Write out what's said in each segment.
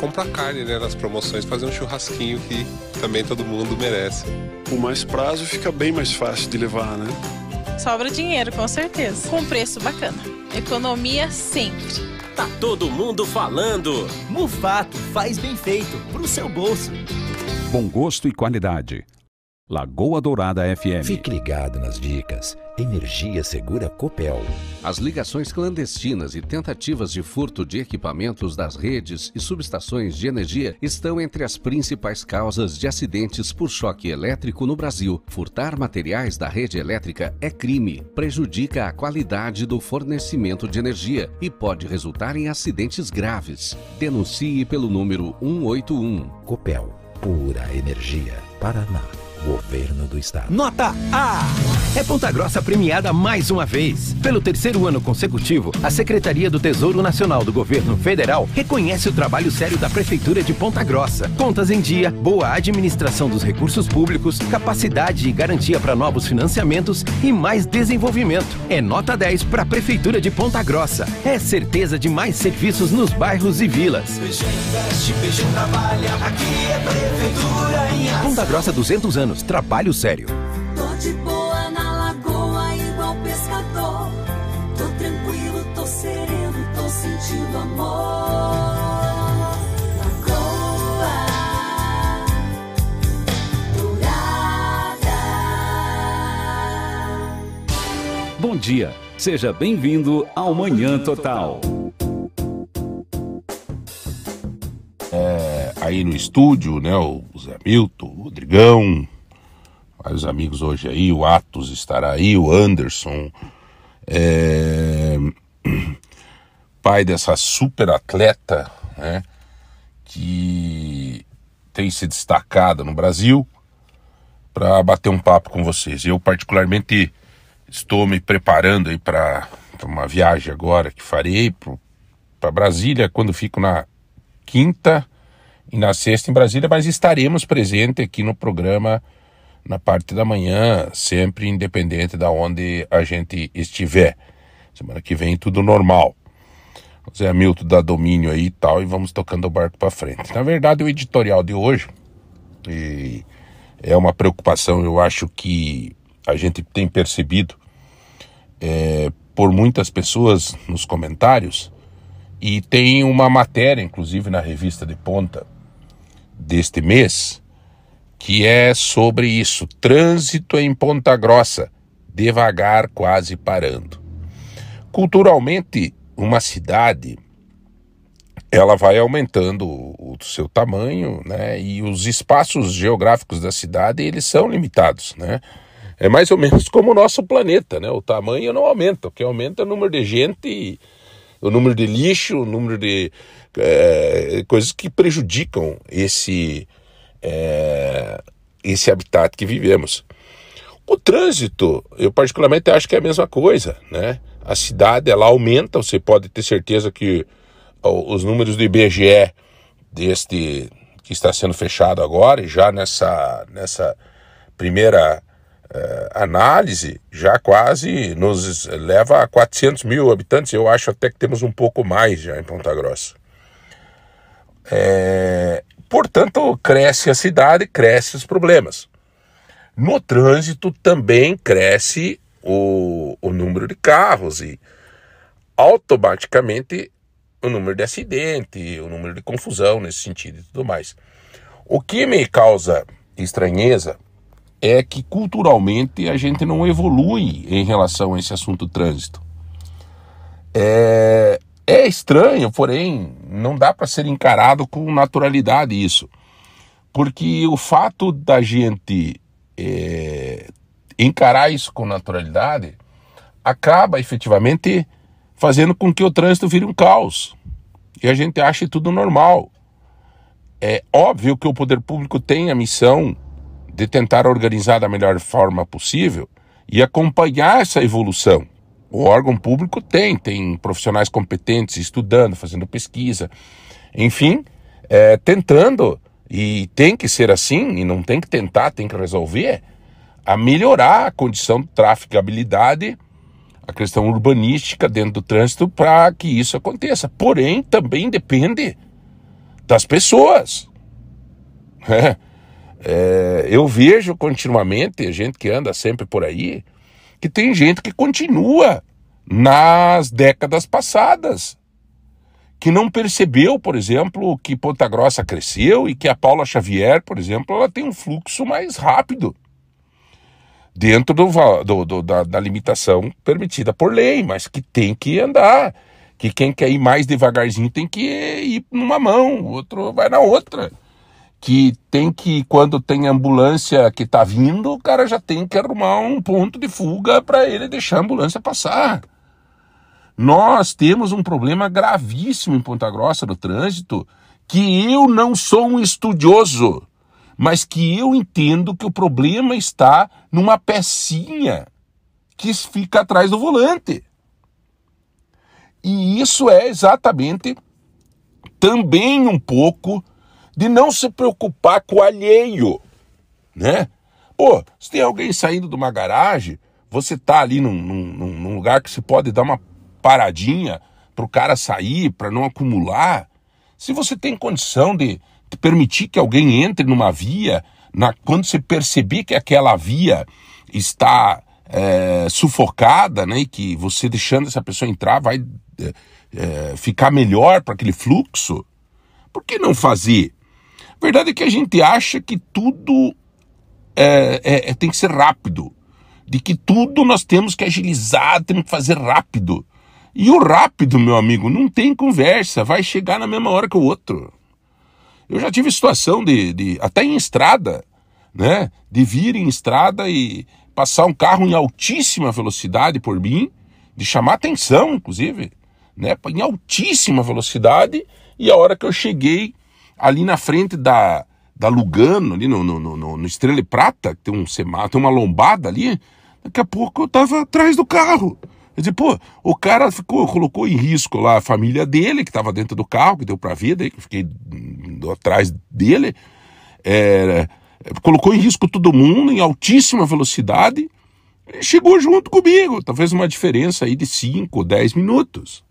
comprar carne, né? Nas promoções, fazer um churrasquinho que também todo mundo merece. Com mais prazo fica bem mais fácil de levar, né? Sobra dinheiro, com certeza. Com preço bacana. Economia sempre. Tá todo mundo falando. Mufato faz bem feito pro seu bolso. Bom gosto e qualidade. Lagoa Dourada FM. Fique ligado nas dicas. Energia Segura Copel. As ligações clandestinas e tentativas de furto de equipamentos das redes e subestações de energia estão entre as principais causas de acidentes por choque elétrico no Brasil. Furtar materiais da rede elétrica é crime, prejudica a qualidade do fornecimento de energia e pode resultar em acidentes graves. Denuncie pelo número 181. Copel. Pura energia. Paraná. Governo do Estado. Nota A! É Ponta Grossa premiada mais uma vez. Pelo terceiro ano consecutivo, a Secretaria do Tesouro Nacional do Governo Federal reconhece o trabalho sério da Prefeitura de Ponta Grossa. Contas em dia, boa administração dos recursos públicos, capacidade e garantia para novos financiamentos e mais desenvolvimento. É nota 10 para a Prefeitura de Ponta Grossa. É certeza de mais serviços nos bairros e vilas. PG investe, PG trabalha, aqui é Prefeitura em ação. Ponta Grossa 200 anos, trabalho sério. Tô de boa na lagoa, igual pescador. Tô tranquilo, tô sereno, tô sentindo amor. Lagoa Dourada. Bom dia. Seja bem-vindo ao Manhã Total. É, aí no estúdio, né? O Zé Milton, o Rodrigão, vários amigos hoje aí, o Atos estará aí, o Anderson, é, pai dessa super atleta, né? Que tem se destacado no Brasil para bater um papo com vocês. Eu particularmente estou me preparando aí para uma viagem agora que farei para Brasília quando fico na quinta e na sexta em Brasília, mas estaremos presentes aqui no programa na parte da manhã, sempre independente da onde a gente estiver. Semana que vem tudo normal. O Zé Milton dá domínio aí e tal, e vamos tocando o barco para frente. Na verdade, o editorial de hoje é uma preocupação, eu acho que a gente tem percebido é, por muitas pessoas nos comentários, e tem uma matéria, inclusive na revista de ponta deste mês, que é sobre isso: trânsito em Ponta Grossa, devagar, quase parando. Culturalmente, uma cidade ela vai aumentando o seu tamanho, né? E os espaços geográficos da cidade eles são limitados, né? É mais ou menos como o nosso planeta, né? O tamanho não aumenta, o que aumenta é o número de gente, o número de lixo, o número de é, coisas que prejudicam esse é, esse habitat que vivemos. O trânsito, eu particularmente acho que é a mesma coisa, né? A cidade ela aumenta, você pode ter certeza que os números do IBGE deste que está sendo fechado agora, e já nessa, nessa primeira uh, análise, já quase nos leva a 400 mil habitantes. Eu acho até que temos um pouco mais já em Ponta Grossa. É, portanto, cresce a cidade, cresce os problemas. No trânsito também cresce o, o número de carros e automaticamente o número de acidente, o número de confusão nesse sentido e tudo mais. O que me causa estranheza é que culturalmente a gente não evolui em relação a esse assunto trânsito. É, é estranho, porém, não dá para ser encarado com naturalidade isso. Porque o fato da gente é, encarar isso com naturalidade acaba efetivamente fazendo com que o trânsito vire um caos e a gente ache tudo normal. É óbvio que o poder público tem a missão de tentar organizar da melhor forma possível e acompanhar essa evolução. O órgão público tem, tem profissionais competentes estudando, fazendo pesquisa, enfim, é, tentando, e tem que ser assim, e não tem que tentar, tem que resolver, a melhorar a condição de trafegabilidade a questão urbanística dentro do trânsito para que isso aconteça. Porém, também depende das pessoas. É, eu vejo continuamente, gente que anda sempre por aí, que tem gente que continua nas décadas passadas, que não percebeu, por exemplo, que Ponta Grossa cresceu e que a Paula Xavier, por exemplo, ela tem um fluxo mais rápido dentro do, do, do da, da limitação permitida por lei, mas que tem que andar que quem quer ir mais devagarzinho tem que ir numa mão, o outro vai na outra. Que tem que, quando tem ambulância que tá vindo, o cara já tem que arrumar um ponto de fuga para ele deixar a ambulância passar. Nós temos um problema gravíssimo em Ponta Grossa no trânsito, que eu não sou um estudioso, mas que eu entendo que o problema está numa pecinha que fica atrás do volante. E isso é exatamente também um pouco de não se preocupar com o alheio, né? Pô, se tem alguém saindo de uma garagem, você tá ali num, num, num lugar que você pode dar uma paradinha para o cara sair, para não acumular. Se você tem condição de, permitir que alguém entre numa via, na, quando você perceber que aquela via está é, sufocada, né, e que você deixando essa pessoa entrar vai é, é, ficar melhor para aquele fluxo, por que não fazer? A verdade é que a gente acha que tudo é, é, é, tem que ser rápido, de que tudo nós temos que agilizar, temos que fazer rápido. E o rápido, meu amigo, não tem conversa, vai chegar na mesma hora que o outro. Eu já tive situação de, de até em estrada, né, de vir em estrada e passar um carro em altíssima velocidade por mim, de chamar atenção, inclusive né, em altíssima velocidade, e a hora que eu cheguei ali na frente da, da Lugano, ali no, no, no, no Estrela e Prata, tem um semáforo, tem uma lombada ali, daqui a pouco eu tava atrás do carro. Eu disse, pô, o cara ficou, colocou em risco lá a família dele, que estava dentro do carro, que deu para ver, daí que eu fiquei atrás dele. É, colocou em risco todo mundo em altíssima velocidade. Chegou junto comigo, talvez uma diferença aí de 5, 10 minutos.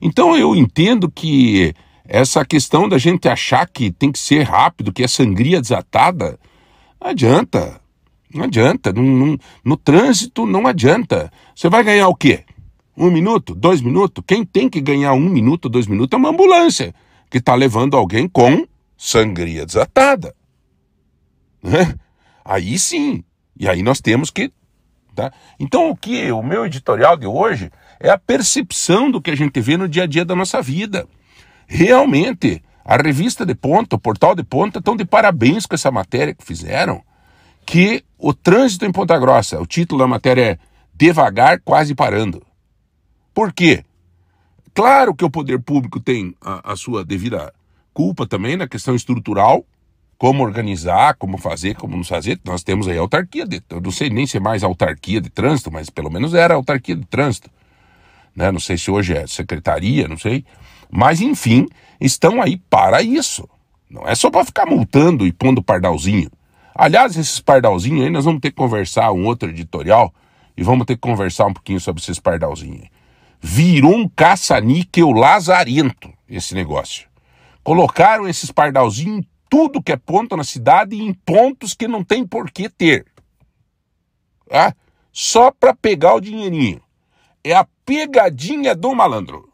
Então eu entendo que essa questão da gente achar que tem que ser rápido, que é sangria desatada, não adianta. Não adianta. No, no, no trânsito não adianta. Você vai ganhar o quê? Um minuto? Dois minutos? Quem tem que ganhar um minuto, dois minutos é uma ambulância que está levando alguém com sangria desatada. Né? Aí sim. E aí nós temos que. Tá? Então o que o meu editorial de hoje é a percepção do que a gente vê no dia a dia da nossa vida. Realmente, a revista de ponta, o portal de ponta, estão de parabéns com essa matéria que fizeram, que o trânsito em Ponta Grossa, o título da matéria é Devagar, quase parando. Por quê? Claro que o poder público tem a, a sua devida culpa também na questão estrutural, como organizar, como fazer, como não fazer. Nós temos aí a autarquia, de, eu não sei nem se é mais autarquia de trânsito, mas pelo menos era autarquia de trânsito né? Não sei se hoje é secretaria, não sei. Mas enfim, estão aí para isso. Não é só para ficar multando e pondo pardalzinho. Aliás, esses pardalzinhos aí nós vamos ter que conversar um outro editorial e vamos ter que conversar um pouquinho sobre esses pardalzinhos. Virou um caça-níquel lazarento esse negócio. Colocaram esses pardalzinhos em tudo que é ponto na cidade e em pontos que não tem por que ter. Ah, só para pegar o dinheirinho. É a pegadinha do malandro.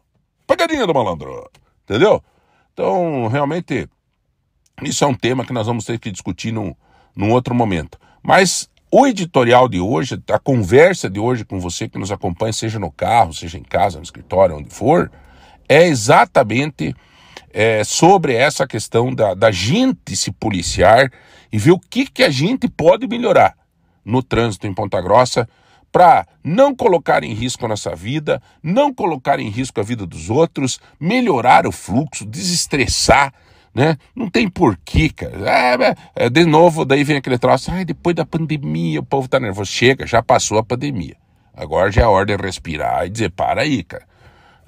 Pegadinha do malandro. Entendeu? Então, realmente, isso é um tema que nós vamos ter que discutir num, num outro momento. Mas o editorial de hoje, a conversa de hoje com você que nos acompanha, seja no carro, seja em casa, no escritório, onde for, é exatamente é, sobre essa questão da, da gente se policiar e ver o que, que a gente pode melhorar no trânsito em Ponta Grossa para não colocar em risco a nossa vida, não colocar em risco a vida dos outros, melhorar o fluxo, desestressar, né? Não tem porquê, cara. É, é, é, de novo, daí vem aquele troço, ah, depois da pandemia o povo tá nervoso. Chega, já passou a pandemia. Agora já é hora de respirar e dizer, para aí, cara.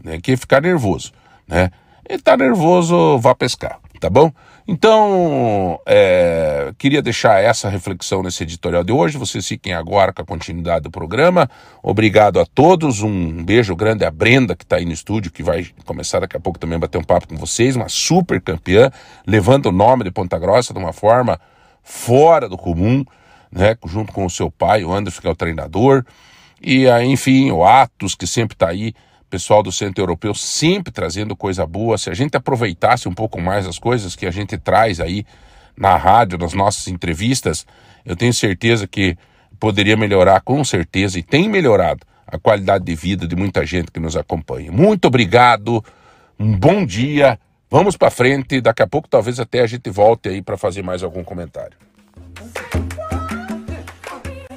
Né? Que ficar nervoso, né? E tá nervoso, vá pescar, tá bom? Então, é, queria deixar essa reflexão nesse editorial de hoje. Vocês fiquem agora com a continuidade do programa. Obrigado a todos. Um beijo grande à Brenda, que está aí no estúdio, que vai começar daqui a pouco também a bater um papo com vocês. Uma super campeã, levando o nome de Ponta Grossa de uma forma fora do comum, né? junto com o seu pai, o Anderson, que é o treinador. E, enfim, o Atos, que sempre está aí pessoal do Centro Europeu sempre trazendo coisa boa. Se a gente aproveitasse um pouco mais as coisas que a gente traz aí na rádio, nas nossas entrevistas, eu tenho certeza que poderia melhorar, com certeza, e tem melhorado a qualidade de vida de muita gente que nos acompanha. Muito obrigado, um bom dia, vamos para frente. Daqui a pouco, talvez até a gente volte aí para fazer mais algum comentário.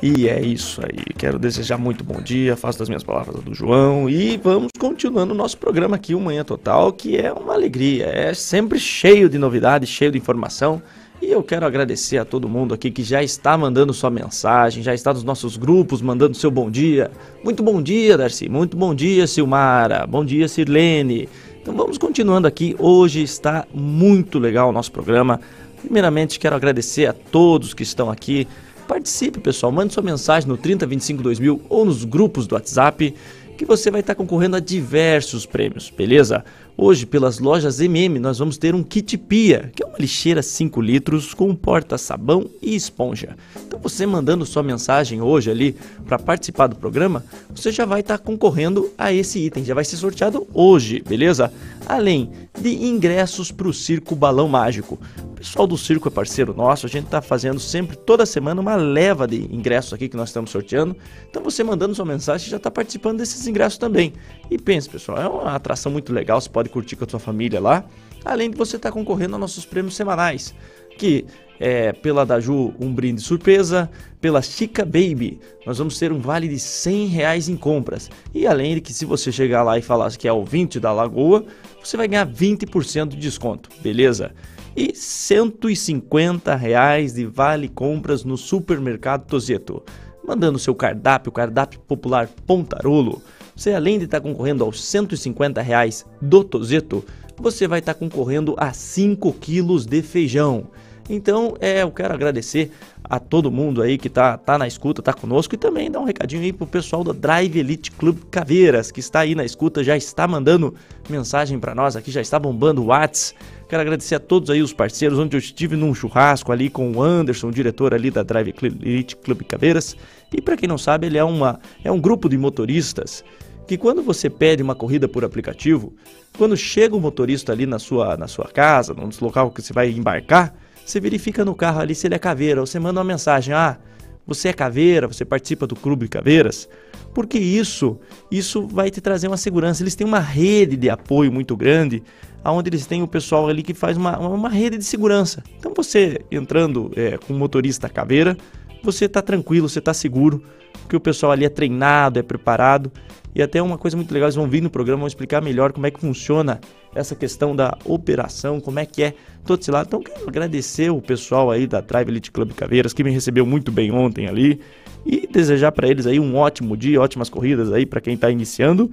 E é isso aí. Quero desejar muito bom dia, faço das minhas palavras do João e vamos continuando o nosso programa aqui, o Manhã Total, que é uma alegria, é sempre cheio de novidades, cheio de informação. E eu quero agradecer a todo mundo aqui que já está mandando sua mensagem, já está nos nossos grupos mandando seu bom dia. Muito bom dia, Darcy. Muito bom dia, Silmara. Bom dia, Sirlene. Então vamos continuando aqui. Hoje está muito legal o nosso programa. Primeiramente, quero agradecer a todos que estão aqui Participe, pessoal. Mande sua mensagem no 3025 2000 ou nos grupos do WhatsApp que você vai estar concorrendo a diversos prêmios, beleza? Hoje, pelas lojas MM, nós vamos ter um kit pia, que é uma lixeira 5 litros com porta-sabão e esponja. Então, você mandando sua mensagem hoje ali para participar do programa, você já vai estar concorrendo a esse item, já vai ser sorteado hoje, beleza? Além de ingressos para o Circo Balão Mágico. O pessoal do circo é parceiro nosso, a gente está fazendo sempre, toda semana, uma leva de ingressos aqui que nós estamos sorteando. Então você mandando sua mensagem já está participando desses ingressos também. E pense, pessoal, é uma atração muito legal, você pode curtir com a sua família lá, além de você estar tá concorrendo aos nossos prêmios semanais, que é pela Daju um brinde surpresa, pela Chica Baby nós vamos ter um vale de 100 reais em compras. E além de que se você chegar lá e falar que é ouvinte da Lagoa, você vai ganhar 20% de desconto, beleza? e 150 reais de vale compras no supermercado Tozeto. Mandando seu cardápio, cardápio popular Pontarolo, você além de estar concorrendo aos 150 reais do Tozeto, você vai estar concorrendo a 5 quilos de feijão. Então, é, eu quero agradecer a todo mundo aí que tá, tá na escuta, tá conosco e também dar um recadinho aí pro pessoal do Drive Elite Club Caveiras, que está aí na escuta, já está mandando mensagem para nós aqui, já está bombando o Whats. Quero agradecer a todos aí os parceiros, onde eu estive num churrasco ali com o Anderson, diretor ali da Drive Elite Club Caveiras. E para quem não sabe, ele é, uma, é um grupo de motoristas que quando você pede uma corrida por aplicativo, quando chega o motorista ali na sua, na sua casa, no local que você vai embarcar, você verifica no carro ali se ele é caveira, ou você manda uma mensagem: ah, você é caveira, você participa do clube caveiras, porque isso, isso vai te trazer uma segurança. Eles têm uma rede de apoio muito grande, onde eles têm o pessoal ali que faz uma, uma rede de segurança. Então você entrando é, com motorista caveira, você está tranquilo, você está seguro, porque o pessoal ali é treinado, é preparado. E até uma coisa muito legal, eles vão vir no programa, vão explicar melhor como é que funciona essa questão da operação, como é que é todo esse lado. Então quero agradecer o pessoal aí da Drive Elite Club Caveiras que me recebeu muito bem ontem ali e desejar para eles aí um ótimo dia, ótimas corridas aí para quem está iniciando.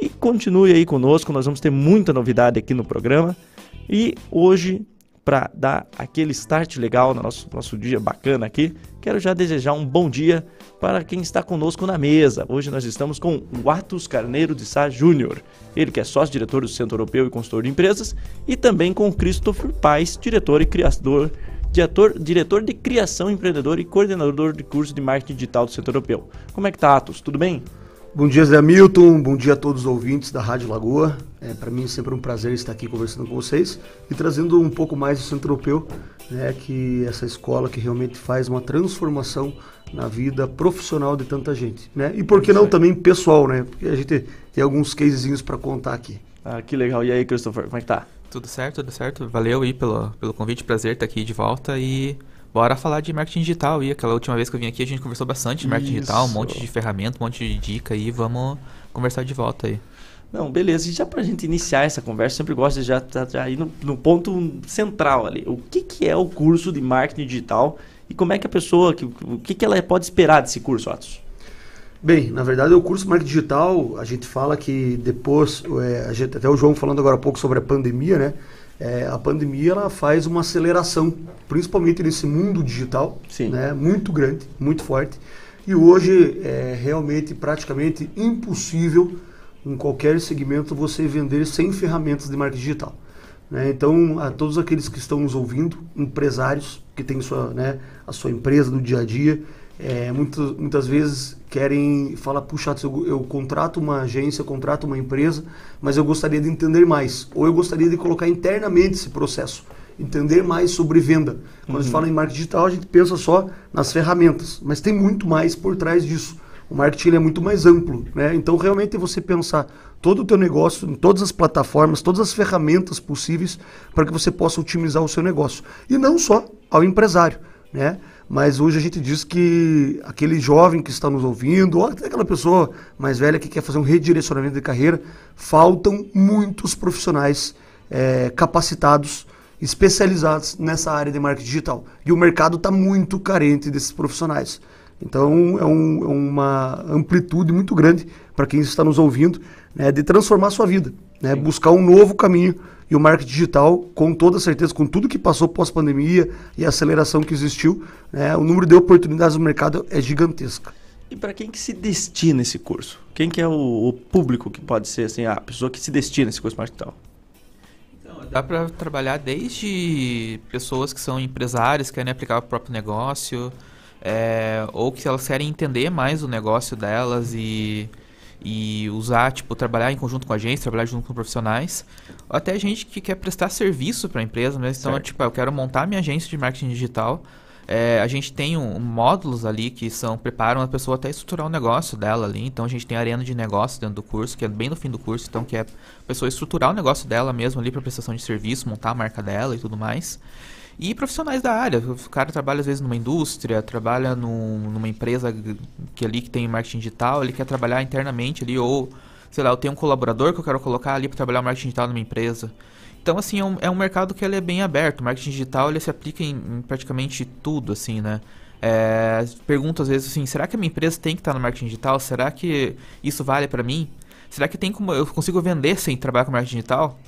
E continue aí conosco, nós vamos ter muita novidade aqui no programa. E hoje para dar aquele start legal no nosso, nosso dia bacana aqui, quero já desejar um bom dia para quem está conosco na mesa. Hoje nós estamos com o Atos Carneiro de Sá Júnior, ele que é sócio-diretor do Centro Europeu e consultor de empresas, e também com Christopher Paes, diretor e criador, diretor, diretor de criação empreendedor e coordenador de curso de marketing digital do Centro Europeu. Como é que tá, Atos? Tudo bem? Bom dia, Zé Milton. Bom dia a todos os ouvintes da Rádio Lagoa. É, Para mim é sempre um prazer estar aqui conversando com vocês e trazendo um pouco mais do Centro Europeu, né, que é essa escola que realmente faz uma transformação na vida profissional de tanta gente, né? E por que não também pessoal, né? Porque a gente tem alguns casezinhos para contar aqui. Ah, que legal. E aí, Christopher, como é que tá? Tudo certo, tudo certo. Valeu aí pelo, pelo convite, prazer estar aqui de volta e Bora falar de marketing digital. E aquela última vez que eu vim aqui, a gente conversou bastante de marketing Isso. digital, um monte de ferramenta, um monte de dica aí. Vamos conversar de volta aí. Não, beleza. E já pra gente iniciar essa conversa, sempre gosto de já, já, já ir no, no, ponto central ali. O que, que é o curso de marketing digital e como é que a pessoa, que, o que, que ela pode esperar desse curso, Atos? Bem, na verdade, o curso de marketing digital, a gente fala que depois, é, a gente, até o João falando agora há pouco sobre a pandemia, né? É, a pandemia ela faz uma aceleração, principalmente nesse mundo digital, né, muito grande, muito forte. E hoje é realmente praticamente impossível em qualquer segmento você vender sem ferramentas de marketing digital. Né? Então, a todos aqueles que estão nos ouvindo, empresários que têm sua, né, a sua empresa no dia a dia, é, muitas, muitas vezes querem falar, puxa, eu, eu contrato uma agência, eu contrato uma empresa, mas eu gostaria de entender mais. Ou eu gostaria de colocar internamente esse processo, entender mais sobre venda. Quando a gente Uhum. fala em marketing digital, a gente pensa só nas ferramentas, mas tem muito mais por trás disso. O marketing é muito mais amplo, né? Então realmente você pensar todo o teu negócio em todas as plataformas, todas as ferramentas possíveis para que você possa otimizar o seu negócio. E não só ao empresário, né? Mas hoje a gente diz que aquele jovem que está nos ouvindo, ou até aquela pessoa mais velha que quer fazer um redirecionamento de carreira, faltam muitos profissionais eh, capacitados, especializados nessa área de marketing digital. E o mercado está muito carente desses profissionais. Então é, um- é uma amplitude muito grande para quem está nos ouvindo né, de transformar a sua vida, né, buscar um novo caminho. E o marketing digital, com toda certeza, com tudo que passou pós-pandemia e a aceleração que existiu, né, o número de oportunidades no mercado é gigantesca. E para quem que se destina esse curso? Quem que é o, o público que pode ser assim, a pessoa que se destina a esse curso marketing digital? Dá para trabalhar desde pessoas que são empresários, querem aplicar o próprio negócio, é, ou que elas querem entender mais o negócio delas e, e usar, tipo, trabalhar em conjunto com a agência, trabalhar junto com profissionais, ou até gente que quer prestar serviço para a empresa mesmo. Então, Certo. tipo, eu quero montar minha agência de marketing digital. É, a gente tem um, módulos ali que são preparam a pessoa até estruturar o negócio dela ali. Então a gente tem a arena de negócio dentro do curso, que é bem no fim do curso, então que é a pessoa estruturar o negócio dela mesmo ali para prestação de serviço, montar a marca dela e tudo mais. E profissionais da área, o cara trabalha às vezes numa indústria, trabalha num- numa empresa que ali que tem marketing digital, ele quer trabalhar internamente ali ou sei lá, eu tenho um colaborador que eu quero colocar ali para trabalhar marketing digital numa empresa. Então, assim, é um, é um mercado que ele é bem aberto. O marketing digital, ele se aplica em, em praticamente tudo, assim, né? É, pergunto às vezes assim, será que a minha empresa tem que estar no marketing digital? Será que isso vale para mim? Será que tem como eu consigo vender sem trabalhar com marketing digital?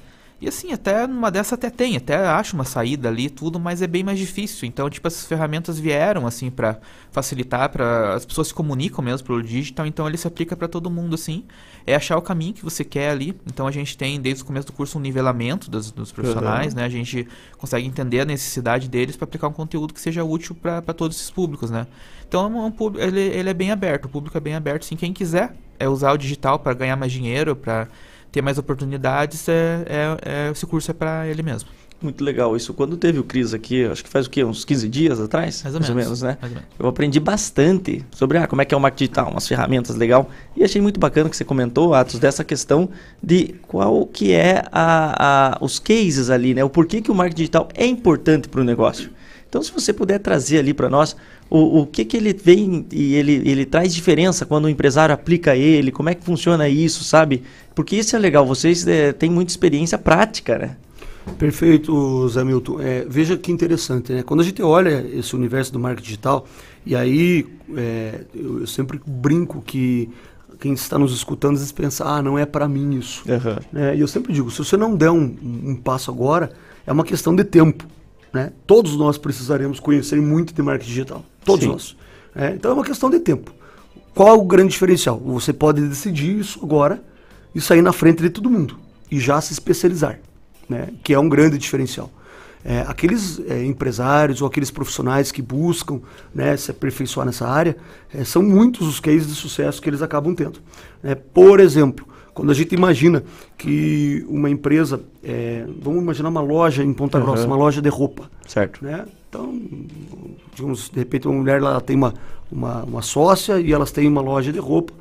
E assim, até numa dessa até tem, até acho uma saída ali e tudo, mas é bem mais difícil. Então, tipo, essas ferramentas vieram assim para facilitar para as pessoas se comunicam mesmo pelo digital, então ele se aplica para todo mundo assim. É achar o caminho que você quer ali. Então a gente tem desde o começo do curso um nivelamento dos, dos profissionais, Uhum. né? A gente consegue entender a necessidade deles para aplicar um conteúdo que seja útil para todos esses públicos, né? Então é um, público- ele, ele é bem aberto, o público é bem aberto, sim. Quem quiser é usar o digital para ganhar mais dinheiro, para ter mais oportunidades, é, é, é- esse curso é para ele mesmo. Muito legal isso. Quando teve o Cris aqui, acho que faz o quê? Uns 15 dias atrás? Mais ou menos, né? mais ou menos. Eu aprendi bastante sobre ah, como é que é o marketing digital, umas ferramentas legal. E achei muito bacana que você comentou, Atos, dessa questão de qual que é a, a- os cases ali, né? O porquê que o marketing digital é importante para o negócio. Então, se você puder trazer ali para nós o, o que, que ele vem e ele, ele traz diferença quando o empresário aplica ele, como é que funciona isso, sabe? Porque isso é legal, vocês eh, têm muita experiência prática, né? Perfeito, Zé Milton. É, veja que interessante, né? Quando a gente olha esse universo do marketing digital, e aí é, eu, eu sempre brinco que quem está nos escutando às vezes pensa, ah, não é para mim isso. Né? E eu sempre digo, se você não der um, um passo agora, é uma questão de tempo. Né? Todos nós precisaremos conhecer muito de marketing digital. Todos Sim. nós. É, então é uma questão de tempo. Qual é o grande diferencial? Você pode decidir isso agora e sair na frente de todo mundo e já se especializar, né? que é um grande diferencial. É, aqueles é, empresários ou aqueles profissionais que buscam né, se aperfeiçoar nessa área, é, são muitos os cases de sucesso que eles acabam tendo. né? Por exemplo, quando a gente imagina que uma empresa, é, vamos imaginar uma loja em Ponta Uhum. Grossa, uma loja de roupa. Certo. Né? Então, digamos, de repente uma mulher ela tem uma, uma, uma sócia e elas têm uma loja de roupa.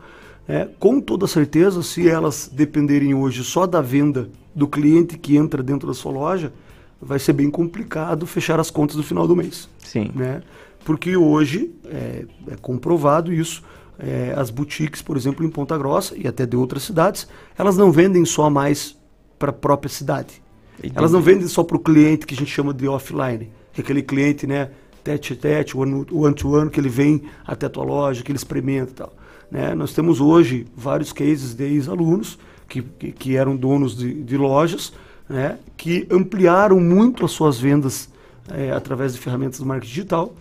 né? com toda certeza, se elas dependerem hoje só da venda do cliente que entra dentro da sua loja, vai ser bem complicado fechar as contas no final do mês. Sim. Né? Porque hoje é, é comprovado isso. É, as boutiques, por exemplo, em Ponta Grossa e até de outras cidades, elas não vendem só mais para a própria cidade. Entendi. Elas não vendem só para o cliente que a gente chama de offline, que é aquele cliente, né, tete a tete, o one- o one to one, que ele vem até a tua loja, que ele experimenta e tal. Né? Nós temos hoje vários cases de ex-alunos que, que, que eram donos de, de lojas, né, que ampliaram muito as suas vendas é, através de ferramentas do marketing digital.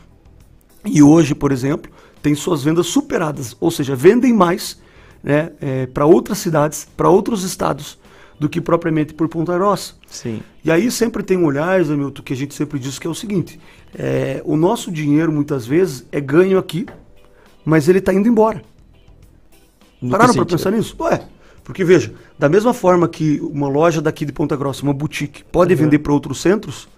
E hoje, por exemplo, tem suas vendas superadas, ou seja, vendem mais né, é, para outras cidades, para outros estados, do que propriamente por Ponta Grossa. Sim. E aí sempre tem um olhar, Zé Milton, que a gente sempre diz que é o seguinte: é, o nosso dinheiro muitas vezes é ganho aqui, mas ele está indo embora. No Pararam para pensar nisso? Ué, porque veja, da mesma forma que uma loja daqui de Ponta Grossa, uma boutique, pode Uhum. vender para outros centros,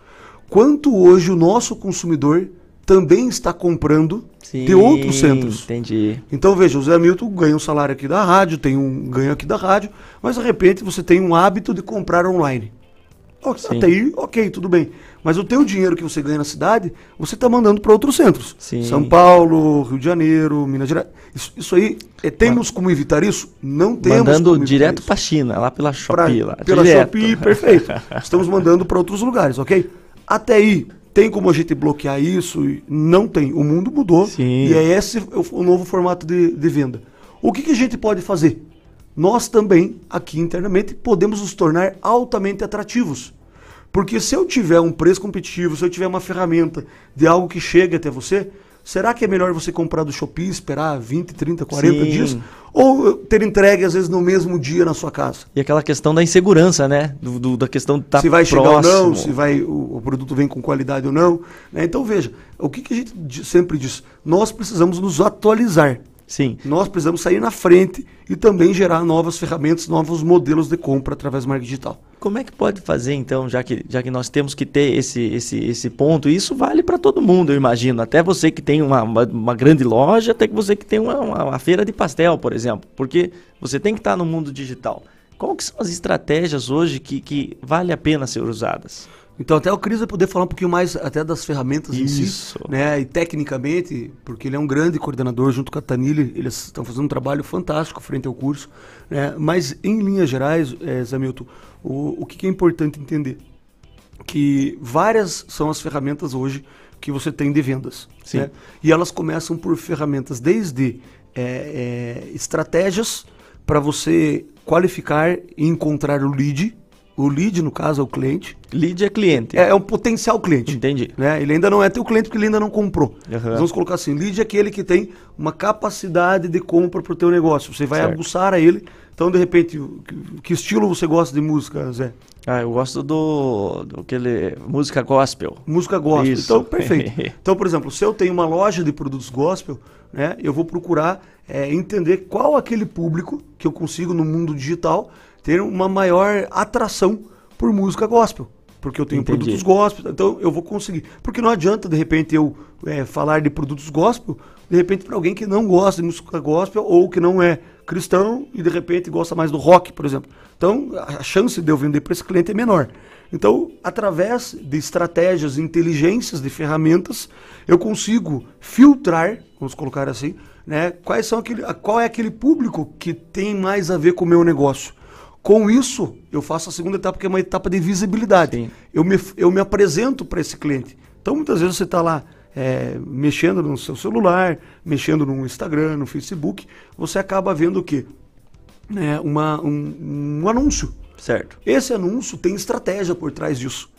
quanto hoje o nosso consumidor também está comprando de Sim, outros centros. Entendi. Então veja, o Zé Milton ganha um salário aqui da rádio, tem um ganho aqui da rádio, mas de repente você tem um hábito de comprar online. Sim. Até aí, ok, tudo bem. Mas o teu dinheiro que você ganha na cidade, você está mandando para outros centros. Sim. São Paulo, Rio de Janeiro, Minas Gerais. Isso, isso aí, é, temos como evitar isso? Não temos Mandando direto para China, lá pela Pra- Shopee. lá, pela direto. Shopee, perfeito. Estamos mandando para outros lugares, ok? Até aí, tem como a gente bloquear isso? Não tem. O mundo mudou Sim. e é esse o, o novo formato de, de venda. O que, que a gente pode fazer? Nós também, aqui internamente, podemos nos tornar altamente atrativos. Porque se eu tiver um preço competitivo, se eu tiver uma ferramenta de algo que chegue até você, será que é melhor você comprar do Shopee, esperar 20, 30, 40 Sim. dias? Ou ter entregue, às vezes, no mesmo dia na sua casa? E aquela questão da insegurança, né? Do, do- da questão de estar se vai chegar próximo. ou não, se vai, o, o produto vem com qualidade ou não. né? Então veja, o que, que a gente sempre diz? Nós precisamos nos atualizar. Sim. Nós precisamos sair na frente e também gerar novas ferramentas, novos modelos de compra através do marketing digital. Como é que pode fazer então, já que, já que nós temos que ter esse, esse, esse ponto? Isso vale para todo mundo, eu imagino. Até você que tem uma, uma, uma grande loja, até que você que tem uma, uma, uma feira de pastel, por exemplo. Porque você tem que estar no mundo digital. Qual que são as estratégias hoje que, que vale a pena ser usadas? Então até o Cris vai poder falar um pouquinho mais até das ferramentas em si, Isso. né? E tecnicamente, porque ele é um grande coordenador junto com a Tanile, eles estão fazendo um trabalho fantástico frente ao curso, né? Mas em linhas gerais, é, Zé Milton, o, o que, que é importante entender? Que várias são as ferramentas hoje que você tem de vendas. Sim. né? E elas começam por ferramentas desde é, é, estratégias para você qualificar e encontrar o lead. O lead, no caso, é o cliente. Lead é cliente. É, é um potencial cliente. Entendi. Né? Ele ainda não é teu cliente porque ele ainda não comprou. Nós Vamos colocar assim, lead é aquele que tem uma capacidade de compra para o teu negócio. Você vai Certo. aguçar a ele. Então, de repente, que estilo você gosta de música, Zé? Ah, eu gosto do, do aquele música gospel. Música gospel. Isso. Então, perfeito. Então, por exemplo, se eu tenho uma loja de produtos gospel, né, eu vou procurar é, entender qual aquele público que eu consigo no mundo digital ter uma maior atração por música gospel. Porque eu tenho Entendi. produtos gospel, então eu vou conseguir. Porque não adianta, de repente, eu é, falar de produtos gospel, de repente, para alguém que não gosta de música gospel ou que não é cristão e de repente gosta mais do rock, por exemplo. Então, a chance de eu vender para esse cliente é menor. Então, através de estratégias, inteligências, de ferramentas, eu consigo filtrar, vamos colocar assim, né, quais são aquele, qual é aquele público que tem mais a ver com o meu negócio. Com isso, eu faço a segunda etapa, que é uma etapa de visibilidade. Eu me, eu me apresento para esse cliente. Então, muitas vezes você está lá é, mexendo no seu celular, mexendo no Instagram, no Facebook, você acaba vendo o quê? Né, uma, um, um anúncio. Certo. Esse anúncio tem estratégia por trás disso.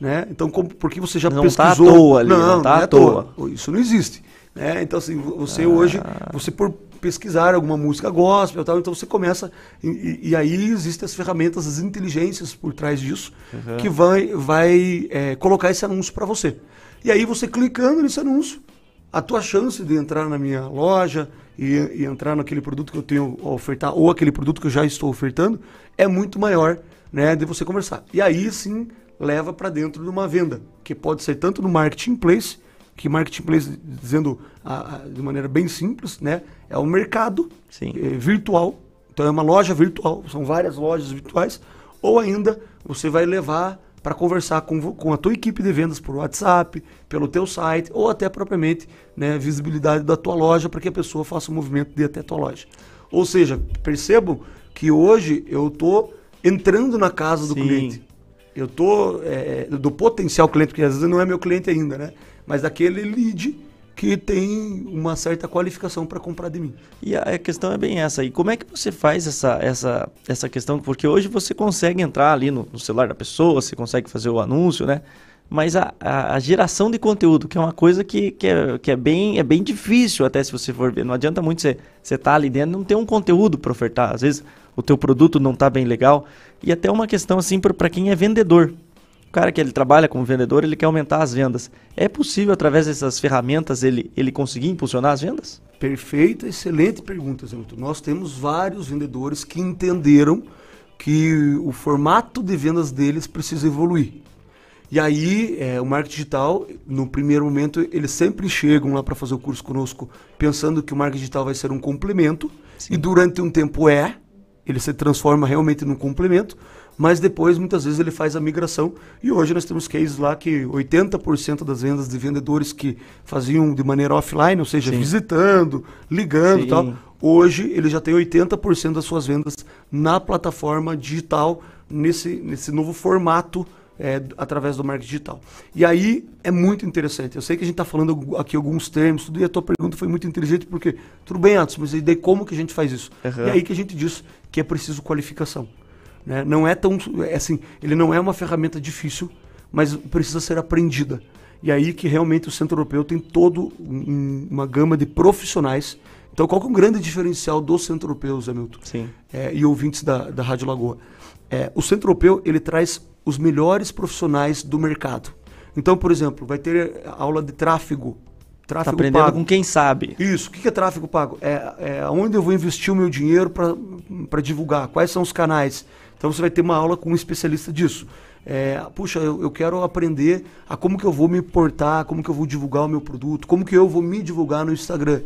Né? Então, como, porque você já Não tá à pesquisou... toa ali, não tá é à toa. Isso não existe. Né? Então, assim, você Ah. hoje, você por pesquisar alguma música gospel e tal, então você começa... E, e- aí existem as ferramentas, as inteligências por trás disso, Uhum. que vai, vai é, colocar esse anúncio para você. E aí você clicando nesse anúncio, a tua chance de entrar na minha loja e, e entrar naquele produto que eu tenho a ofertar ou aquele produto que eu já estou ofertando é muito maior, né, de você conversar. E aí sim leva para dentro de uma venda, que pode ser tanto no marketplace, que marketplace dizendo a- a- de maneira bem simples, né, é um mercado eh, virtual. Então é uma loja virtual, são várias lojas virtuais, ou ainda você vai levar para conversar com, com a tua equipe de vendas por WhatsApp, pelo teu site, ou até propriamente né, visibilidade da tua loja para que a pessoa faça o movimento de ir até a tua loja. Ou seja, percebam que hoje eu estou entrando na casa do Sim. cliente. Eu estou do potencial cliente, porque às vezes não é meu cliente ainda, né? Mas daquele lead que tem uma certa qualificação para comprar de mim. E a questão é bem essa. E como é que você faz essa, essa, essa questão? Porque hoje você consegue entrar ali no, no celular da pessoa, você consegue fazer o anúncio, né? Mas a, a, a, geração de conteúdo, que é uma coisa que, que, é, que é, bem, é bem difícil até se você for ver. Não adianta muito você estar tá ali dentro não ter um conteúdo para ofertar. Às vezes o teu produto não está bem legal. E até uma questão assim para quem é vendedor. O cara que ele trabalha como vendedor, ele quer aumentar as vendas. É possível, através dessas ferramentas, ele, ele conseguir impulsionar as vendas? Perfeita, excelente pergunta, Zé Nós temos vários vendedores que entenderam que o formato de vendas deles precisa evoluir. E aí, é, o marketing digital, no primeiro momento, eles sempre chegam lá para fazer o curso conosco pensando que o marketing digital vai ser um complemento, Sim. e durante um tempo é, ele se transforma realmente num complemento, mas depois, muitas vezes, ele faz a migração. E hoje nós temos cases lá que 80% das vendas de vendedores que faziam de maneira offline, ou seja, Sim. visitando, ligando Sim. e tal, hoje ele já tem 80% das suas vendas na plataforma digital, nesse, nesse novo formato é, através do marketing digital. E aí é muito interessante. Eu sei que a gente está falando aqui alguns termos, tudo, e a tua pergunta foi muito inteligente, porque, tudo bem, Atos, mas e daí como que a gente faz isso? Uhum. E aí que a gente diz que é preciso qualificação. Né? Não é tão. É assim, ele não é uma ferramenta difícil, mas precisa ser aprendida. E aí que realmente o Centro Europeu tem todo um, uma gama de profissionais. Então, qual que é o grande diferencial do Centro Europeu, Zé Milton? Sim. É, e ouvintes da, da Rádio Lagoa? É, o Centro Europeu ele traz os melhores profissionais do mercado. Então, por exemplo, vai ter aula de tráfego. Tráfego tá aprendendo pago. com quem sabe. Isso. O que é tráfego pago? É, é onde eu vou investir o meu dinheiro para divulgar. Quais são os canais? Então você vai ter uma aula com um especialista disso. É, puxa, eu, eu, quero aprender a como que eu vou me portar, como que eu vou divulgar o meu produto, como que eu vou me divulgar no Instagram.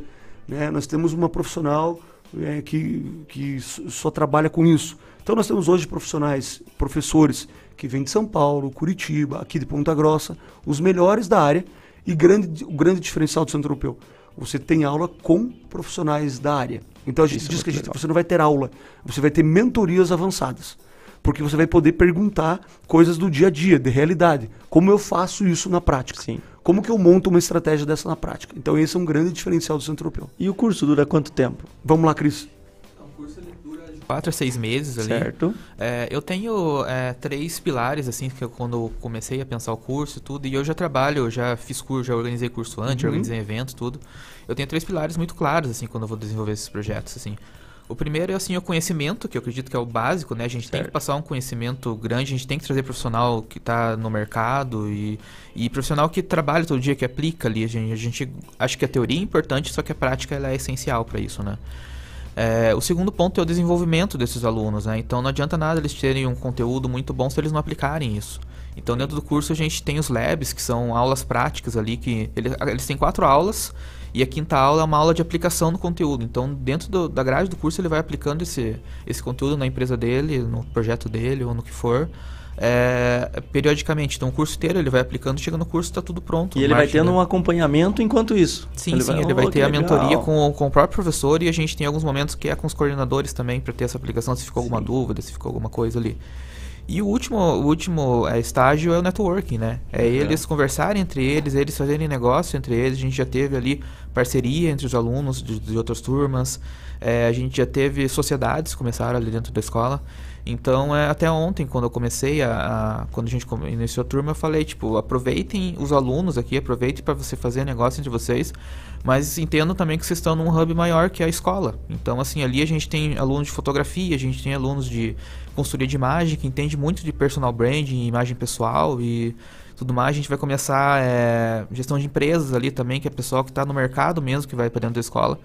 Né? Nós temos uma profissional é, que, que só trabalha com isso. Então nós temos hoje profissionais, professores que vêm de São Paulo, Curitiba, aqui de Ponta Grossa, os melhores da área e grande, o grande diferencial do Centro Europeu. Você tem aula com profissionais da área. Então a gente Isso é diz é que a gente, você não vai ter aula, você vai ter mentorias avançadas. Porque você vai poder perguntar coisas do dia a dia, de realidade. Como eu faço isso na prática? Sim. Como que eu monto uma estratégia dessa na prática? Então esse é um grande diferencial do Centro Europeu. E o curso dura quanto tempo? Vamos lá, Cris quatro a seis meses ali. Certo. É, eu tenho é, três pilares, assim, que eu, quando comecei a pensar o curso e tudo, e eu já trabalho, eu já fiz curso, já organizei curso antes, uhum. organizei eventos, tudo. Eu tenho três pilares muito claros, assim, quando eu vou desenvolver esses projetos, assim. O primeiro é assim o conhecimento, que eu acredito que é o básico, né? A gente certo. tem que passar um conhecimento grande, a gente tem que trazer profissional que está no mercado e, e profissional que trabalha todo dia, que aplica ali. A gente, a gente acha que a teoria é importante, só que a prática ela é essencial para isso, né? É, o segundo ponto é o desenvolvimento desses alunos, né? Então não adianta nada eles terem um conteúdo muito bom se eles não aplicarem isso. Então dentro do curso a gente tem os labs, que são aulas práticas ali, que eles, eles têm quatro aulas e a quinta aula é uma aula de aplicação do conteúdo. Então dentro do, da grade do curso ele vai aplicando esse, esse conteúdo na empresa dele, no projeto dele ou no que for é, periodicamente. Então, o curso inteiro ele vai aplicando, chega no curso está tudo pronto. E ele vai tendo um acompanhamento enquanto isso. Sim, ele sim, vai, ele vai oh, ter a mentoria com, com o próprio professor e a gente tem alguns momentos que é com os coordenadores também para ter essa aplicação, se ficou sim. alguma dúvida, se ficou alguma coisa ali. E o último, o último é, estágio é o networking, né? É, é eles conversarem entre eles, eles fazerem negócio entre eles. A gente já teve ali parceria entre os alunos de, de outras turmas. É, a gente já teve sociedades começaram ali dentro da escola. Então, é, até ontem, quando eu comecei a, a, Quando a gente iniciou a turma, eu falei, tipo, aproveitem os alunos aqui, aproveitem para você fazer negócio entre vocês, mas entendo também que vocês estão num hub maior que a escola. Então, assim, ali a gente tem alunos de fotografia, a gente tem alunos de consultoria de imagem, que entende muito de personal branding, imagem pessoal e tudo mais. A gente vai começar é, gestão de empresas ali também, que é pessoal que está no mercado mesmo, que vai para dentro da escola.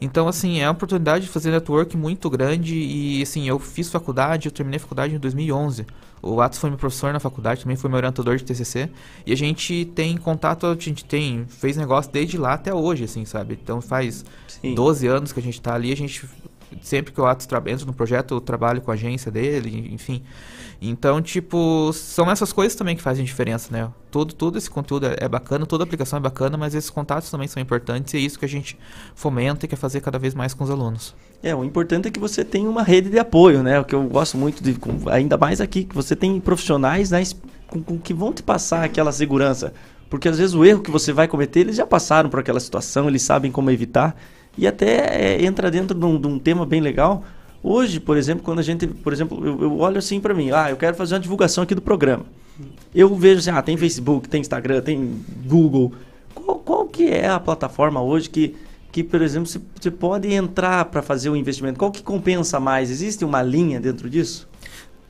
Então, assim, é uma oportunidade de fazer network muito grande e, assim, eu fiz faculdade, eu terminei a faculdade em 2011. O Atos foi meu professor na faculdade, também foi meu orientador de TCC. E a gente tem contato, a gente tem, fez negócio desde lá até hoje, assim, sabe? Então faz Sim. 12 anos que a gente tá ali, a gente sempre que o Atos entra no projeto, eu trabalho com a agência dele, enfim. Então, tipo, são essas coisas também que fazem diferença, né? Todo, todo esse conteúdo é, bacana, toda aplicação é bacana, mas esses contatos também são importantes e é isso que a gente fomenta e quer fazer cada vez mais com os alunos. É, o importante é que você tenha uma rede de apoio, né? O que eu gosto muito de, ainda mais aqui, que você tem profissionais né, com, com que vão te passar aquela segurança. Porque às vezes o erro que você vai cometer, eles já passaram por aquela situação, eles sabem como evitar. E até é, entra dentro de um, de um, tema bem legal. Hoje, por exemplo, quando a gente, por exemplo, eu, eu olho assim para mim, ah, eu quero fazer uma divulgação aqui do programa. Eu vejo assim, ah, tem Facebook, tem Instagram, tem Google. Qual, qual que é a plataforma hoje que, que por exemplo, você, pode entrar para fazer o investimento? Qual que compensa mais? Existe uma linha dentro disso?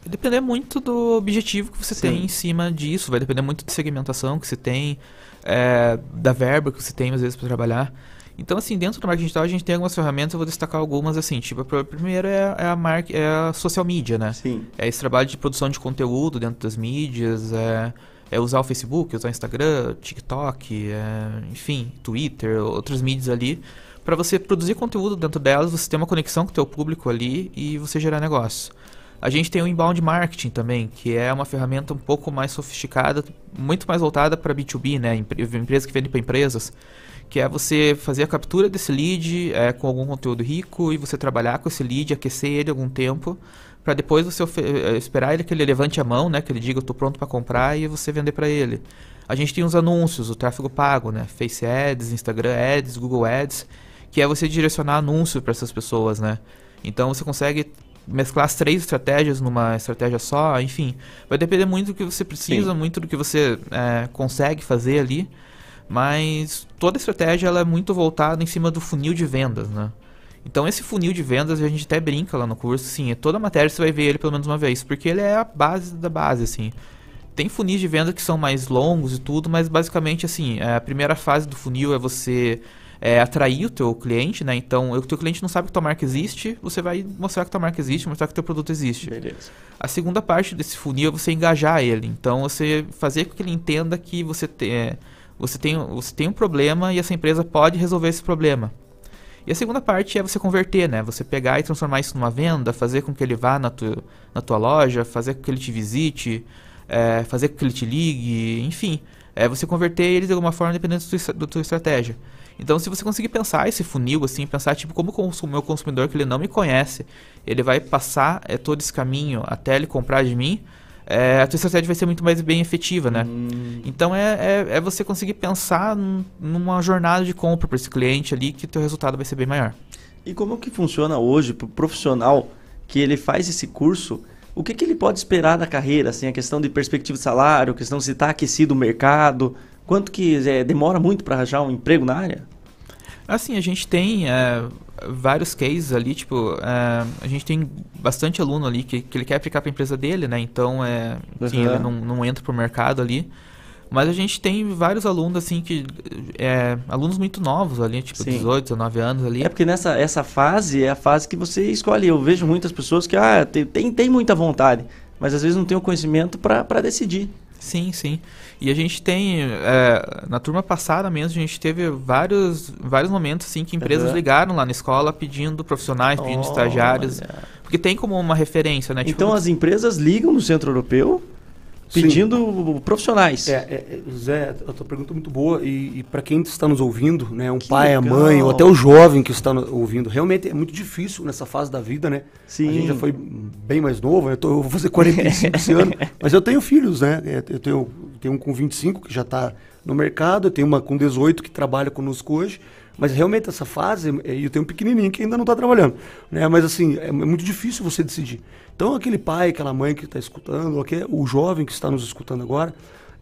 Vai depender muito do objetivo que você Sim. tem em cima disso, vai depender muito de segmentação que você tem, é, da verba que você tem às vezes para trabalhar. Então, assim, dentro do marketing digital a gente tem algumas ferramentas, eu vou destacar algumas, assim, tipo, a primeira é, é a, marca, é a social media, né? Sim. É esse trabalho de produção de conteúdo dentro das mídias, é, é usar o Facebook, usar o Instagram, TikTok, é, enfim, Twitter, outras mídias ali, para você produzir conteúdo dentro delas, você ter uma conexão com o teu público ali e você gerar negócio. A gente tem o inbound marketing também, que é uma ferramenta um pouco mais sofisticada, muito mais voltada para B2B, né? Empresas que vendem para empresas, que é você fazer a captura desse lead é, com algum conteúdo rico e você trabalhar com esse lead, aquecer ele algum tempo, para depois você é, esperar ele que ele levante a mão, né? Que ele diga eu estou pronto para comprar e você vender para ele. A gente tem os anúncios, o tráfego pago, né? Face Ads, Instagram Ads, Google Ads, que é você direcionar anúncio para essas pessoas, né? Então você consegue mesclar as três estratégias numa estratégia só, enfim, vai depender muito do que você precisa, Sim. muito do que você é, consegue fazer ali, mas toda estratégia ela é muito voltada em cima do funil de vendas, né? Então esse funil de vendas a gente até brinca lá no curso, sim, é toda matéria você vai ver ele pelo menos uma vez, porque ele é a base da base, assim. Tem funis de venda que são mais longos e tudo, mas basicamente assim, a primeira fase do funil é você é, atrair o teu cliente, né? Então, o teu cliente não sabe que tua marca existe, você vai mostrar que tua marca existe, mostrar que teu produto existe. Beleza. A segunda parte desse funil é você engajar ele. Então, você fazer com que ele entenda que você, te, é, você, tem, você tem um problema e essa empresa pode resolver esse problema. E a segunda parte é você converter, né? Você pegar e transformar isso numa venda, fazer com que ele vá na, tu, na tua loja, fazer com que ele te visite, é, fazer com que ele te ligue, enfim. É você converter ele de alguma forma dependendo da tua, da tua estratégia. Então, se você conseguir pensar esse funil, assim, pensar tipo como o meu consumidor que ele não me conhece, ele vai passar é, todo esse caminho até ele comprar de mim, é, a tua estratégia vai ser muito mais bem efetiva, né? Hum. Então é, é, é, você conseguir pensar numa jornada de compra para esse cliente ali que o teu resultado vai ser bem maior. E como que funciona hoje para o profissional que ele faz esse curso? O que, que ele pode esperar da carreira? Assim, a questão de perspectiva de salário, a questão se está aquecido o mercado, Quanto que é, demora muito para arranjar um emprego na área? Assim, a gente tem é, vários cases ali, tipo, é, a gente tem bastante aluno ali que, que ele quer aplicar para a empresa dele, né? Então, é, uhum. sim, ele não, não entra para o mercado ali. Mas a gente tem vários alunos, assim, que. É, alunos muito novos ali, tipo Sim. 18, 19 anos ali. É porque nessa essa fase é a fase que você escolhe. Eu vejo muitas pessoas que ah, tem, tem, tem muita vontade, mas às vezes não tem o conhecimento para decidir. Sim, sim. E a gente tem, é, na turma passada mesmo, a gente teve vários, vários momentos assim que empresas uhum. ligaram lá na escola pedindo profissionais, pedindo oh, estagiários. Olha. Porque tem como uma referência, né? Tipo, então as empresas ligam no centro europeu pedindo Sim. profissionais. É, é, é, Zé, a tua pergunta é muito boa e, e para quem está nos ouvindo, né, um que pai, legal. a mãe ou até o jovem que está ouvindo, realmente é muito difícil nessa fase da vida, né? Sim. A gente já foi bem mais novo, eu, tô, eu vou fazer 45 esse ano, mas eu tenho filhos, né? É, eu tenho, tenho um com 25 que já está no mercado, eu tenho uma com 18 que trabalha conosco hoje. Mas realmente essa fase, é, eu tenho um pequenininho que ainda não está trabalhando. Né? Mas assim, é, é muito difícil você decidir. Então aquele pai, aquela mãe que está escutando, o jovem que está nos escutando agora,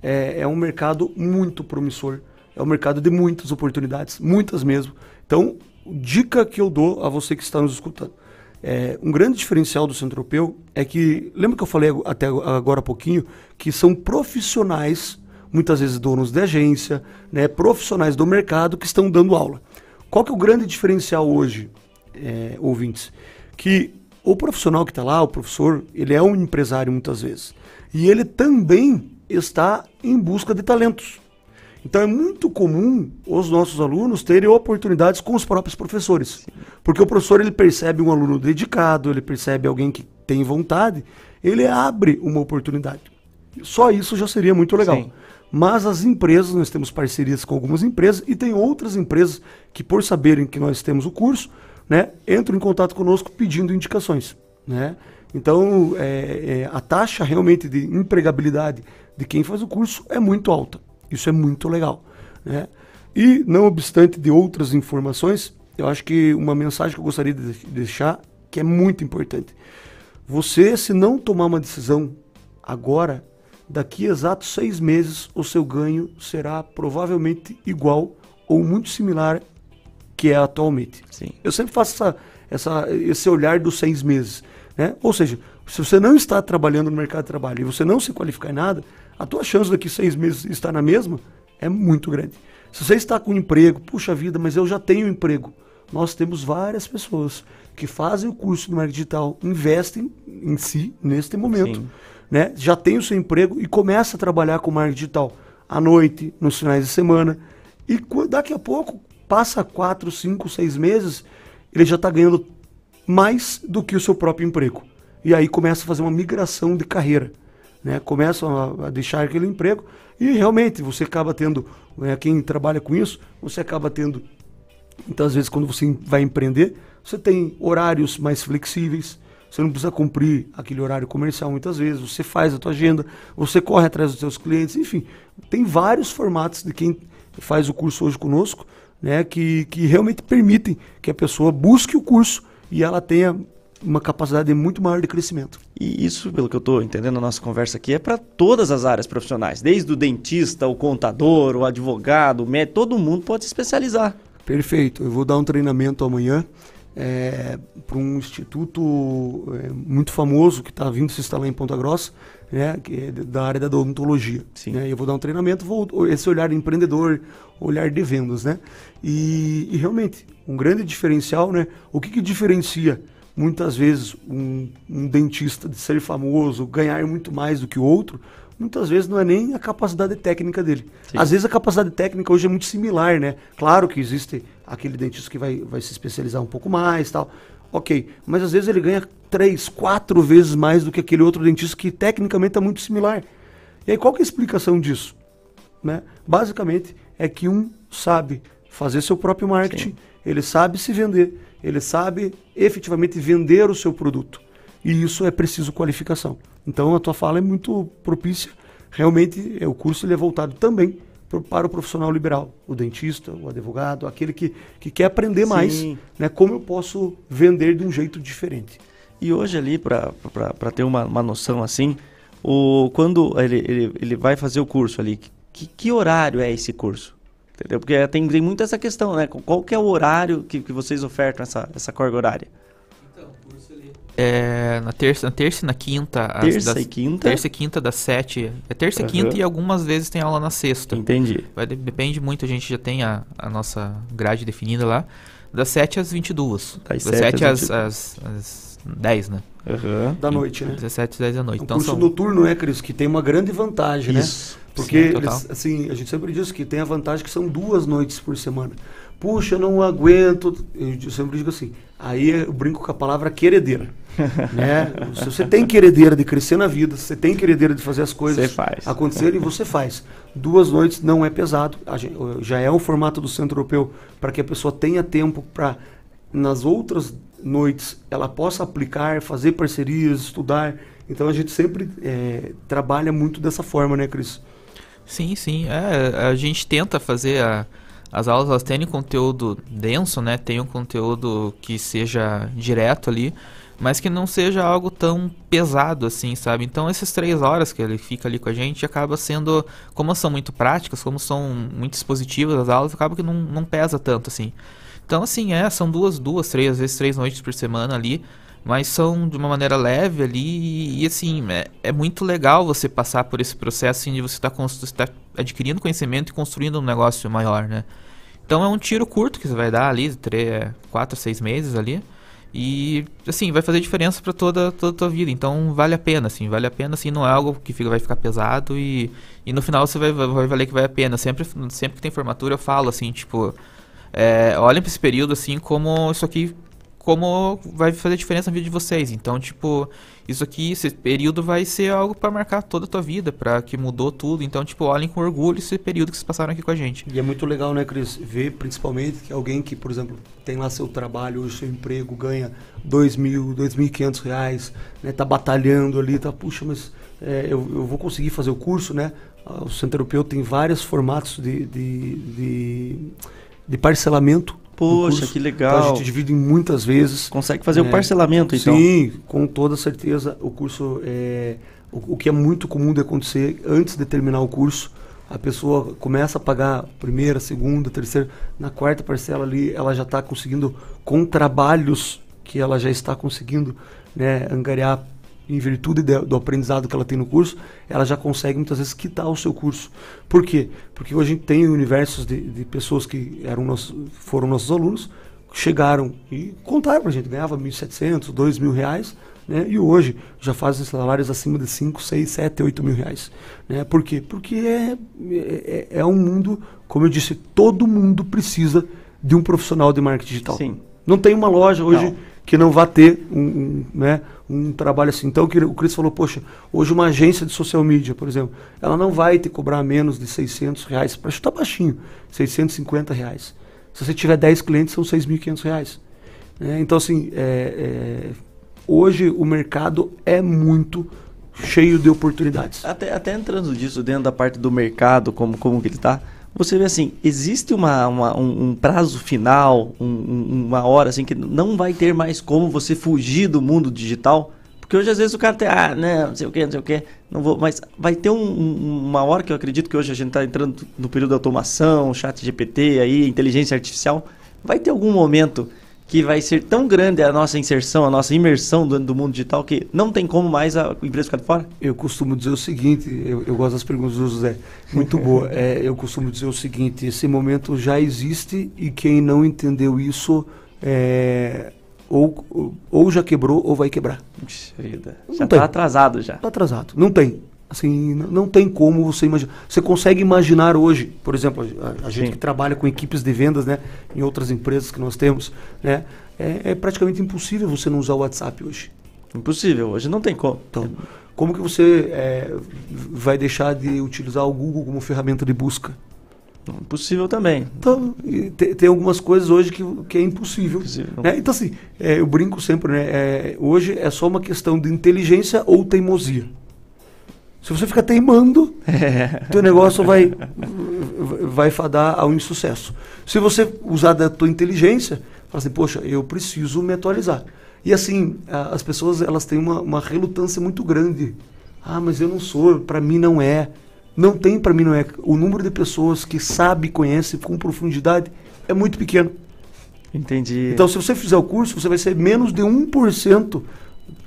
é, é um mercado muito promissor. É um mercado de muitas oportunidades, muitas mesmo. Então, dica que eu dou a você que está nos escutando. É, um grande diferencial do Centro Europeu é que, lembra que eu falei até agora há pouquinho, que são profissionais muitas vezes donos de agência, né, profissionais do mercado que estão dando aula. Qual que é o grande diferencial hoje, é, ouvintes? Que o profissional que está lá, o professor, ele é um empresário muitas vezes. E ele também está em busca de talentos. Então é muito comum os nossos alunos terem oportunidades com os próprios professores. Porque o professor ele percebe um aluno dedicado, ele percebe alguém que tem vontade, ele abre uma oportunidade. Só isso já seria muito legal. Sim. Mas as empresas, nós temos parcerias com algumas empresas e tem outras empresas que, por saberem que nós temos o curso, né, entram em contato conosco pedindo indicações. Né? Então, é, é, a taxa realmente de empregabilidade de quem faz o curso é muito alta. Isso é muito legal. Né? E, não obstante de outras informações, eu acho que uma mensagem que eu gostaria de deixar, que é muito importante. Você, se não tomar uma decisão agora, daqui a exatos seis meses, o seu ganho será provavelmente igual ou muito similar que é atualmente. Sim. Eu sempre faço essa, essa, esse olhar dos seis meses. Né? Ou seja, se você não está trabalhando no mercado de trabalho e você não se qualificar em nada, a tua chance daqui seis meses estar na mesma é muito grande. Se você está com um emprego, puxa vida, mas eu já tenho um emprego. Nós temos várias pessoas que fazem o curso do marketing digital, investem em si neste momento, né? Já tem o seu emprego e começa a trabalhar com marketing digital à noite, nos finais de semana. E daqui a pouco, passa quatro, cinco, seis meses, ele já está ganhando mais do que o seu próprio emprego. E aí começa a fazer uma migração de carreira. Né? Começam a, a deixar aquele emprego e realmente você acaba tendo, né, quem trabalha com isso, você acaba tendo, muitas vezes quando você vai empreender, você tem horários mais flexíveis, você não precisa cumprir aquele horário comercial muitas vezes, você faz a tua agenda, você corre atrás dos seus clientes, enfim, tem vários formatos de quem faz o curso hoje conosco, né, que, que realmente permitem que a pessoa busque o curso e ela tenha uma capacidade muito maior de crescimento. E isso, pelo que eu estou entendendo na nossa conversa aqui, é para todas as áreas profissionais, desde o dentista, o contador, o advogado, o médico, todo mundo pode se especializar. Perfeito. Eu vou dar um treinamento amanhã é, para um instituto é, muito famoso que está vindo se instalar em Ponta Grossa, né, que é da área da odontologia. Né, eu vou dar um treinamento, vou esse olhar empreendedor, olhar de vendas, né? E, e realmente um grande diferencial, né? O que, que diferencia muitas vezes um, um, dentista de ser famoso, ganhar muito mais do que o outro? Muitas vezes não é nem a capacidade técnica dele. Sim. Às vezes a capacidade técnica hoje é muito similar, né? Claro que existe aquele dentista que vai, vai se especializar um pouco mais, tal. Ok, mas às vezes ele ganha três, quatro vezes mais do que aquele outro dentista que tecnicamente é muito similar. E aí qual que é a explicação disso? Né? Basicamente é que um sabe fazer seu próprio marketing, Sim. ele sabe se vender, ele sabe efetivamente vender o seu produto. E isso é preciso qualificação. Então a tua fala é muito propícia. Realmente o curso ele é voltado também para o profissional liberal, o dentista, o advogado, aquele que, que quer aprender Sim. mais, né, como eu posso vender de um jeito diferente. E hoje ali, para ter uma, uma noção assim, o, quando ele, ele, ele vai fazer o curso ali, que, que horário é esse curso? Entendeu? Porque tem, tem muito essa questão, né? Qual que é o horário que, que vocês ofertam essa, essa carga horária? É, na terça, na terça e na quinta. Terça das, e quinta? Terça e quinta das sete. É terça uhum. e quinta e algumas vezes tem aula na sexta. Entendi. Vai, depende muito, a gente já tem a, a nossa grade definida lá. Das 7 às 22. Das, das 7 às, às, às 10, né? Uhum. Da noite, né? 17 às 10 da noite. O então curso são... noturno, é, Cris, que tem uma grande vantagem, Isso. né? Porque, Sim, eles, assim, a gente sempre diz que tem a vantagem que são duas noites por semana. Puxa, eu não aguento. Eu sempre digo assim. Aí eu brinco com a palavra queredeira. né? Se você tem queredeira de crescer na vida, você tem queredeira de fazer as coisas acontecerem, você faz. Duas noites não é pesado. Gente, já é o formato do Centro Europeu para que a pessoa tenha tempo para, nas outras noites, ela possa aplicar, fazer parcerias, estudar. Então a gente sempre é, trabalha muito dessa forma, né, Cris? Sim, sim. É, a gente tenta fazer a, as aulas, elas têm conteúdo denso, né? Tem um conteúdo que seja direto ali, mas que não seja algo tão pesado assim, sabe? Então essas três horas que ele fica ali com a gente acaba sendo, como são muito práticas, como são muito expositivas as aulas, acaba que não, não pesa tanto assim. Então assim, é, são duas, duas, três, às vezes três noites por semana ali mas são de uma maneira leve ali e, assim, é, é, muito legal você passar por esse processo assim, de você estar tá, tá adquirindo conhecimento e construindo um negócio maior, né? Então é um tiro curto que você vai dar ali, três, quatro, seis meses ali. E assim, vai fazer diferença para toda, toda a tua vida. Então vale a pena, assim, vale a pena, assim, não é algo que fica, vai ficar pesado e, e no final você vai, vai valer que vale a pena. Sempre, sempre que tem formatura eu falo assim, tipo, é, olhem para esse período assim como isso aqui como vai fazer diferença na vida de vocês. Então, tipo, isso aqui, esse período vai ser algo para marcar toda a tua vida, para que mudou tudo. Então, tipo, olhem com orgulho esse período que vocês passaram aqui com a gente. E é muito legal, né, Cris? Ver principalmente que alguém que, por exemplo, tem lá seu trabalho, seu emprego, ganha dois mil, dois mil e quinhentos reais, né, tá batalhando ali, tá, puxa, mas é, eu, eu vou conseguir fazer o curso, né? O Centro Europeu tem vários formatos de, de, de, de parcelamento. Poxa, que legal. Então a gente divide em muitas vezes. Consegue fazer o parcelamento, então? Sim, com toda certeza. O curso é. O, o que é muito comum de acontecer antes de terminar o curso, a pessoa começa a pagar primeira, segunda, terceira, na quarta parcela ali, ela já está conseguindo, com trabalhos que ela já está conseguindo né, angariar em virtude de, do aprendizado que ela tem no curso, ela já consegue muitas vezes quitar o seu curso. Por quê? Porque hoje a gente tem universos de, de pessoas que eram nossos, foram nossos alunos, chegaram e contaram para a gente, ganhava 1.700, 2.000 reais, né? e hoje já fazem salários acima de 5, 6, 7, 8 mil reais. Né? Por quê? Porque é, é, é um mundo, como eu disse, todo mundo precisa de um profissional de marketing digital. Sim. Não tem uma loja hoje Não. Que não vá ter um, um, né, um trabalho assim. Então, o Cris falou, poxa, hoje uma agência de social media, por exemplo, ela não vai te cobrar menos de 600 reais, para chutar baixinho, 650 reais. Se você tiver 10 clientes, são 6.500 reais. Né? Então, assim, é, é, hoje o mercado é muito cheio de oportunidades. Até, até entrando disso dentro da parte do mercado, como, como que ele está, você vê assim, existe uma, uma um, um, prazo final, um, uma hora assim que não vai ter mais como você fugir do mundo digital? Porque hoje às vezes o cara tem, ah, não, sei o que, não sei o que, não vou, mas vai ter um, uma hora que eu acredito que hoje a gente está entrando no período de automação, chat GPT, aí, inteligência artificial, vai ter algum momento que vai ser tão grande a nossa inserção, a nossa imersão do, do mundo digital que não tem como mais a empresa ficar de fora? Eu costumo dizer o seguinte, eu, eu gosto das perguntas do José, muito boa. É, eu costumo dizer o seguinte, esse momento já existe e quem não entendeu isso é, ou, ou já quebrou ou vai quebrar. Puxa vida. Já está atrasado já. Está atrasado. Não tem. Assim, não tem como você imaginar. Você consegue imaginar hoje, por exemplo, a, a gente que trabalha com equipes de vendas, né, em outras empresas que nós temos, né, é, é, praticamente impossível você não usar o WhatsApp hoje. Impossível, hoje não tem como. Então, como que você é, vai deixar de utilizar o Google como ferramenta de busca? Impossível também. Então, tem, tem, algumas coisas hoje que, que é impossível. impossível né? Então, assim, é, eu brinco sempre, né? É, hoje é só uma questão de inteligência ou teimosia. Se você ficar teimando, é. teu negócio vai, vai fadar ao insucesso. Se você usar da tua inteligência, fala assim, poxa, eu preciso me atualizar. E assim, as pessoas elas têm uma, uma relutância muito grande. Ah, mas eu não sou, para mim não é. Não tem, para mim não é. O número de pessoas que sabe, conhece com profundidade é muito pequeno. Entendi. Então, se você fizer o curso, você vai ser menos de 1%,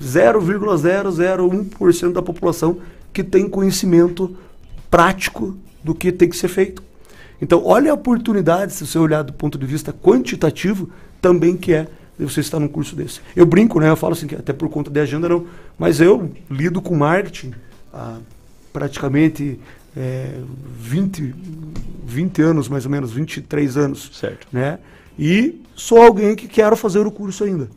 0,001% da população que tem conhecimento prático do que tem que ser feito. Então, olha a oportunidade, se você olhar do ponto de vista quantitativo, também que é você estar num curso desse. Eu brinco, né? Eu falo assim, que até por conta de agenda não, mas eu lido com marketing há praticamente é, 20, 20 anos, mais ou menos, 23 anos. Certo. Né? E sou alguém que quero fazer o curso ainda.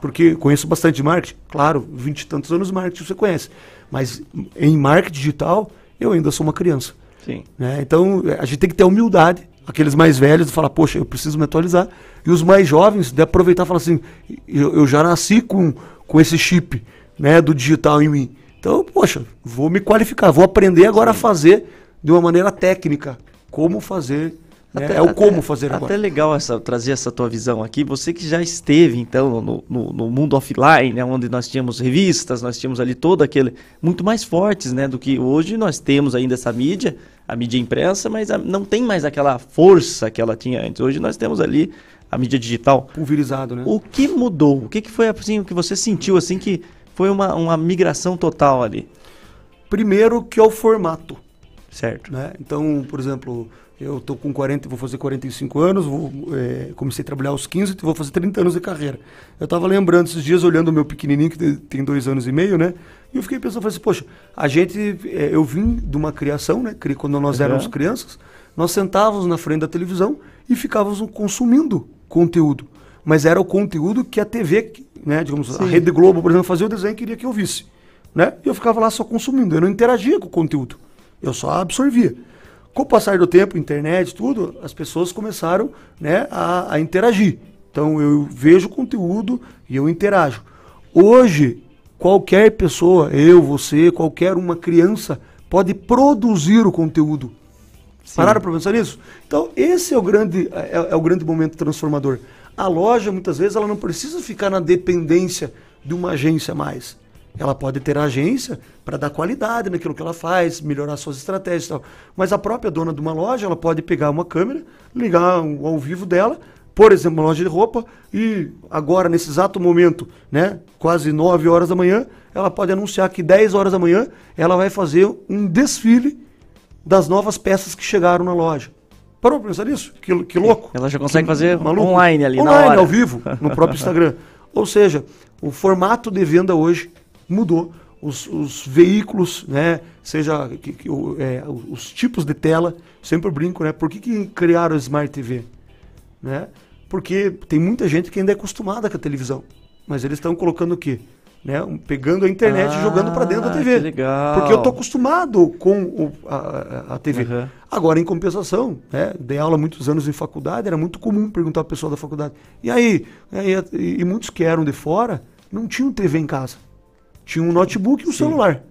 Porque conheço bastante de marketing. Claro, 20 e tantos anos de marketing você conhece. Mas em marketing digital, eu ainda sou uma criança. Sim. Né? Então, a gente tem que ter humildade. Aqueles mais velhos de falar, poxa, eu preciso me atualizar. E os mais jovens de aproveitar e falar assim, eu, eu já nasci com, com esse chip né, do digital em mim. Então, poxa, vou me qualificar, vou aprender agora Sim. a fazer de uma maneira técnica. Como fazer? Até, é o como fazer até agora. Até legal essa, trazer essa tua visão aqui. Você que já esteve, então, no, no, no, mundo offline, né, onde nós tínhamos revistas, nós tínhamos ali todo aquele. muito mais fortes né, do que hoje nós temos ainda essa mídia, a mídia impressa, mas a, não tem mais aquela força que ela tinha antes. Hoje nós temos ali a mídia digital. Pulverizado, né? O que mudou? O que, que foi assim, o que você sentiu assim que foi uma, uma migração total ali? Primeiro que é o formato. Certo. Né? Então, por exemplo eu tô com 40, vou fazer 45 anos, vou, é, comecei a trabalhar aos 15, vou fazer 30 anos de carreira. Eu estava lembrando esses dias, olhando o meu pequenininho, que tem dois anos e meio, né? E eu fiquei pensando, falei assim, poxa, a gente, é, eu vim de uma criação, né? Quando nós uhum. éramos crianças, nós sentávamos na frente da televisão e ficávamos consumindo conteúdo. Mas era o conteúdo que a TV, né? Digamos, Sim. a Rede Globo, por exemplo, fazia o desenho e queria que eu visse. Né? E eu ficava lá só consumindo, eu não interagia com o conteúdo. Eu só absorvia. Com o passar do tempo, internet, tudo, as pessoas começaram né, a, a interagir. Então eu vejo conteúdo e eu interajo. Hoje, qualquer pessoa, eu, você, qualquer uma criança, pode produzir o conteúdo. Pararam para pensar nisso? Então, esse é o, grande, é, é o grande momento transformador. A loja, muitas vezes, ela não precisa ficar na dependência de uma agência mais. Ela pode ter agência para dar qualidade naquilo que ela faz, melhorar suas estratégias e tal. Mas a própria dona de uma loja, ela pode pegar uma câmera, ligar um- ao vivo dela, por exemplo, uma loja de roupa, e agora, nesse exato momento, né, quase 9 horas da manhã, ela pode anunciar que 10 horas da manhã ela vai fazer um desfile das novas peças que chegaram na loja. Parou pra pensar nisso? Que, que louco. Ela já consegue Que fazer maluco. online ali, na Online, hora. ao vivo, no próprio Instagram. Ou seja, o formato de venda hoje mudou. Os, os veículos, né? Seja que- que o- é, os tipos de tela, sempre brinco, né? Por que, que criaram o Smart TV? Né? Porque tem muita gente que ainda é acostumada com a televisão. Mas eles estão colocando o quê? Né? Pegando a internet e jogando para dentro da Ah, TV. legal. Porque eu tô acostumado com o- a, a- TV. Uhum. Agora, em compensação, né, dei aula muitos anos em faculdade, era muito comum perguntar para pessoal da faculdade. E aí? E, aí, e muitos que eram de fora não tinham TV em casa. Tinham um notebook e um celular.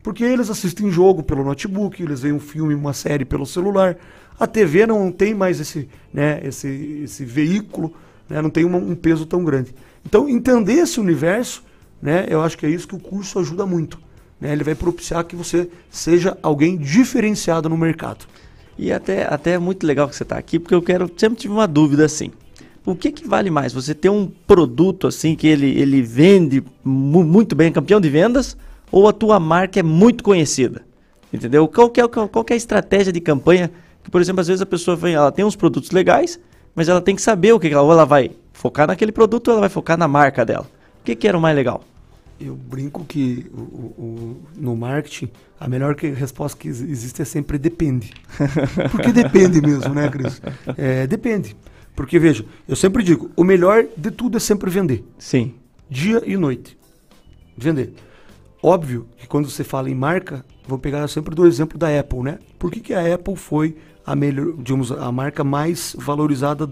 Porque eles assistem jogo pelo notebook, eles veem um filme, uma série pelo celular. A TV não tem mais esse, né, esse, esse veículo, né, não tem uma- um peso tão grande. Então, entender esse universo, né, eu acho que é isso que o curso ajuda muito. né? Ele vai propiciar que você seja alguém diferenciado no mercado. E até, até é muito legal que você está aqui, porque eu quero. Sempre tive uma dúvida assim. O que, que vale mais? Você ter um produto assim que ele, ele vende mu- muito bem, campeão de vendas, ou a tua marca é muito conhecida? Entendeu? Qual que é, qual, qual que é a estratégia de campanha? Que, por exemplo, às vezes a pessoa vem, ela tem uns produtos legais, mas ela tem que saber o que, que ela, ou ela vai focar naquele produto ou ela vai focar na marca dela. O que, que era o mais legal? Eu brinco que o- o- no marketing, a melhor que- resposta que ex- existe é sempre depende. Porque depende mesmo, né, Cris? É, depende. Porque, veja, eu sempre digo, o melhor de tudo é sempre vender. Sim. Dia e noite. Vender. Óbvio que quando você fala em marca, vou pegar sempre do exemplo da Apple, né? Por que, que a Apple foi a melhor, digamos, a marca mais valorizada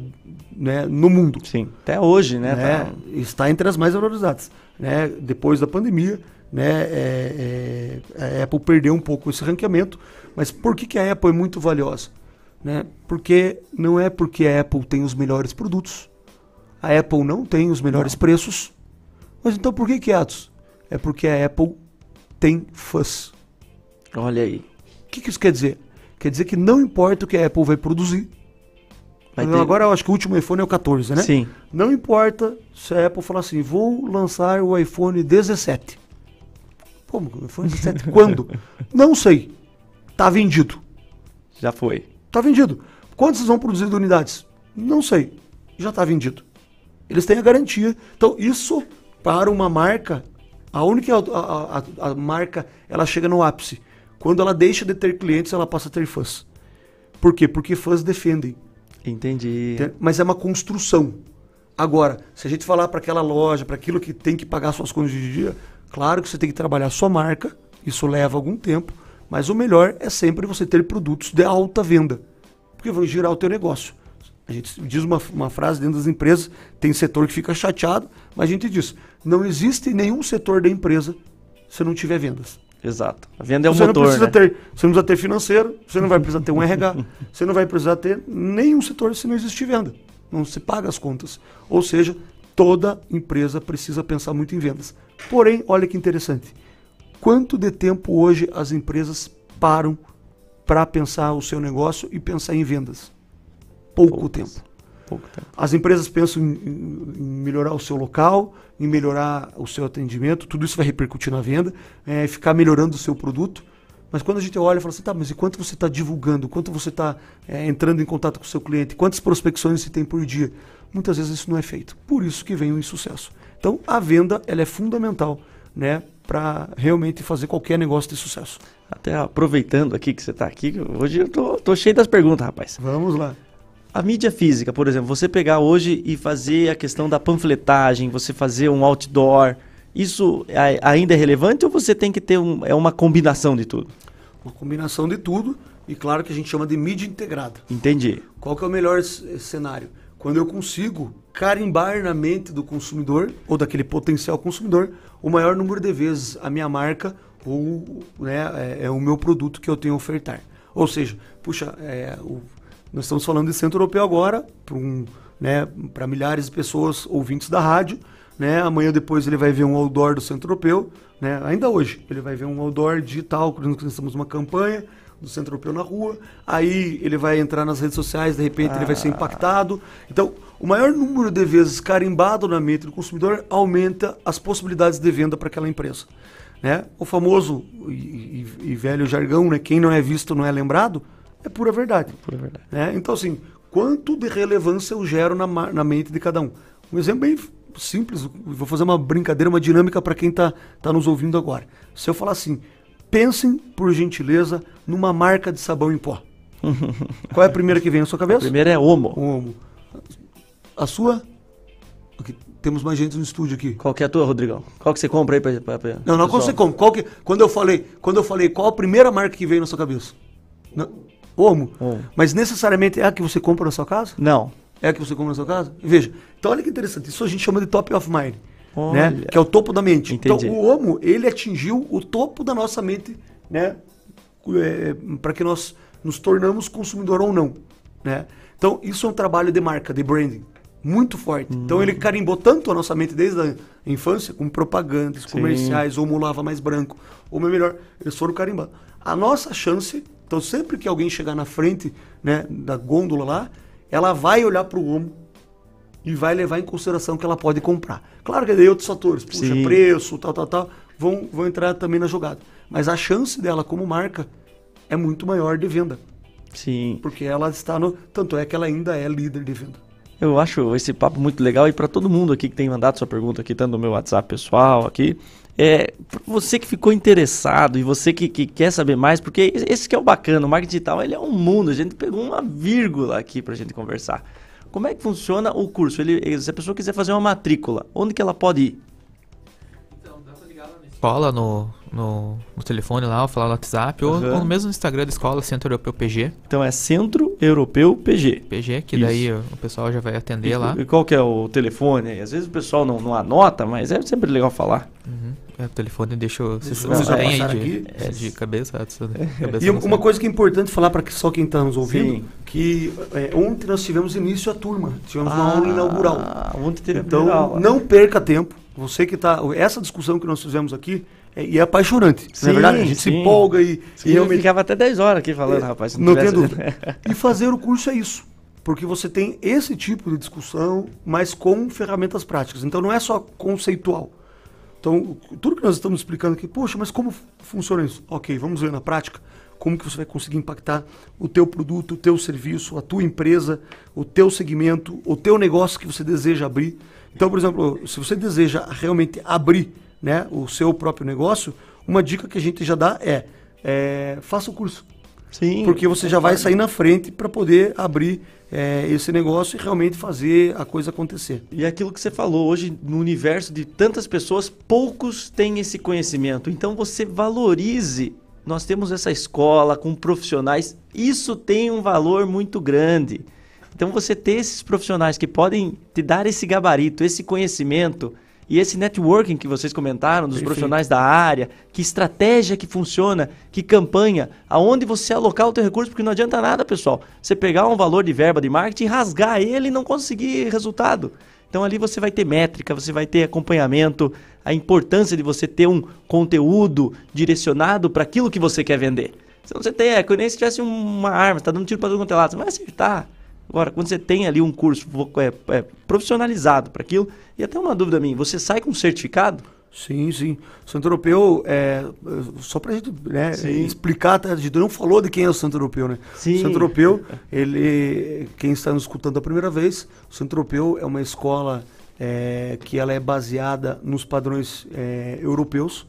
né, no mundo? Sim. Até hoje, né? né? Tá- Está entre as mais valorizadas. Né? Depois da pandemia, né? é- é, a Apple perdeu um pouco esse ranqueamento. Mas por que, que a Apple é muito valiosa? Né? Porque não é porque a Apple tem os melhores produtos. A Apple não tem os melhores preços. Mas então por que que, Atos? É porque a Apple tem fãs. Olha aí. O que, que isso quer dizer? Quer dizer que não importa o que a Apple vai produzir. Vai ter- Agora eu acho que o último iPhone é o 14, né? Sim. Não importa se a Apple falar assim, vou lançar o iPhone 17. Como? O iPhone 17? Quando? Não sei. Tá vendido. Já foi. Tá vendido. Quantos vão produzir de unidades? Não sei. Já tá vendido. Eles têm a garantia. Então, isso para uma marca, a única a, a- a- marca, ela chega no ápice. Quando ela deixa de ter clientes, ela passa a ter fãs. Por quê? Porque fãs defendem. Entendi. Mas é uma construção. Agora, se a gente falar para aquela loja, para aquilo que tem que pagar suas contas de dia, claro que você tem que trabalhar a sua marca, isso leva algum tempo, mas o melhor é sempre você ter produtos de alta venda, porque vão girar o teu negócio. A gente diz uma, uma frase dentro das empresas, tem setor que fica chateado, mas a gente diz, não existe nenhum setor da empresa se não tiver vendas. Exato. A venda é o você motor, não precisa né? ter, você não precisa ter financeiro, você não vai precisar ter um RH, você não vai precisar ter nenhum setor se não existir venda. Não se paga as contas. Ou seja, toda empresa precisa pensar muito em vendas. Porém, olha que interessante. Quanto de tempo hoje as empresas param para pensar o seu negócio e pensar em vendas? Pouco tempo. Pouco tempo. As empresas pensam em, em- melhorar o seu local, em melhorar o seu atendimento, tudo isso vai repercutir na venda, é, ficar melhorando o seu produto. Mas quando a gente olha e fala assim, tá, mas e quanto você está divulgando, quanto você está entrando em contato com o seu cliente, quantas prospecções você tem por dia? Muitas vezes isso não é feito. Por isso que vem o insucesso. Então a venda ela é fundamental né, para realmente fazer qualquer negócio ter sucesso. Até aproveitando aqui que você está aqui, hoje eu tô, tô cheio das perguntas, rapaz. Vamos lá. A mídia física, por exemplo, você pegar hoje e fazer a questão da panfletagem, você fazer um outdoor, isso ainda é relevante ou você tem que ter um, é uma combinação de tudo? Uma combinação de tudo e claro que a gente chama de mídia integrada. Entendi. Qual que é o melhor cenário? Quando eu consigo carimbar na mente do consumidor ou daquele potencial consumidor o maior número de vezes a minha marca ou né, é, é o meu produto que eu tenho a ofertar. Ou seja, puxa, é, o, nós estamos falando de centro europeu agora, para um, né, milhares de pessoas ouvintes da rádio. Né, amanhã depois ele vai ver um outdoor do centro europeu. Né, ainda hoje, ele vai ver um outdoor digital, quando nós estamos numa campanha do centro europeu na rua. Aí ele vai entrar nas redes sociais, de repente ah. ele vai ser impactado. Então, o maior número de vezes carimbado na mente do consumidor aumenta as possibilidades de venda para aquela empresa. Né? O famoso e, e, e, velho jargão, né? quem não é visto não é lembrado, é pura verdade. Pura verdade. Né? Então, assim, quanto de relevância eu gero na, na mente de cada um? Um exemplo bem simples, vou fazer uma brincadeira, uma dinâmica para quem está tá nos ouvindo agora. Se eu falar assim, pensem, por gentileza, numa marca de sabão em pó. Qual é a primeira que vem na sua cabeça? A primeira é Omo. Omo. A sua? Aqui, temos mais gente no estúdio aqui. Qual que é a tua, Rodrigão? Qual que você compra aí pra, pra, pra Não, não, qual você compra? Qual que, quando eu falei, quando eu falei, qual a primeira marca que veio na sua cabeça? Não, Omo. Omo. Mas necessariamente é a que você compra na sua casa? Não. É a que você compra na sua casa? Veja. Então olha que interessante. Isso a gente chama de top of mind. Né? Que é o topo da mente. Entendi. Então o Omo, ele atingiu o topo da nossa mente, né? É, para que nós nos tornamos consumidor ou não, né? Então isso é um trabalho de marca, de branding muito forte. Hum. Então ele carimbou tanto a nossa mente desde a infância, com propagandas, Sim. comerciais, ou mulava mais branco, ou melhor, eles foram carimbando. A nossa chance, então sempre que alguém chegar na frente né, da gôndola lá, ela vai olhar para o homo e vai levar em consideração que ela pode comprar. Claro que daí outros fatores, puxa, Sim. preço, tal, tal, tal, vão, vão entrar também na jogada. Mas a chance dela como marca é muito maior de venda. Sim. Porque ela está no. Tanto é que ela ainda é líder de venda. Eu acho esse papo muito legal e para todo mundo aqui que tem mandado sua pergunta aqui, tanto no meu WhatsApp pessoal aqui, é, você que ficou interessado e você que, que, quer saber mais, porque esse que é o bacana, o marketing digital ele é um mundo, a gente pegou uma vírgula aqui para a gente conversar. Como é que funciona o curso? Ele, se a pessoa quiser fazer uma matrícula, onde que ela pode ir? Escola, no, no, no telefone lá, ou falar no WhatsApp, uhum. ou, ou mesmo no Instagram da escola, Centro Europeu PG. Então é Centro Europeu PG. PG, que Isso. daí o pessoal já vai atender e, lá. E qual que é o telefone? Às vezes o pessoal não, não anota, mas é sempre legal falar. Uhum. É, o telefone deixa. Vocês já têm aí de, é, de cabeça? cabeça e uma coisa que é importante falar para só quem está nos ouvindo, Sim. que é, ontem nós tivemos início a turma. Tivemos ah, uma aula inaugural. Ontem teve então, não perca tempo. Você que está... Essa discussão que nós fizemos aqui é, e é apaixonante, sim, não é verdade? A gente sim. se empolga e, sim, e realmente... Eu ficava até 10 horas aqui falando, é, rapaz. Não, não tem dúvida. e fazer o curso é isso. Porque você tem esse tipo de discussão, mas com ferramentas práticas. Então não é só conceitual. Então, tudo que nós estamos explicando aqui, poxa, mas como funciona isso? Ok, vamos ver na prática como que você vai conseguir impactar o teu produto, o teu serviço, a tua empresa, o teu segmento, o teu negócio que você deseja abrir. Então, por exemplo, se você deseja realmente abrir né, o seu próprio negócio, uma dica que a gente já dá é, é faça o curso. Sim. Porque você já vai sair na frente para poder abrir é, esse negócio e realmente fazer a coisa acontecer. E é aquilo que você falou, hoje no universo de tantas pessoas, poucos têm esse conhecimento. Então você valorize. Nós temos essa escola com profissionais, isso tem um valor muito grande. Então você ter esses profissionais que podem te dar esse gabarito, esse conhecimento, e esse networking que vocês comentaram, dos Perfeito. profissionais da área, que estratégia que funciona, que campanha, aonde você alocar o teu recurso, porque não adianta nada, pessoal, você pegar um valor de verba de marketing, rasgar ele e não conseguir resultado. Então ali você vai ter métrica, você vai ter acompanhamento, a importância de você ter um conteúdo direcionado para aquilo que você quer vender. Se você tem, é que nem se tivesse uma arma, está dando tiro para todo quanto é lado, você vai acertar. Agora, quando você tem ali um curso é, é, profissionalizado para aquilo, e até uma dúvida minha, você sai com um certificado? Sim, sim. O Centro Europeu, é, só para a gente né, explicar, tá, a gente não falou de quem é o Centro Europeu, né? Sim. O Centro Europeu, ele, quem está nos escutando a primeira vez, o Centro Europeu é uma escola é, que ela é baseada nos padrões é, europeus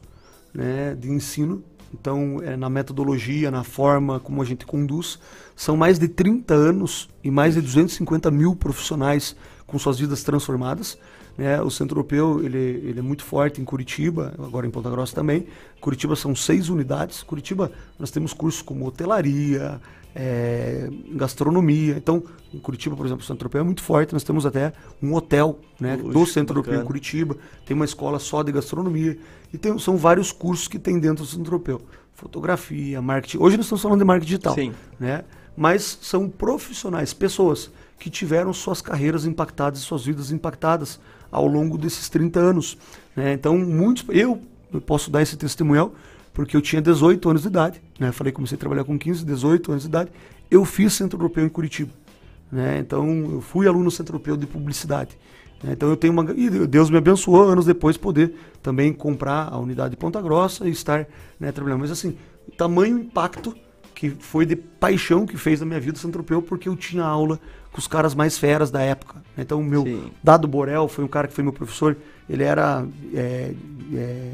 né, de ensino. Então, é, na metodologia, na forma como a gente conduz. São mais de 30 anos e mais de 250 mil profissionais com suas vidas transformadas. Né? O Centro Europeu ele, ele é muito forte em Curitiba, agora em Ponta Grossa também. Curitiba são seis unidades. Curitiba nós temos cursos como hotelaria, é, gastronomia. Então, em Curitiba, por exemplo, o Centro Europeu é muito forte. Nós temos até um hotel né, do Centro bacana. Europeu em Curitiba. Tem uma escola só de gastronomia. E tem, são vários cursos que tem dentro do Centro Europeu. Fotografia, marketing. Hoje nós estamos falando de marketing digital. Sim. Né? Mas são profissionais, pessoas que tiveram suas carreiras impactadas, suas vidas impactadas ao longo desses 30 anos. né? Então, muitos. Eu, eu posso dar esse testemunhal porque eu tinha 18 anos de idade. Né? Falei comecei a trabalhar com 15, 18 anos de idade. Eu fiz Centro Europeu em Curitiba. né? Então, eu fui aluno no Centro Europeu de Publicidade. né? Então, eu tenho uma. E Deus me abençoou anos depois poder também comprar a unidade de Ponta Grossa e estar né, trabalhando. Mas, assim, tamanho impacto que foi de paixão que fez na minha vida Centro Europeu, porque eu tinha aula com os caras mais feras da época. Então, o meu Dado Borel foi um cara que foi meu professor, ele era é, é,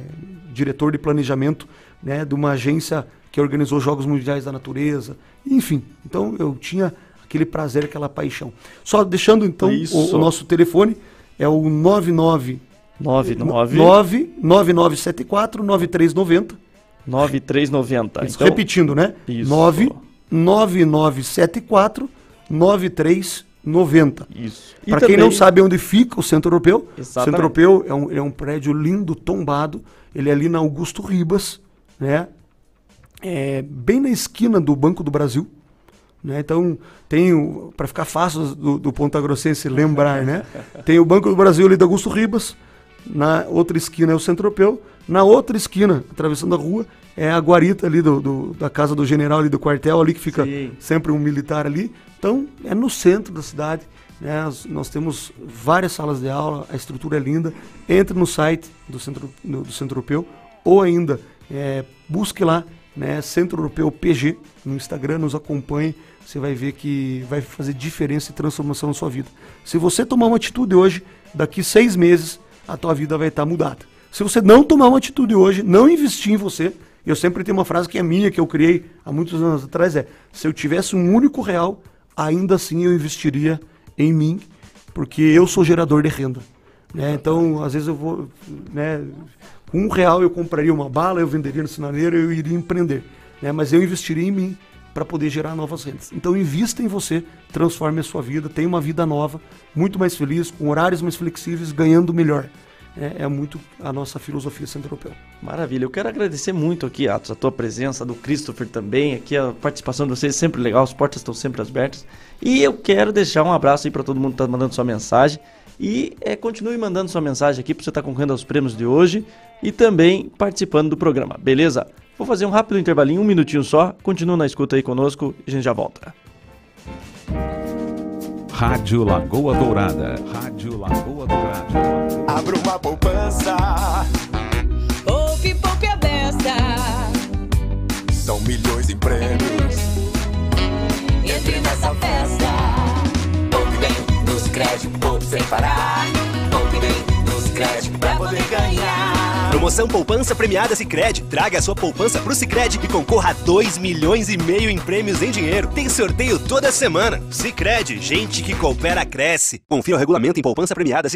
diretor de planejamento né, de uma agência que organizou Jogos Mundiais da Natureza, enfim. Então, eu tinha aquele prazer, aquela paixão. Só deixando, então, o, o nosso telefone é o 99... 99 9974 9390 9390. isso, Então, repetindo, né? Isso. 99974 9390. Isso. Para quem também- não sabe onde fica o Centro Europeu, o Exatamente. Centro Europeu é um, é um prédio lindo, tombado. Ele é ali na Augusto Ribas, né? É bem na esquina do Banco do Brasil. Né? Então, tem para ficar fácil do, do Ponta Grossense lembrar, né? Tem o Banco do Brasil ali da Augusto Ribas, na outra esquina é o Centro Europeu, na outra esquina, atravessando a rua, é a guarita ali do, do- da casa do general ali do quartel ali que fica Sim. sempre um militar ali. Então, é no centro da cidade. Né? Nós, temos várias salas de aula, a estrutura é linda. Entre no site do Centro, do Centro Europeu ou ainda é, busque lá, né, Centro Europeu PG, no Instagram, nos acompanhe. Você vai ver que vai fazer diferença e transformação na sua vida. Se você tomar uma atitude hoje, daqui seis meses, a tua vida vai estar mudada. Se você não tomar uma atitude hoje, não investir em você, eu sempre tenho uma frase que é minha, que eu criei há muitos anos atrás, é, se eu tivesse um único real, ainda assim eu investiria em mim, porque eu sou gerador de renda. né? Então, às vezes eu vou, né, com um real eu compraria uma bala, eu venderia no sinaleiro, eu iria empreender. né? Mas eu investiria em mim para poder gerar novas rendas. Então, invista em você, transforme a sua vida, tenha uma vida nova, muito mais feliz, com horários mais flexíveis, ganhando melhor. É, é muito a nossa filosofia centro-europeu. Maravilha, eu quero agradecer muito aqui, Atos, a tua presença, do Christopher também, aqui a participação de vocês sempre legal, as portas estão sempre abertas. E eu quero deixar um abraço aí para todo mundo que tá mandando sua mensagem. E é, continue mandando sua mensagem aqui para você estar concorrendo aos prêmios de hoje e também participando do programa, beleza? Vou fazer um rápido intervalinho, um minutinho só. Continua na escuta aí conosco e a gente já volta. Rádio Lagoa Dourada. Rádio Lagoa Dourada. Abra uma poupança. Poupe, poupe a beça. São milhões em prêmios. Entre nessa festa. Poupe bem nos créditos, poupe sem parar. Poupe bem nos créditos pra poder ganhar. Promoção Poupança Premiada Sicredi. Traga a sua poupança pro Sicredi e concorra a 2 milhões e meio em prêmios em dinheiro. Tem sorteio toda semana. Sicredi, gente que coopera cresce. Confira o regulamento em poupança premiada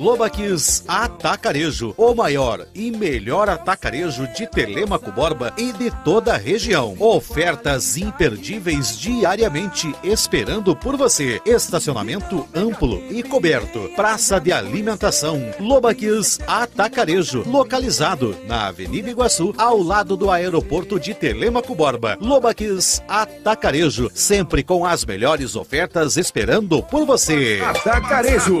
Lobaquis Atacarejo, o maior e melhor atacarejo de Telemaco Borba e de toda a região. Ofertas imperdíveis diariamente esperando por você. Estacionamento amplo e coberto. Praça de alimentação. Lobaquis Atacarejo, localizado na Avenida Iguaçu, ao lado do aeroporto de Telemaco Borba. Lobaquis Atacarejo, sempre com as melhores ofertas esperando por você. Atacarejo.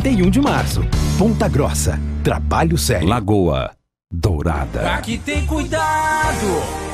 31 de março. Ponta Grossa. Trabalho sério. Lagoa Dourada. Aqui tem cuidado.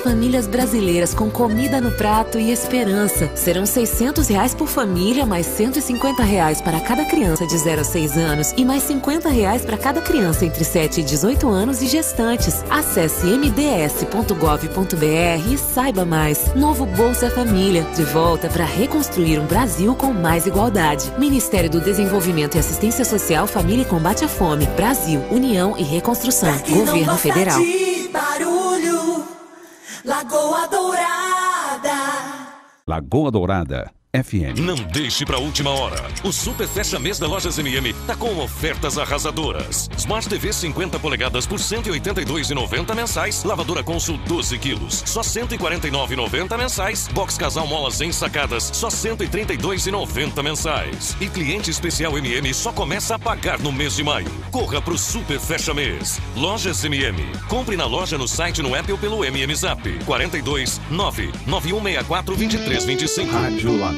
famílias brasileiras com comida no prato e esperança. Serão 600 reais por família, mais 150 reais para cada criança de 0 a 6 anos e mais 50 reais para cada criança entre 7 e 18 anos e gestantes. Acesse mds.gov.br e saiba mais. Novo Bolsa Família, de volta para reconstruir um Brasil com mais igualdade. Ministério do Desenvolvimento e Assistência Social, Família e Combate à Fome. Brasil, União e Reconstrução. Governo Federal. Lagoa Dourada. Lagoa Dourada FM. Não deixe para última hora. O Super Fecha Mês da Lojas MM tá com ofertas arrasadoras. Smart TV 50 polegadas por 182,90 mensais. Lavadora Consul 12 quilos, só 149,90 mensais. Box Casal Molas ensacadas, só 132,90 mensais. E cliente especial MM só começa a pagar no mês de maio. Corra pro Super Fecha Mês. Lojas MM. Compre na loja, no site, no app ou pelo MM Zap. 42 99164 2325. Rádio Lagoa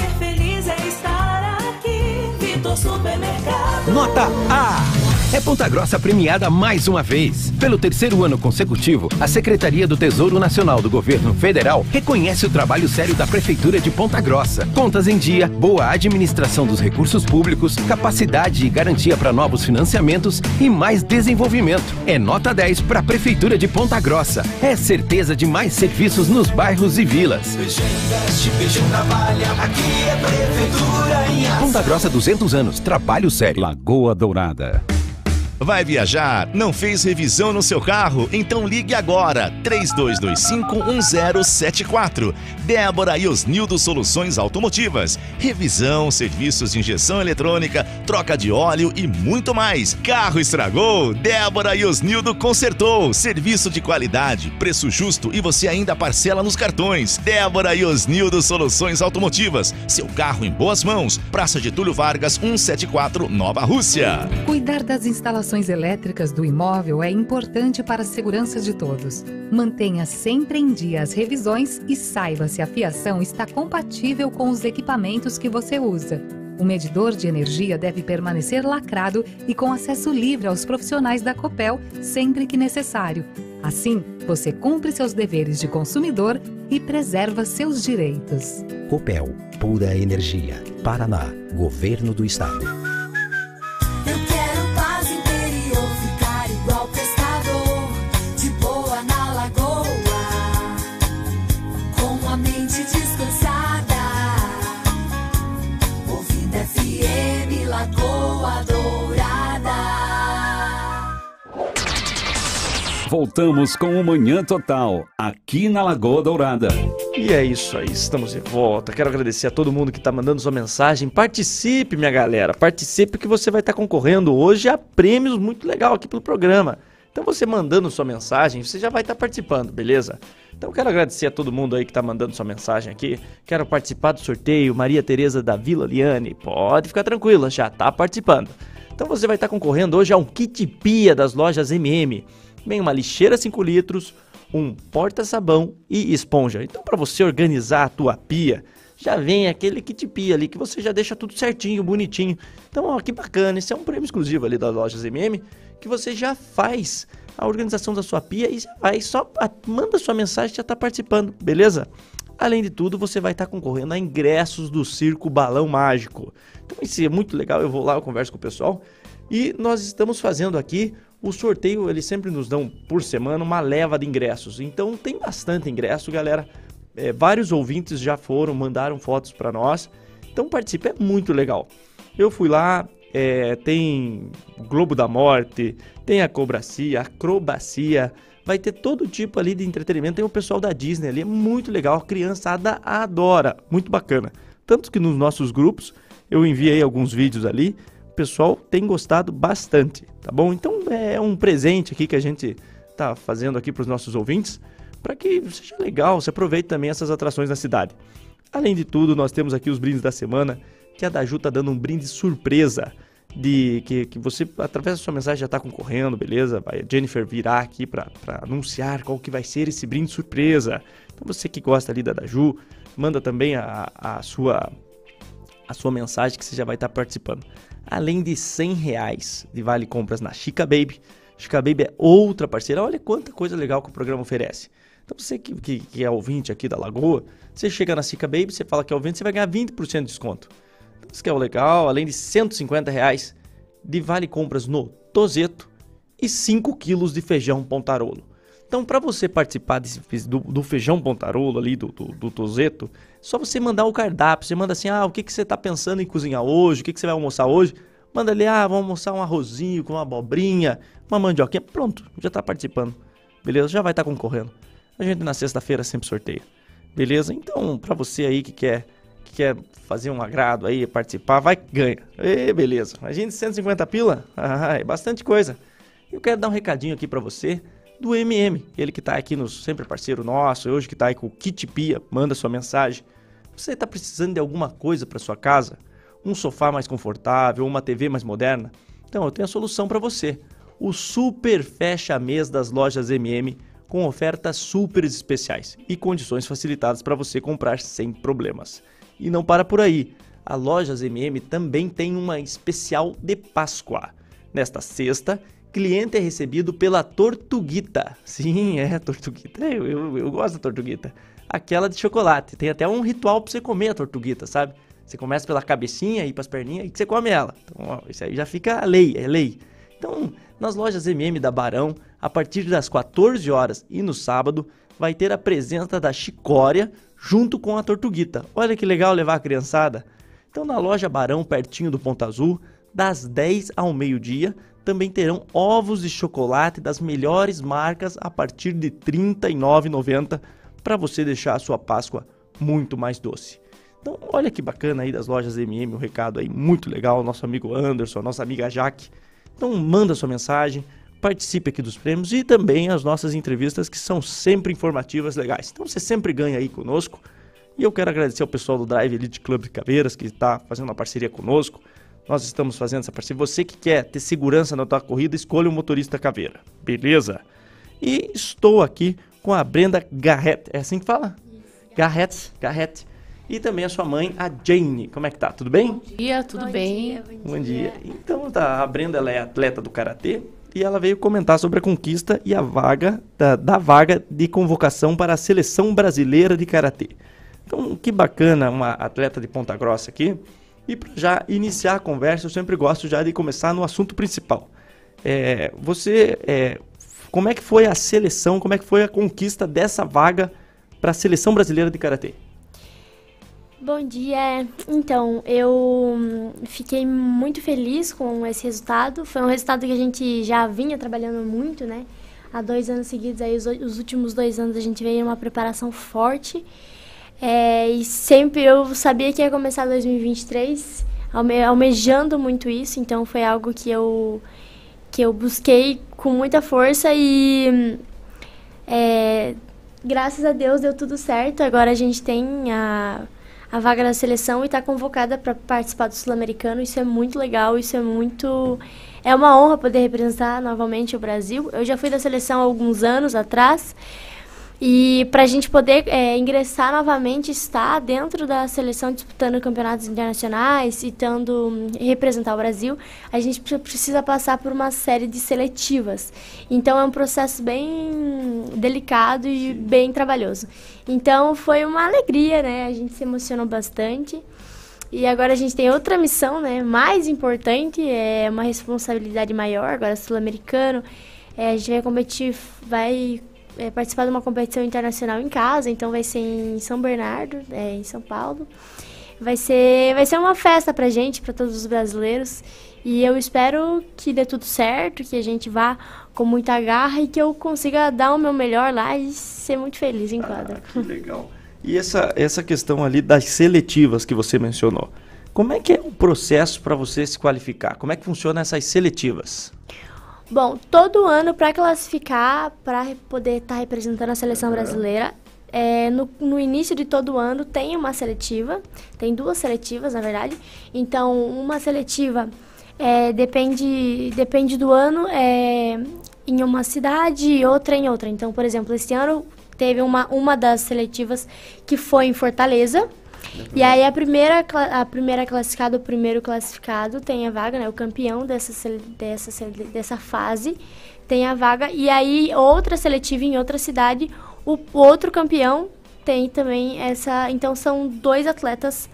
Supermercado. Nota A. É Ponta Grossa premiada mais uma vez. Pelo terceiro ano consecutivo, a Secretaria do Tesouro Nacional do Governo Federal reconhece o trabalho sério da Prefeitura de Ponta Grossa. Contas em dia, boa administração dos recursos públicos, capacidade e garantia para novos financiamentos e mais desenvolvimento. É nota 10 para a Prefeitura de Ponta Grossa. É certeza de mais serviços nos bairros e vilas. Ponta Grossa 200 anos, trabalho sério. Lagoa Dourada. Vai viajar? Não fez revisão no seu carro? Então ligue agora, 32251074. Débora e Osnildo Soluções Automotivas. Revisão, serviços de injeção eletrônica, troca de óleo e muito mais. Carro estragou? Débora e Osnildo consertou. Serviço de qualidade, preço justo e você ainda parcela nos cartões. Débora e Osnildo Soluções Automotivas. Seu carro em boas mãos. Praça de Túlio Vargas, 174, Nova Rússia. Cuidar das instalações elétricas do imóvel é importante para a segurança de todos. Mantenha sempre em dia as revisões e saiba se a fiação está compatível com os equipamentos que você usa. O medidor de energia deve permanecer lacrado e com acesso livre aos profissionais da Copel sempre que necessário. Assim, você cumpre seus deveres de consumidor e preserva seus direitos. Copel, pura energia. Paraná, Governo do Estado. Voltamos com o Manhã Total, aqui na Lagoa Dourada. E é isso aí, estamos de volta. Quero agradecer a todo mundo que está mandando sua mensagem. Participe, minha galera. Participe que você vai estar concorrendo hoje a prêmios muito legal aqui pelo programa. Então você mandando sua mensagem, você já vai estar participando, beleza? Então quero agradecer a todo mundo aí que está mandando sua mensagem aqui. Quero participar do sorteio. Maria Tereza da Vila Liane. Pode ficar tranquila, já está participando. Então você vai estar concorrendo hoje a um kit pia das lojas MM. Vem uma lixeira 5 litros, um porta-sabão e esponja. Então, para você organizar a tua pia, já vem aquele kit pia ali que você já deixa tudo certinho, bonitinho. Então, ó, que bacana, esse é um prêmio exclusivo ali das lojas MM que você já faz a organização da sua pia e já vai só manda sua mensagem já tá participando, beleza? Além de tudo, você vai estar concorrendo a ingressos do Circo Balão Mágico. Então isso é muito legal, eu vou lá, eu converso com o pessoal. E nós estamos fazendo aqui o sorteio, eles sempre nos dão por semana uma leva de ingressos. Então tem bastante ingresso, galera. É, vários ouvintes já foram, mandaram fotos para nós. Então participe, é muito legal. Eu fui lá, é, tem Globo da Morte, tem a Cobracia, Acrobacia, vai ter todo tipo ali de entretenimento. Tem o pessoal da Disney ali, é muito legal, a criançada adora, muito bacana. Tanto que nos nossos grupos eu enviei alguns vídeos ali, o pessoal tem gostado bastante, tá bom? Então é um presente aqui que a gente tá fazendo aqui para os nossos ouvintes, para que seja legal, você aproveite também essas atrações na cidade. Além de tudo, nós temos aqui os brindes da semana, que a Daju tá dando um brinde surpresa de que, que você, através da sua mensagem, já está concorrendo, beleza? Vai a Jennifer virá aqui para anunciar qual que vai ser esse brinde surpresa. Então você que gosta ali da Daju, manda também a, a sua a sua mensagem que você já vai estar participando. Além de 100 reais de vale compras na Chica Baby. Chica Baby é outra parceira. Olha quanta coisa legal que o programa oferece. Então você que, que, que é ouvinte aqui da Lagoa, você chega na Chica Baby, você fala que é ouvinte, você vai ganhar 20% de desconto. Então, isso que é o legal, além de 150 reais de vale compras no Tozeto e 5 quilos de feijão pontarolo. Então, para você participar desse, do, do feijão pontarolo ali, do, do, do Tozeto, só você mandar o cardápio. Você manda assim, ah, o que, que você está pensando em cozinhar hoje? O que, que você vai almoçar hoje? Manda ali, ah, vamos almoçar um arrozinho com uma abobrinha, uma mandioquinha. Pronto, já está participando. Beleza? Já vai estar concorrendo. A gente na sexta-feira sempre sorteia. Beleza? Então, para você aí que quer, que quer fazer um agrado aí, participar, vai ganha. Ê, beleza. Imagina 150 pila? Ah, é bastante coisa. Eu quero dar um recadinho aqui para você do MM, ele que tá aqui nos sempre parceiro nosso, hoje que tá aí com o Kit Pia, manda sua mensagem. Você tá precisando de alguma coisa para sua casa? Um sofá mais confortável, uma TV mais moderna? Então, eu tenho a solução para você. O Super Fecha Mês das lojas MM com ofertas super especiais e condições facilitadas para você comprar sem problemas. E não para por aí. A Lojas MM também tem uma especial de Páscoa. Nesta sexta, cliente é recebido pela Tortuguita. Sim, é Tortuguita. Eu, eu, eu gosto da Tortuguita. Aquela de chocolate. Tem até um ritual para você comer a Tortuguita, sabe? Você começa pela cabecinha e para as perninhas e que você come ela. Então, ó, isso aí já fica lei, é lei. Então, nas lojas MM da Barão, a partir das 14 horas e no sábado, vai ter a presença da Chicória junto com a Tortuguita. Olha que legal levar a criançada. Então, na loja Barão, pertinho do Ponto Azul, das 10 ao meio-dia, também terão ovos de chocolate das melhores marcas a partir de R$ 39,90 para você deixar a sua Páscoa muito mais doce. Então, olha que bacana aí das lojas MM, um recado aí muito legal, nosso amigo Anderson, nossa amiga Jaque. Então, manda sua mensagem, participe aqui dos prêmios e também as nossas entrevistas que são sempre informativas, legais. Então, você sempre ganha aí conosco. E eu quero agradecer ao pessoal do Drive Elite Club de Caveiras que está fazendo uma parceria conosco. Nós estamos fazendo essa parceria. Você que quer ter segurança na tua corrida, escolha o motorista caveira. Beleza? E estou aqui com a Brenda Garrett. É assim que fala? Garrett, Garrett. E também a sua mãe, a Jane. Como é que tá? Tudo bem? Bom dia, tudo bem? Bom dia. Então, tá, a Brenda ela é atleta do karatê e ela veio comentar sobre a conquista e a vaga da, da vaga de convocação para a seleção brasileira de karatê. Então, que bacana uma atleta de Ponta Grossa aqui. E para já iniciar a conversa, eu sempre gosto já de começar no assunto principal. É, você, é, como é que foi a seleção, como é que foi a conquista dessa vaga para a seleção brasileira de karatê? Bom dia. Então, eu hum, fiquei muito feliz com esse resultado. Foi um resultado que a gente já vinha trabalhando muito, né? Há dois anos seguidos, aí os, os últimos dois anos a gente veio uma preparação forte. É, e sempre eu sabia que ia começar 2023, alme almejando muito isso. Então, foi algo que eu que eu busquei com muita força e é, graças a Deus deu tudo certo. Agora a gente tem a a vaga da seleção e está convocada para participar do Sul-Americano. Isso é muito legal, isso é muito. É uma honra poder representar novamente o Brasil. Eu já fui da seleção alguns anos atrás, E para a gente poder é, ingressar novamente, estar dentro da seleção disputando campeonatos internacionais e tendo, representar o Brasil, a gente pre- precisa passar por uma série de seletivas. Então é um processo bem delicado e bem trabalhoso. Então foi uma alegria, né? A gente se emocionou bastante. E agora a gente tem outra missão, né? Mais importante, é uma responsabilidade maior, agora sul-americano. É, a gente vai competir, vai é, participar de uma competição internacional em casa, então vai ser em São Bernardo, é, em São Paulo. Vai ser, vai ser uma festa pra gente, pra todos os brasileiros. E eu espero que dê tudo certo, que a gente vá com muita garra e que eu consiga dar o meu melhor lá e ser muito feliz em quadra. Que legal. E essa, essa questão ali das seletivas que você mencionou. Como é que é o processo para você se qualificar? Como é que funciona essas seletivas? Bom, todo ano para classificar, para poder estar representando a seleção brasileira, é, no, no início de todo ano tem uma seletiva, tem duas seletivas, na verdade. Então, uma seletiva é, depende, depende do ano é, em uma cidade e outra em outra. Então, por exemplo, esse ano teve uma, uma das seletivas que foi em Fortaleza. E aí a primeira, a primeira classificada, o primeiro classificado tem a vaga, né? O campeão dessa, dessa, dessa fase tem a vaga. E aí outra seletiva em outra cidade, o, o outro campeão tem também essa. Então são dois atletas,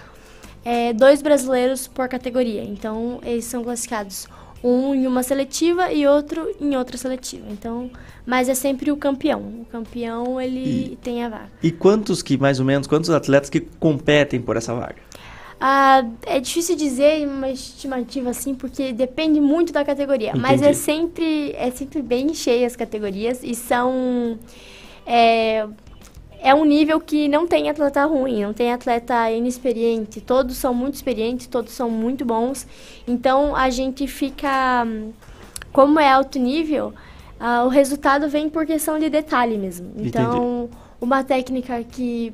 é, dois brasileiros por categoria. Então eles são classificados um em uma seletiva e outro em outra seletiva. Então, mas é sempre o campeão. O campeão ele tem a vaga. E quantos que, mais ou menos, quantos atletas que competem por essa vaga? Ah, é difícil dizer uma estimativa assim, porque depende muito da categoria. Mas é Entendi. sempre, é sempre bem cheia as categorias e são. É, é um nível que não tem atleta ruim, não tem atleta inexperiente. Todos são muito experientes, todos são muito bons. Então a gente fica. Como é alto nível, ah, o resultado vem por questão de detalhe mesmo. Entendi. Então, uma técnica que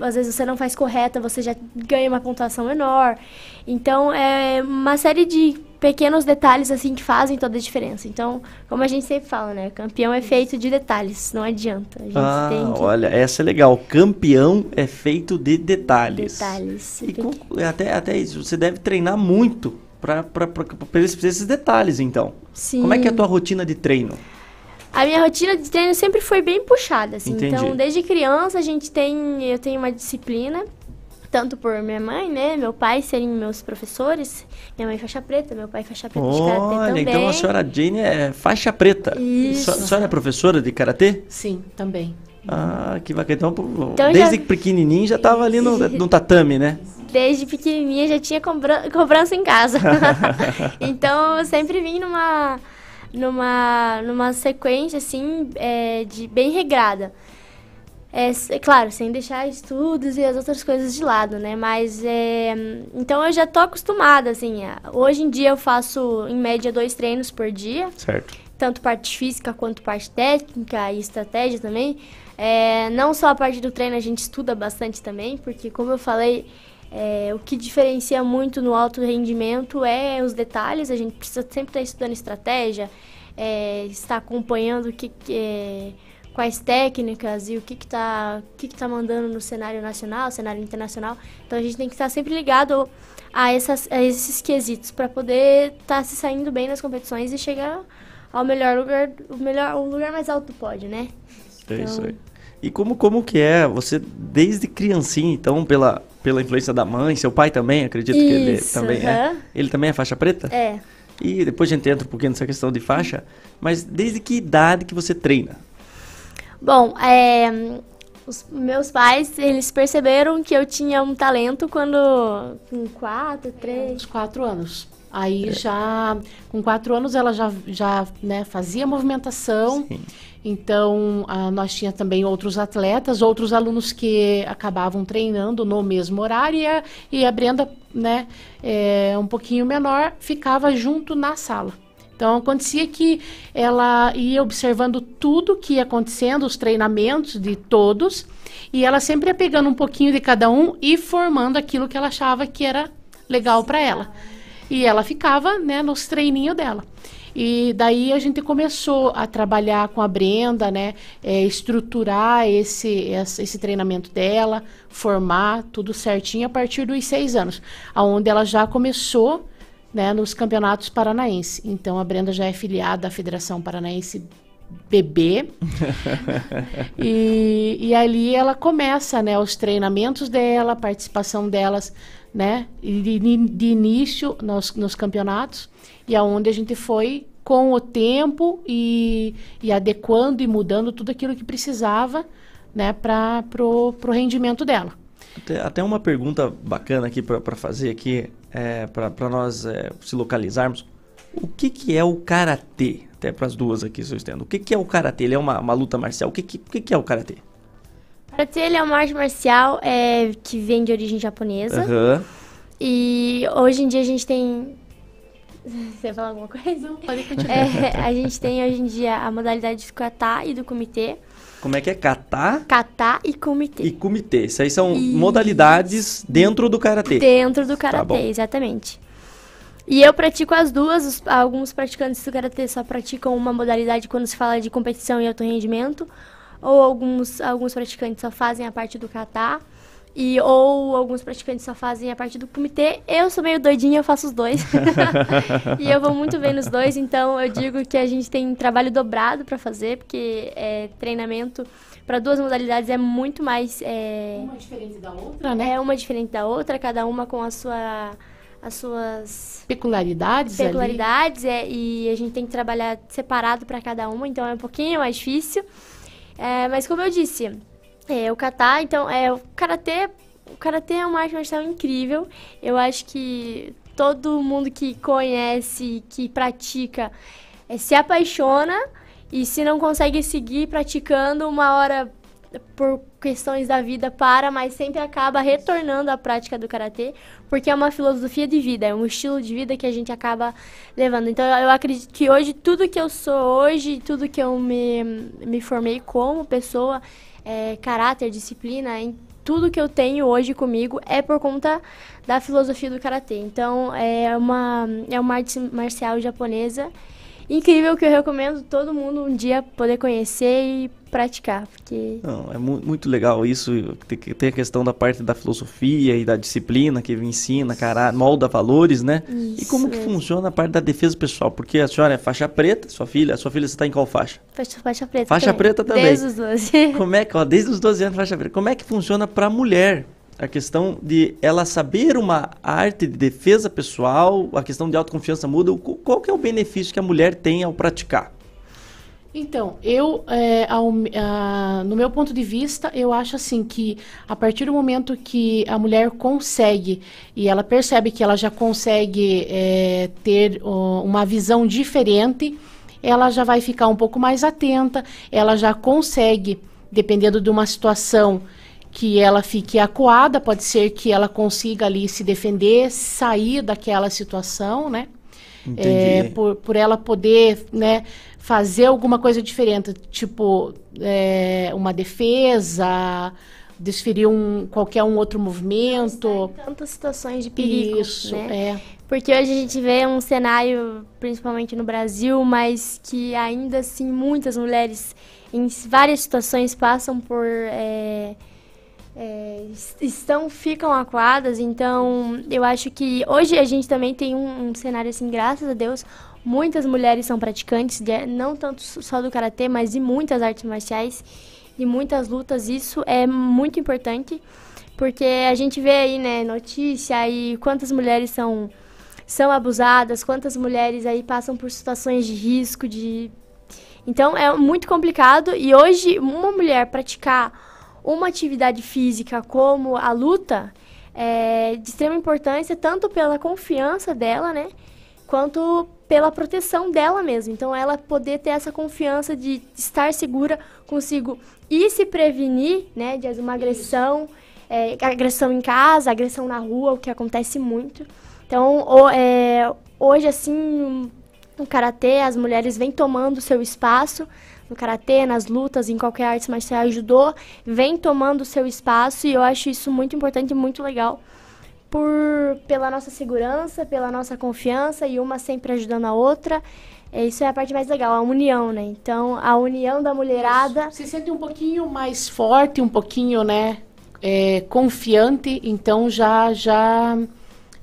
às vezes você não faz correta, você já ganha uma pontuação menor. Então, é uma série de pequenos detalhes assim que fazem toda a diferença. Então, como a gente sempre fala, né? Campeão é feito de detalhes, não adianta. A gente Ah, tem que olha, essa é legal. Campeão é feito de detalhes. detalhes. E com- até, até isso, você deve treinar muito para esses detalhes, então. Sim. Como é que é a tua rotina de treino? A minha rotina de treino sempre foi bem puxada, assim. Entendi. Então, desde criança a gente tem, eu tenho uma disciplina, tanto por minha mãe, né, meu pai serem meus professores, minha mãe faixa preta, meu pai faixa preta de karatê Olha, também. então a senhora Jane é faixa preta. Isso. A senhora é professora de karatê? Sim, também. Ah, que bacana. Então, Então desde já- pequenininho já tava ali no, no tatame, né? Desde pequenininha já tinha cobran- cobrança em casa. então eu sempre vim numa, numa, numa sequência assim, é, de bem regrada. É, é claro, sem deixar estudos e as outras coisas de lado, né? Mas é, então eu já tô acostumada, assim. a- Hoje em dia eu faço em média dois treinos por dia Certo. tanto parte física quanto parte técnica e estratégia também. É, não só a parte do treino a gente estuda bastante também, porque como eu falei, é, o que diferencia muito no alto rendimento é os detalhes. A gente precisa sempre estar estudando estratégia, é, estar acompanhando que, que é, quais técnicas e o que está que que tá mandando no cenário nacional, cenário internacional. Então a gente tem que estar sempre ligado a, essas, a esses quesitos para poder estar se saindo bem nas competições e chegar ao melhor lugar, o melhor, o lugar mais alto pode, né? É isso Então- aí. E como, como que é? Você, desde criancinha, então, pela, pela influência da mãe, seu pai também, acredito que ele Isso, também é. Ele também é faixa preta? É. E depois a gente entra um pouquinho nessa questão de faixa, mas desde que idade que você treina? Bom, é, os meus pais, eles perceberam que eu tinha um talento quando com quatro, três... Uns quatro anos. Aí já, com quatro anos, ela já, já né, fazia movimentação. Então, ah, nós tinha também outros atletas, outros alunos que acabavam treinando no mesmo horário e a, e a Brenda, né, é, um pouquinho menor, ficava junto na sala. Então, acontecia que ela ia observando tudo que ia acontecendo, os treinamentos de todos, e ela sempre ia pegando um pouquinho de cada um e formando aquilo que ela achava que era legal para ela. E ela ficava, né, nos treininhos dela. E daí a gente começou a trabalhar com a Brenda, né? é, estruturar esse, esse, treinamento dela, formar tudo certinho a partir dos seis anos, aonde ela já começou né, nos campeonatos paranaenses. Então a Brenda já é filiada à Federação Paranaense BB. e, e ali ela começa, né, os treinamentos dela, a participação delas, né, de, de início nos, nos campeonatos e aonde a gente foi com o tempo e, e adequando e mudando tudo aquilo que precisava, né, para pro, pro rendimento dela. Até, até uma pergunta bacana aqui para fazer aqui, é, para nós é, se localizarmos. O que, que é o karatê? Até para as duas aqui, se eu estendo. O que, que é o karatê? Ele é uma, uma luta marcial. O que, que, o que, que é o karatê? Karatê ele é uma arte marcial é, que vem de origem japonesa. Aham. E hoje em dia a gente tem. Você vai falar alguma coisa? Pode continuar. É, a gente tem hoje em dia a modalidade do kata e do comitê. Como é que é? Kata Kata e comitê. e kumite. Isso aí são Isso. modalidades dentro do karatê. Dentro do Tá karatê, exatamente. E eu pratico as duas. os- alguns praticantes do karatê só praticam uma modalidade quando se fala de competição e alto rendimento. Ou alguns, alguns praticantes só fazem a parte do kata. E, ou alguns praticantes só fazem a parte do comitê. Eu sou meio doidinha, eu faço os dois. e eu vou muito bem nos dois, então eu digo que a gente tem trabalho dobrado para fazer, porque é, treinamento para duas modalidades é muito mais. É, Uma diferente da outra, né? é uma diferente da outra, cada uma com a sua, as suas Peculiaridades, ali. peculiaridades, é, e a gente tem que trabalhar separado para cada uma, então é um pouquinho mais difícil. É, mas como eu disse, é, o kata, então, é, o karatê, o karatê é uma arte marcial incrível. Eu acho que todo mundo que conhece, que pratica, é, se apaixona e se não consegue seguir praticando, uma hora por questões da vida para, mas sempre acaba retornando à prática do karatê, porque é uma filosofia de vida, é um estilo de vida que a gente acaba levando. Então eu acredito que hoje tudo que eu sou hoje, tudo que eu me, me formei como pessoa, é, caráter, disciplina, em tudo que eu tenho hoje comigo é por conta da filosofia do karatê. Então é uma é uma arte marcial japonesa incrível que eu recomendo todo mundo um dia poder conhecer e praticar, porque Não, é mu- muito legal isso. Tem, a questão da parte da filosofia e da disciplina que ensina, cara, molda valores, né? e Isso como que funciona a parte da defesa pessoal? Porque a senhora é faixa preta, sua filha, a sua filha está em qual faixa? faixa, faixa preta Faixa também. preta também. Desde os 12. Como é que, ó, desde os 12 anos faixa preta, como é que funciona para a mulher? A questão de ela saber uma arte de defesa pessoal, a questão de autoconfiança muda, qual que é o benefício que a mulher tem ao praticar? Então, eu, é, ao- ah, no meu ponto de vista, eu acho assim que a partir do momento que a mulher consegue e ela percebe que ela já consegue é, ter ó, uma visão diferente, ela já vai ficar um pouco mais atenta, ela já consegue, dependendo de uma situação que ela fique acuada, pode ser que ela consiga ali se defender, sair daquela situação, né? Entendi. É, por, por ela poder, né, fazer alguma coisa diferente, tipo é, uma defesa, desferir um, qualquer um outro movimento. Tantas situações de perigo, Isso, né? é. Porque hoje a gente vê um cenário, principalmente no Brasil, mas que ainda assim muitas mulheres em várias situações passam por é, é, es- estão ficam acuadas. Então eu acho que hoje a gente também tem um, um cenário assim, graças a Deus, muitas mulheres são praticantes, de- não tanto só do karatê, mas de muitas artes marciais e muitas lutas. Isso é muito importante. Porque a gente vê aí, né, notícia e quantas mulheres são são abusadas, quantas mulheres aí passam por situações de risco, de então é muito complicado e hoje uma mulher praticar uma atividade física como a luta é de extrema importância tanto pela confiança dela, né, quanto pela proteção dela mesma. Então ela poder ter essa confiança de estar segura consigo e se prevenir, né, de uma agressão, é, agressão em casa, agressão na rua, o que acontece muito. Então, o- é, hoje, assim, no karatê, as mulheres vêm tomando seu espaço. No karatê, nas lutas, em qualquer arte marcial, judô, vem tomando seu espaço. E eu acho isso muito importante e muito legal. por pela nossa segurança, pela nossa confiança e uma sempre ajudando a outra. É, isso é a parte mais legal, a união, né? Então, a união da mulherada. Se sente um pouquinho mais forte, um pouquinho, né, é, confiante, então já já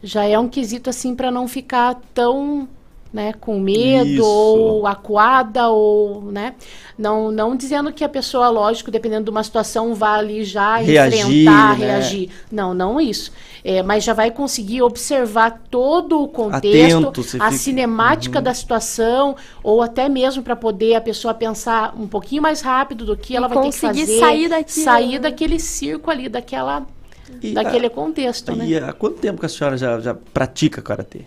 já é um quesito assim para não ficar tão né, com medo Isso. ou acuada ou, né, não, não dizendo que a pessoa, lógico, dependendo de uma situação, vá ali já Reagir, enfrentar, né? reagir. Não, não isso. É, mas já vai conseguir observar todo o contexto, Atento, a fica- cinemática Uhum. da situação, ou até mesmo para poder a pessoa pensar um pouquinho mais rápido do que E ela vai ter que conseguir fazer, sair daquilo, sair né? daquele circo ali, daquela, E daquele a- contexto, né? E há quanto tempo que a senhora já, já pratica karatê?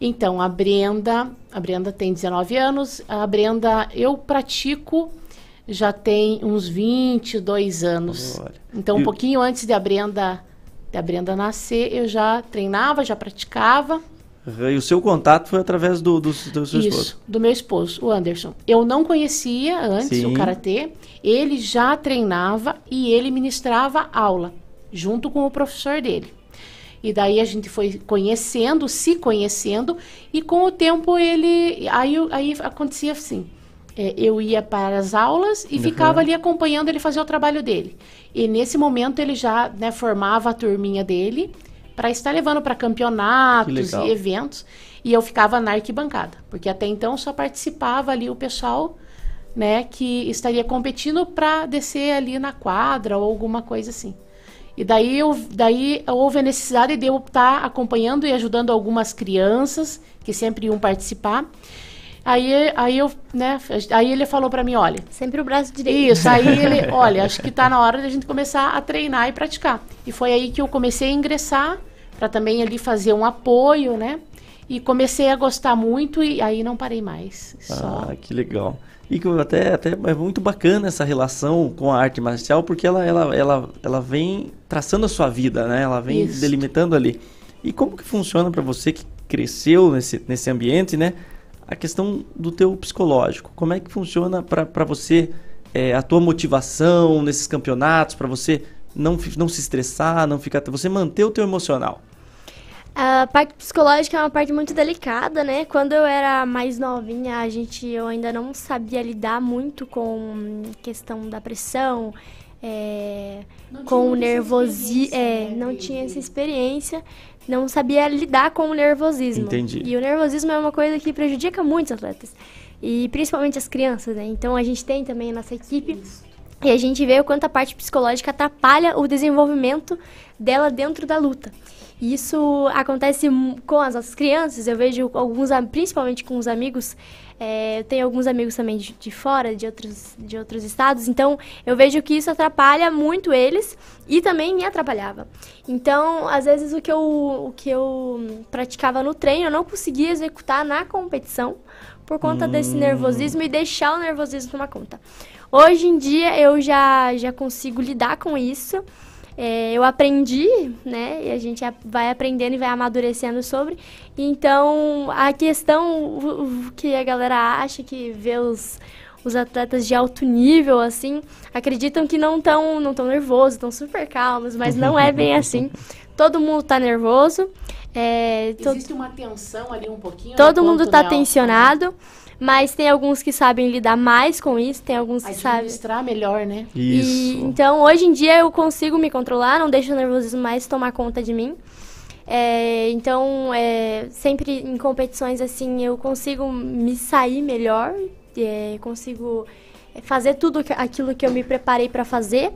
Então, a Brenda, a Brenda tem 19 anos, a Brenda eu pratico já tem uns 22 anos. Olha. Então, um pouquinho antes de a Brenda, de a Brenda nascer, eu já treinava, já praticava. E o seu contato foi através do, do, do seu Isso, esposo? do meu esposo, o Anderson. Eu não conhecia antes Sim. o karatê, ele já treinava e ele ministrava aula junto com o professor dele. E daí a gente foi conhecendo, se conhecendo, e com o tempo ele. Aí, aí acontecia assim. é, eu ia para as aulas e Uhum. ficava ali acompanhando ele fazer o trabalho dele. E nesse momento ele já né, formava a turminha dele para estar levando para campeonatos e eventos. E eu ficava na arquibancada, porque até então só participava ali o pessoal né, que estaria competindo para descer ali na quadra ou alguma coisa assim. E daí, eu, daí houve a necessidade de eu estar acompanhando e ajudando algumas crianças que sempre iam participar. Aí, aí eu, né, aí ele falou para mim, olha, Sempre o braço direito. isso, aí ele, olha, acho que tá na hora da gente começar a treinar e praticar. E foi aí que eu comecei a ingressar para também ali fazer um apoio, né? E comecei a gostar muito e aí não parei mais. Só Ah, que legal. E que até, até é muito bacana essa relação com a arte marcial, porque ela, ela, ela, ela vem traçando a sua vida, né? Ela vem Isso. delimitando ali. E como que funciona para você que cresceu nesse, nesse ambiente, né? A questão do teu psicológico. Como é que funciona para você é, a tua motivação nesses campeonatos, para você não, não se estressar, não ficar... Você manter o teu emocional. A parte psicológica é uma parte muito delicada, né? Quando eu era mais novinha, a gente eu ainda não sabia lidar muito com questão da pressão, é, com o nervosismo, é, não tinha essa experiência, não sabia lidar com o nervosismo. Entendi. E o nervosismo é uma coisa que prejudica muitos atletas, e principalmente as crianças, né? Então a gente tem também a nossa equipe e a gente vê o quanto a parte psicológica atrapalha o desenvolvimento dela dentro da luta. Isso acontece com as nossas crianças. Eu vejo alguns, principalmente com os amigos. é, eu tenho alguns amigos também de, de fora, de outros, de outros estados. Então, eu vejo que isso atrapalha muito eles e também me atrapalhava. Então, às vezes o que eu, o que eu praticava no treino eu não conseguia executar na competição por conta desse Hum. nervosismo e deixar o nervosismo tomar conta. Hoje em dia eu já, já consigo lidar com isso. É, eu aprendi, né? E a gente vai aprendendo e vai amadurecendo sobre. Então, a questão que a galera acha que vê os, os atletas de alto nível, assim, acreditam que não estão não tão nervosos, estão super calmos, mas não é bem assim. Todo mundo tá nervoso. É, existe uma tensão ali um pouquinho. Todo mundo tá né, tensionado, mas tem alguns que sabem lidar mais com isso, tem alguns que sabem. Administrar melhor, né? E, então, hoje em dia eu consigo me controlar, não deixo o nervosismo mais tomar conta de mim. É, então, é, sempre em competições assim, eu consigo me sair melhor, é, consigo fazer tudo que- aquilo que eu me preparei para fazer,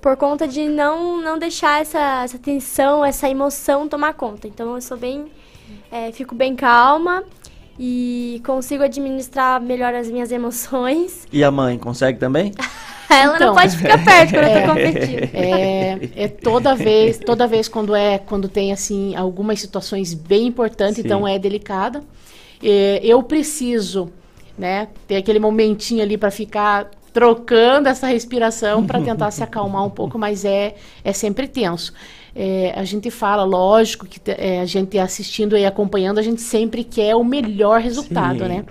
por conta de não, não deixar essa, essa tensão, essa emoção tomar conta. Então, eu sou bem, é, fico bem calma e consigo administrar melhor as minhas emoções. E a mãe, consegue também? Ela não Então, pode ficar perto quando eu tô é, competindo. É, é toda vez, toda vez quando é, quando tem assim algumas situações bem importantes, Sim. então é delicada. É, eu preciso, né, ter aquele momentinho ali para ficar trocando essa respiração para tentar se acalmar um pouco, mas é é sempre tenso. É, a gente fala, lógico que é, a gente assistindo e acompanhando, a gente sempre quer o melhor resultado, Sim. né?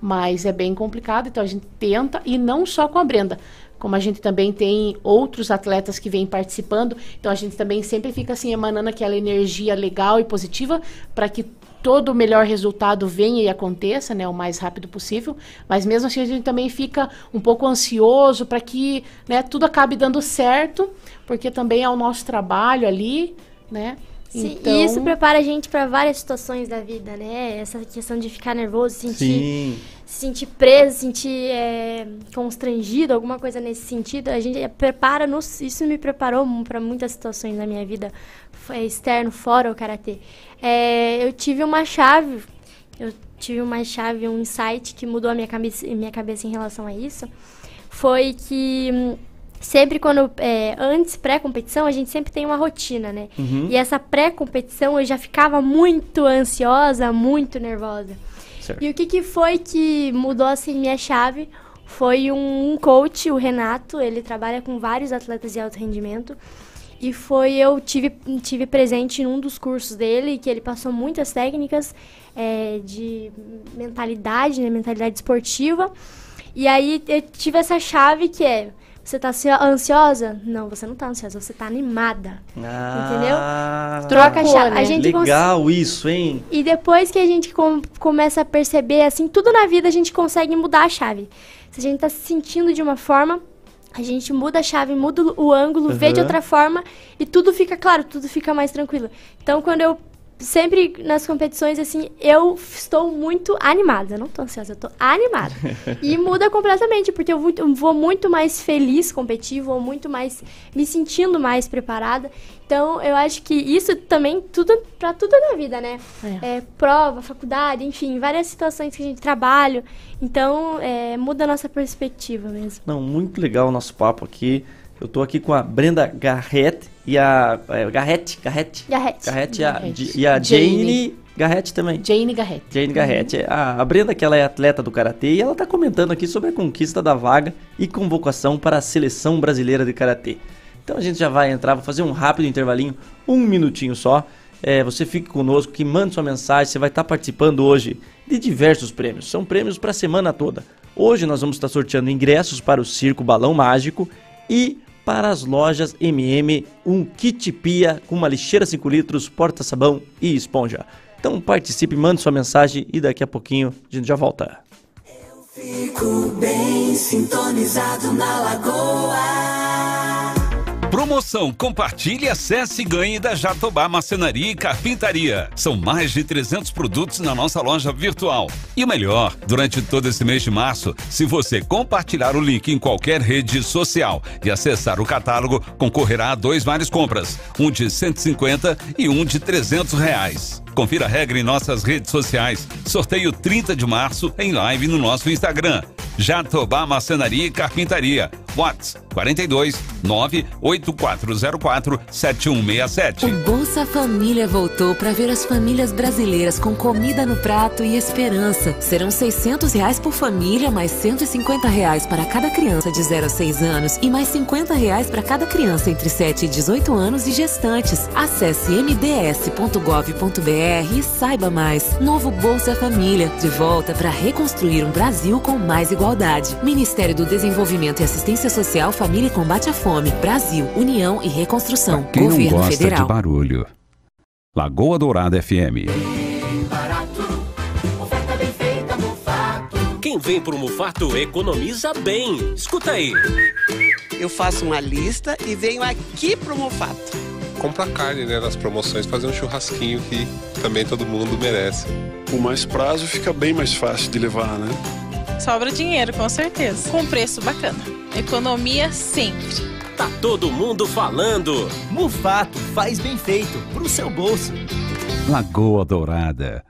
Mas é bem complicado, então a gente tenta, e não só com a Brenda, como a gente também tem outros atletas que vêm participando, então a gente também sempre fica assim emanando aquela energia legal e positiva para que todo o melhor resultado venha e aconteça, né, o mais rápido possível, mas mesmo assim a gente também fica um pouco ansioso para que, né, tudo acabe dando certo, porque também é o nosso trabalho ali, né? Sim, então... E isso prepara a gente para várias situações da vida, né? Essa questão de ficar nervoso, sentir, Sim. se sentir preso, sentir é, constrangido, alguma coisa nesse sentido. A gente prepara, nos, isso me preparou para muitas situações na minha vida, f- externo, fora o karatê. É, eu tive uma chave, eu tive uma chave, um insight que mudou a minha cabeça, minha cabeça em relação a isso. Foi que hum, sempre quando é, antes pré-competição a gente sempre tem uma rotina, né? Uhum. E essa pré-competição eu já ficava muito ansiosa, muito nervosa. Certo. E o que, que foi que mudou assim minha chave? Foi um, um coach, o Renato, ele trabalha com vários atletas de alto rendimento. E foi, eu tive, tive presente num dos cursos dele, que ele passou muitas técnicas é, de mentalidade, né, mentalidade esportiva. E aí eu tive essa chave que é, você tá ansio- ansiosa? Não, você não tá ansiosa, você tá animada. Ah, Troca a chave. A gente cons- Legal isso, hein? E depois que a gente com- começa a perceber, assim, tudo na vida a gente consegue mudar a chave. Se a gente tá se sentindo de uma forma, a gente muda a chave, muda o ângulo, vê de outra forma e tudo fica claro, tudo fica mais tranquilo. Então, quando eu sempre nas competições, assim, eu estou muito animada. Eu não tô ansiosa, eu tô animada. E muda completamente, porque eu vou, muito mais feliz competir, vou muito mais me sentindo mais preparada. Então, eu acho que isso também, tudo para tudo na vida, né? É, prova, faculdade, enfim, várias situações que a gente trabalha. Então, é, muda a nossa perspectiva mesmo. Não, muito legal o nosso papo aqui. Eu tô aqui com a Brenda Garrett e a. É, Garrett? Garrett? Garrett. Garrett e a, Garrett. e a Jane. Jane Garrett também. Jane Garrett. Jane Garrett. A, a Brenda, que ela é atleta do Karatê, e ela tá comentando aqui sobre a conquista da vaga e convocação para a Seleção Brasileira de Karatê. Então a gente já vai entrar, vou fazer um rápido intervalinho, um minutinho só. É, você fique conosco, que mande sua mensagem, você vai estar participando hoje de diversos prêmios. São prêmios para a semana toda. Hoje nós vamos estar sorteando ingressos para o Circo Balão Mágico e para as lojas MM um kit pia com uma lixeira 5 litros, porta-sabão e esponja. Então participe, mande sua mensagem e daqui a pouquinho a gente já volta. Fico bem sintonizado na lagoa. Promoção Compartilhe, acesse e ganhe da Jatobá Marcenaria e Carpintaria. São mais de 300 produtos na nossa loja virtual. E o melhor, durante todo esse mês de março, se você compartilhar o link em qualquer rede social e acessar o catálogo, concorrerá a dois vales compras, um de 150 e um de 300 reais. Confira a regra em nossas redes sociais. Sorteio 30 de março em live no nosso Instagram. Jatobá Marcenaria e Carpintaria. WhatsApp 42 98404 7167. O Bolsa Família voltou para ver as famílias brasileiras com comida no prato e esperança. Serão 600 reais por família, mais 150 reais para cada criança de 0 a 6 anos e mais 50 reais para cada criança entre 7 e 18 anos e gestantes. Acesse mds.gov.br e saiba mais. Novo Bolsa Família, de volta para reconstruir um Brasil com mais igualdade. Ministério do Desenvolvimento e Assistência Social, Família e Combate à Fome. Brasil, União e Reconstrução. Quem não Governo gosta Federal. de barulho? Lagoa Dourada FM. Quem vem pro Mufato economiza bem. Escuta aí. Eu faço uma lista e venho aqui pro Mufato. Compra carne, né, nas promoções, fazer um churrasquinho que também todo mundo merece. Com mais prazo fica bem mais fácil de levar, né? Sobra dinheiro, com certeza. Com preço bacana. Economia sempre. Tá todo mundo falando. Mufato faz bem feito pro seu bolso. Lagoa Dourada.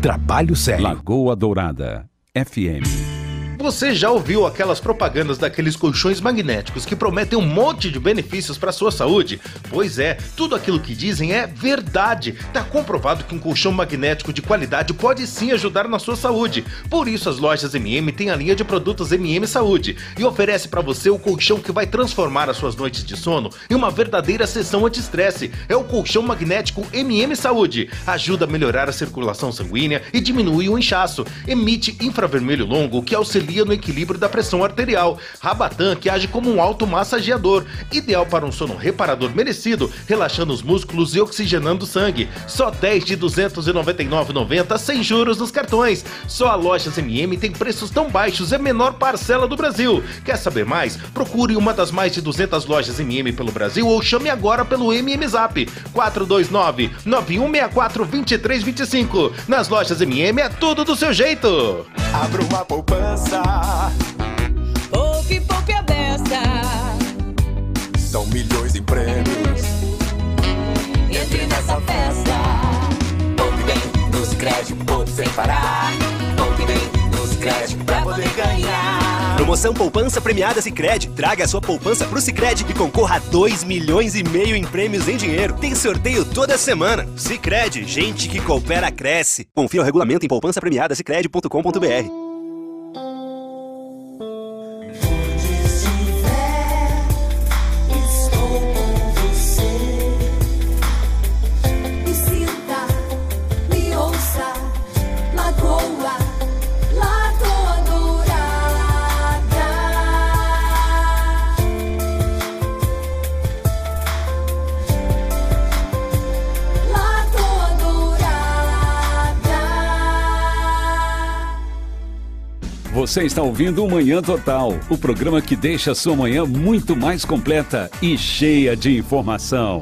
Trabalho sério. Lagoa Dourada FM. Você já ouviu aquelas propagandas daqueles colchões magnéticos que prometem um monte de benefícios para sua saúde? Pois é, tudo aquilo que dizem é verdade. Tá comprovado que um colchão magnético de qualidade pode sim ajudar na sua saúde. Por isso as lojas MM têm a linha de produtos MM Saúde e oferece para você o colchão que vai transformar as suas noites de sono em uma verdadeira sessão anti-estresse. É o colchão magnético MM Saúde. Ajuda a melhorar a circulação sanguínea e diminui o inchaço. Emite infravermelho longo que auxilia no equilíbrio da pressão arterial. Rabatan que age como um automassageador, ideal para um sono reparador merecido, relaxando os músculos e oxigenando o sangue. Só 10 de 299,90 sem juros nos cartões. Só a Lojas MM tem preços tão baixos, é a menor parcela do Brasil. Quer saber mais? Procure uma das mais de 200 lojas MM pelo Brasil ou chame agora pelo MM Zap 429 9164 2325. Nas lojas MM é tudo do seu jeito. Abra uma poupança. Poupe, poupe a beça. São milhões em prêmios. Entre nessa festa. Poupe bem nos créditos, poupe sem parar. Poupe bem nos créditos pra poder ganhar. Promoção Poupança Premiada Sicredi. Traga a sua poupança pro Sicredi e concorra a 2 milhões e meio em prêmios em dinheiro. Tem sorteio toda semana. Sicredi, gente que coopera cresce. Confira o regulamento em poupança premiada sicredi.com.br. Você está ouvindo o Manhã Total, o programa que deixa a sua manhã muito mais completa e cheia de informação.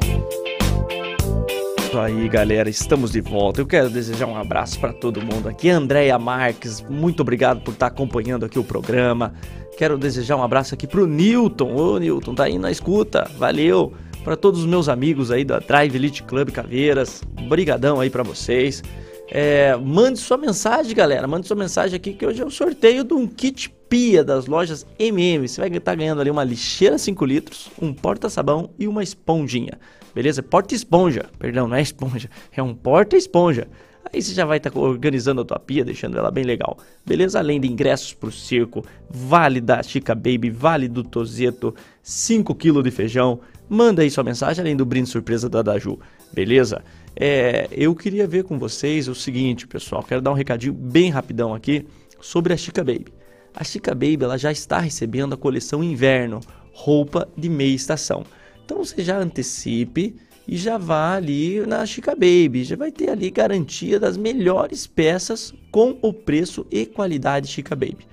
Aí, galera, estamos de volta. Eu quero desejar um abraço para todo mundo aqui. Andréia Marques, muito obrigado por estar acompanhando aqui o programa. Quero desejar um abraço aqui pro Newton. Ô, Newton, tá aí na escuta. Valeu. Para todos os meus amigos aí da Drive Elite Club Caveiras. Brigadão aí para vocês. É, mande sua mensagem, galera. Mande sua mensagem aqui que hoje é o sorteio de um kit pia das lojas MM. Você vai estar ganhando ali uma lixeira 5 litros, um porta-sabão e uma esponjinha. Beleza? Porta-esponja. Perdão, não é esponja. É um porta-esponja. Aí você já vai estar organizando a tua pia, deixando ela bem legal. Beleza? Além de ingressos pro circo, vale da Chica Baby, vale do Tozeto, 5 kg de feijão. Manda aí sua mensagem, além do brinde surpresa da Daju. Beleza? É, eu queria ver com vocês o seguinte, pessoal. Quero dar um recadinho bem rapidão aqui sobre a Chica Baby. A Chica Baby ela já está recebendo a coleção inverno, roupa de meia estação. Então você já antecipe e já vá ali na Chica Baby, já vai ter ali garantia das melhores peças com o preço e qualidade Chica Baby.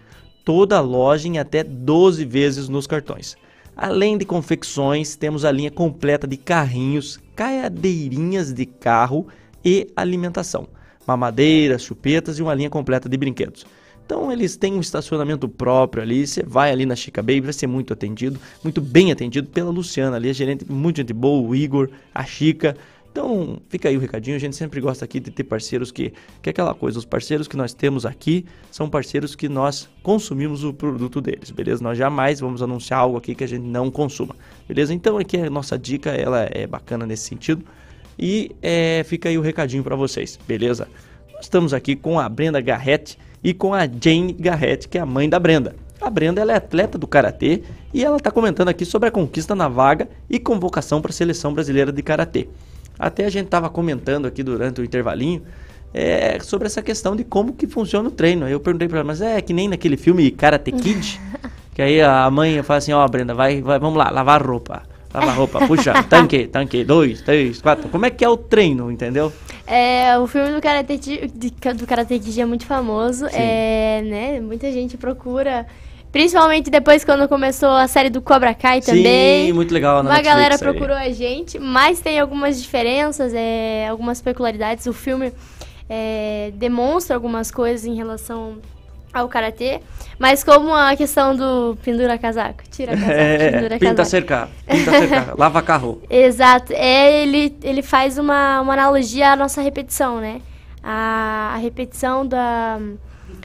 Toda a loja em até 12 vezes nos cartões. Além de confecções, temos a linha completa de carrinhos, caiadeirinhas de carro e alimentação, mamadeiras, chupetas e uma linha completa de brinquedos. Então eles têm um estacionamento próprio ali, você vai ali na Chica Baby, vai ser muito atendido, muito bem atendido pela Luciana ali, a gerente, muito gente boa, o Igor, a Chica. Então fica aí o recadinho, a gente sempre gosta aqui de ter parceiros que, que é aquela coisa, os parceiros que nós temos aqui são parceiros que nós consumimos o produto deles, beleza? Nós jamais vamos anunciar algo aqui que a gente não consuma, beleza? Então aqui a nossa dica, ela é bacana nesse sentido e é, fica aí o recadinho para vocês, beleza? Nós estamos aqui com a Brenda Garrett e com a Jane Garrett, que é a mãe da Brenda. A Brenda é atleta do karatê e ela está comentando aqui sobre a conquista na vaga e convocação para a seleção brasileira de karatê. Até a gente estava comentando aqui durante o intervalinho é, sobre essa questão de como que funciona o treino. Aí eu perguntei para ela, mas é que nem naquele filme Karate Kid, que aí a mãe fala assim, ó, Brenda, vai, vai, vamos lá, lavar roupa. Lavar roupa, puxa, tanque, tanque, dois, três, quatro. Como é que é o treino, entendeu? É, o filme do Karate, Kid- do Karate Kid é muito famoso. É, né? Muita gente procura. Principalmente depois quando começou a série do Cobra Kai também. Sim, muito legal. na Uma Netflix galera aí. procurou a gente, mas tem algumas diferenças, é, algumas peculiaridades. O filme é, demonstra algumas coisas em relação ao karatê, mas como a questão do pendura casaco, tira casaco, É, pendura pinta casaco. cercar, pinta cercar, lava carro. Exato. É, ele, ele faz uma, uma analogia à nossa repetição, né? A, a repetição da,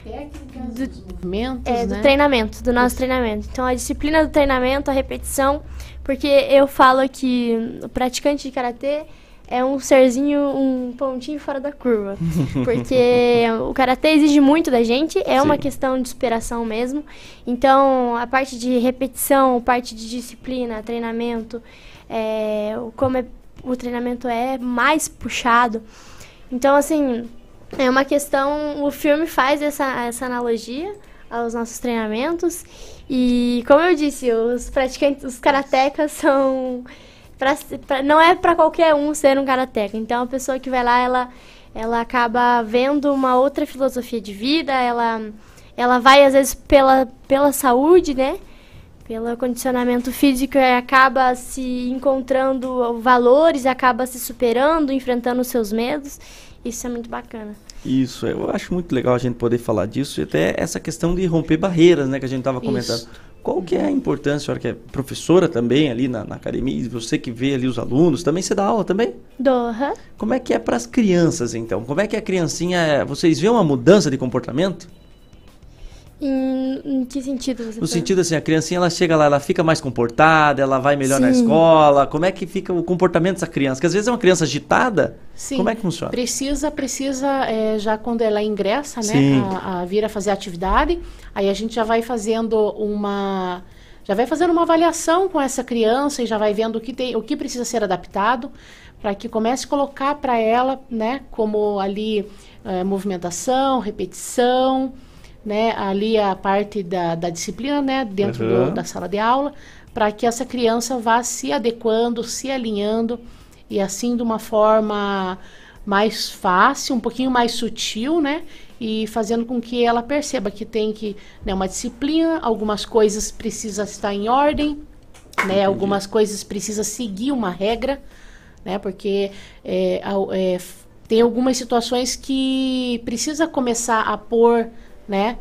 dos movimentos, É, do né? treinamento, do nosso treinamento. Então, a disciplina do treinamento, a repetição, porque eu falo que o praticante de karatê é um serzinho, um pontinho fora da curva. Porque o karatê exige muito da gente, é uma Sim. questão de superação mesmo. Então, a parte de repetição, parte de disciplina, treinamento, é, como é- o treinamento é mais puxado. Então, assim, é uma questão. O filme faz essa, essa analogia aos nossos treinamentos. E, como eu disse, os praticantes, os karatecas são. Pra, pra- não é para qualquer um ser um karateca. Então, a pessoa que vai lá, ela, ela acaba vendo uma outra filosofia de vida, ela, ela vai, às vezes, pela, pela saúde, né? Pelo condicionamento físico acaba se encontrando valores, acaba se superando, enfrentando os seus medos. Isso é muito bacana. Isso, eu acho muito legal a gente poder falar disso e até essa questão de romper barreiras, né, que a gente estava comentando. Isso. Qual que é a importância, a senhora que é professora também ali na, na academia, e você que vê ali os alunos, também você dá aula também? Doha. Como é que é para as crianças, então? Como é que a criancinha, vocês veem uma mudança de comportamento? Em, em que sentido você No sentido assim, a criancinha ela chega lá, ela fica mais comportada, ela vai melhor na Sim. escola. Como é que fica o comportamento dessa criança? Porque às vezes é uma criança agitada. Sim. Como é que funciona? Precisa, precisa, é, já quando ela ingressa, né, a, a vir a fazer atividade, aí a gente já vai fazendo uma, já vai fazendo uma avaliação com essa criança e já vai vendo o que tem, o que precisa ser adaptado, para que comece a colocar para ela, né, como ali é, movimentação, repetição, né, ali a parte da, da disciplina, né, dentro do- Uhum. da sala de aula, para que essa criança vá se adequando, se alinhando e assim de uma forma mais fácil, um pouquinho mais sutil, né? E fazendo com que ela perceba que tem que, né, uma disciplina, algumas coisas precisam estar em ordem, né? Algumas coisas precisam seguir uma regra, né? Porque é, é, tem algumas situações que precisa começar a pôr, né?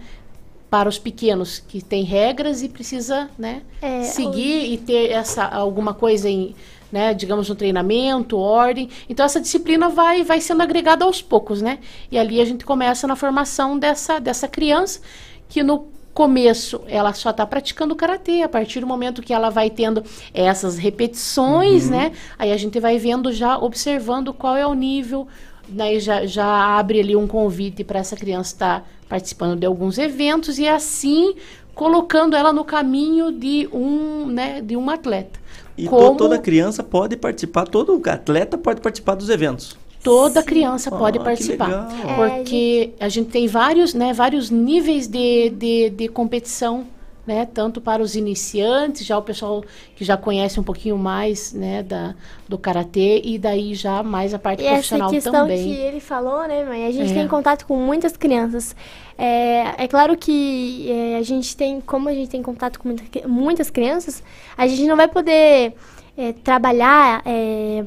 Para os pequenos que tem regras e precisa, né? É, seguir e ter essa alguma coisa em, né? Digamos no treinamento, ordem. Então essa disciplina vai vai sendo agregada aos poucos, né? E ali a gente começa na formação dessa dessa criança que no começo ela só está praticando karatê a partir do momento que ela vai tendo essas repetições, Uhum. né? Aí a gente vai vendo já observando qual é o nível, daí já, já abre ali um convite para essa criança estar participando de alguns eventos e assim colocando ela no caminho de um, né, de um atleta. E Como toda criança pode participar, todo atleta pode participar dos eventos. toda criança Ah, pode que participar. Porque a gente tem vários, né, vários níveis de, de, de competição, né? Tanto para os iniciantes, já o pessoal que já conhece um pouquinho mais, né, da, do karatê e daí já mais a parte E essa profissional questão também. que ele falou, né, mãe? A gente É. tem contato com muitas crianças. É, é claro que é, a gente tem, como a gente tem contato com muita muitas crianças, a gente não vai poder é, trabalhar, é,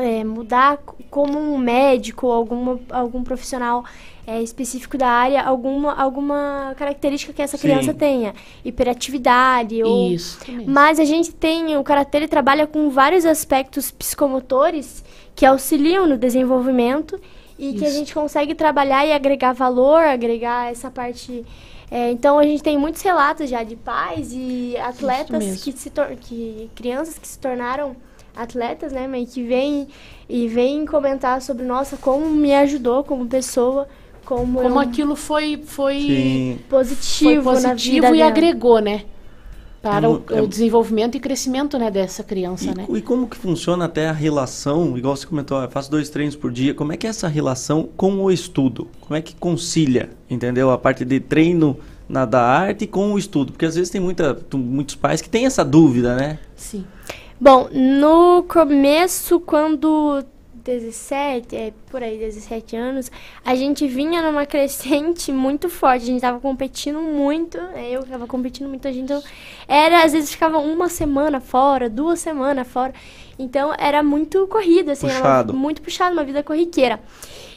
é, mudar como um médico, alguma, algum profissional é, específico da área, alguma, alguma característica que essa Sim. criança tenha. Hiperatividade ou... Isso, mesmo. Mas a gente tem, o Karatê ele trabalha com vários aspectos psicomotores que auxiliam no desenvolvimento e que a Isso. gente consegue trabalhar e agregar valor, agregar essa parte... é, então a gente tem muitos relatos já de pais e atletas que se que crianças que se tornaram atletas, né, mãe, que vêm e vêm comentar sobre nossa como me ajudou como pessoa, como Como eu- aquilo foi foi Sim. positivo, foi na positivo vida e dela. agregou, né? Para É o, é o desenvolvimento e crescimento, né, dessa criança, né? E como que funciona até a relação, igual você comentou, eu faço dois treinos por dia, como é que é essa relação com o estudo? Como é que concilia, entendeu? A parte de treino na da arte com o estudo? Porque às vezes tem muita, muitos pais que têm essa dúvida, né? Sim. Bom, no começo, quando 17, é, por aí, 17 anos, a gente vinha numa crescente muito forte. A gente tava competindo muito, né, eu tava competindo muito, a gente, então, era, às vezes ficava uma semana fora, duas semanas fora. Então, era muito corrida, assim, era uma- Puxado. muito puxado, uma vida corriqueira.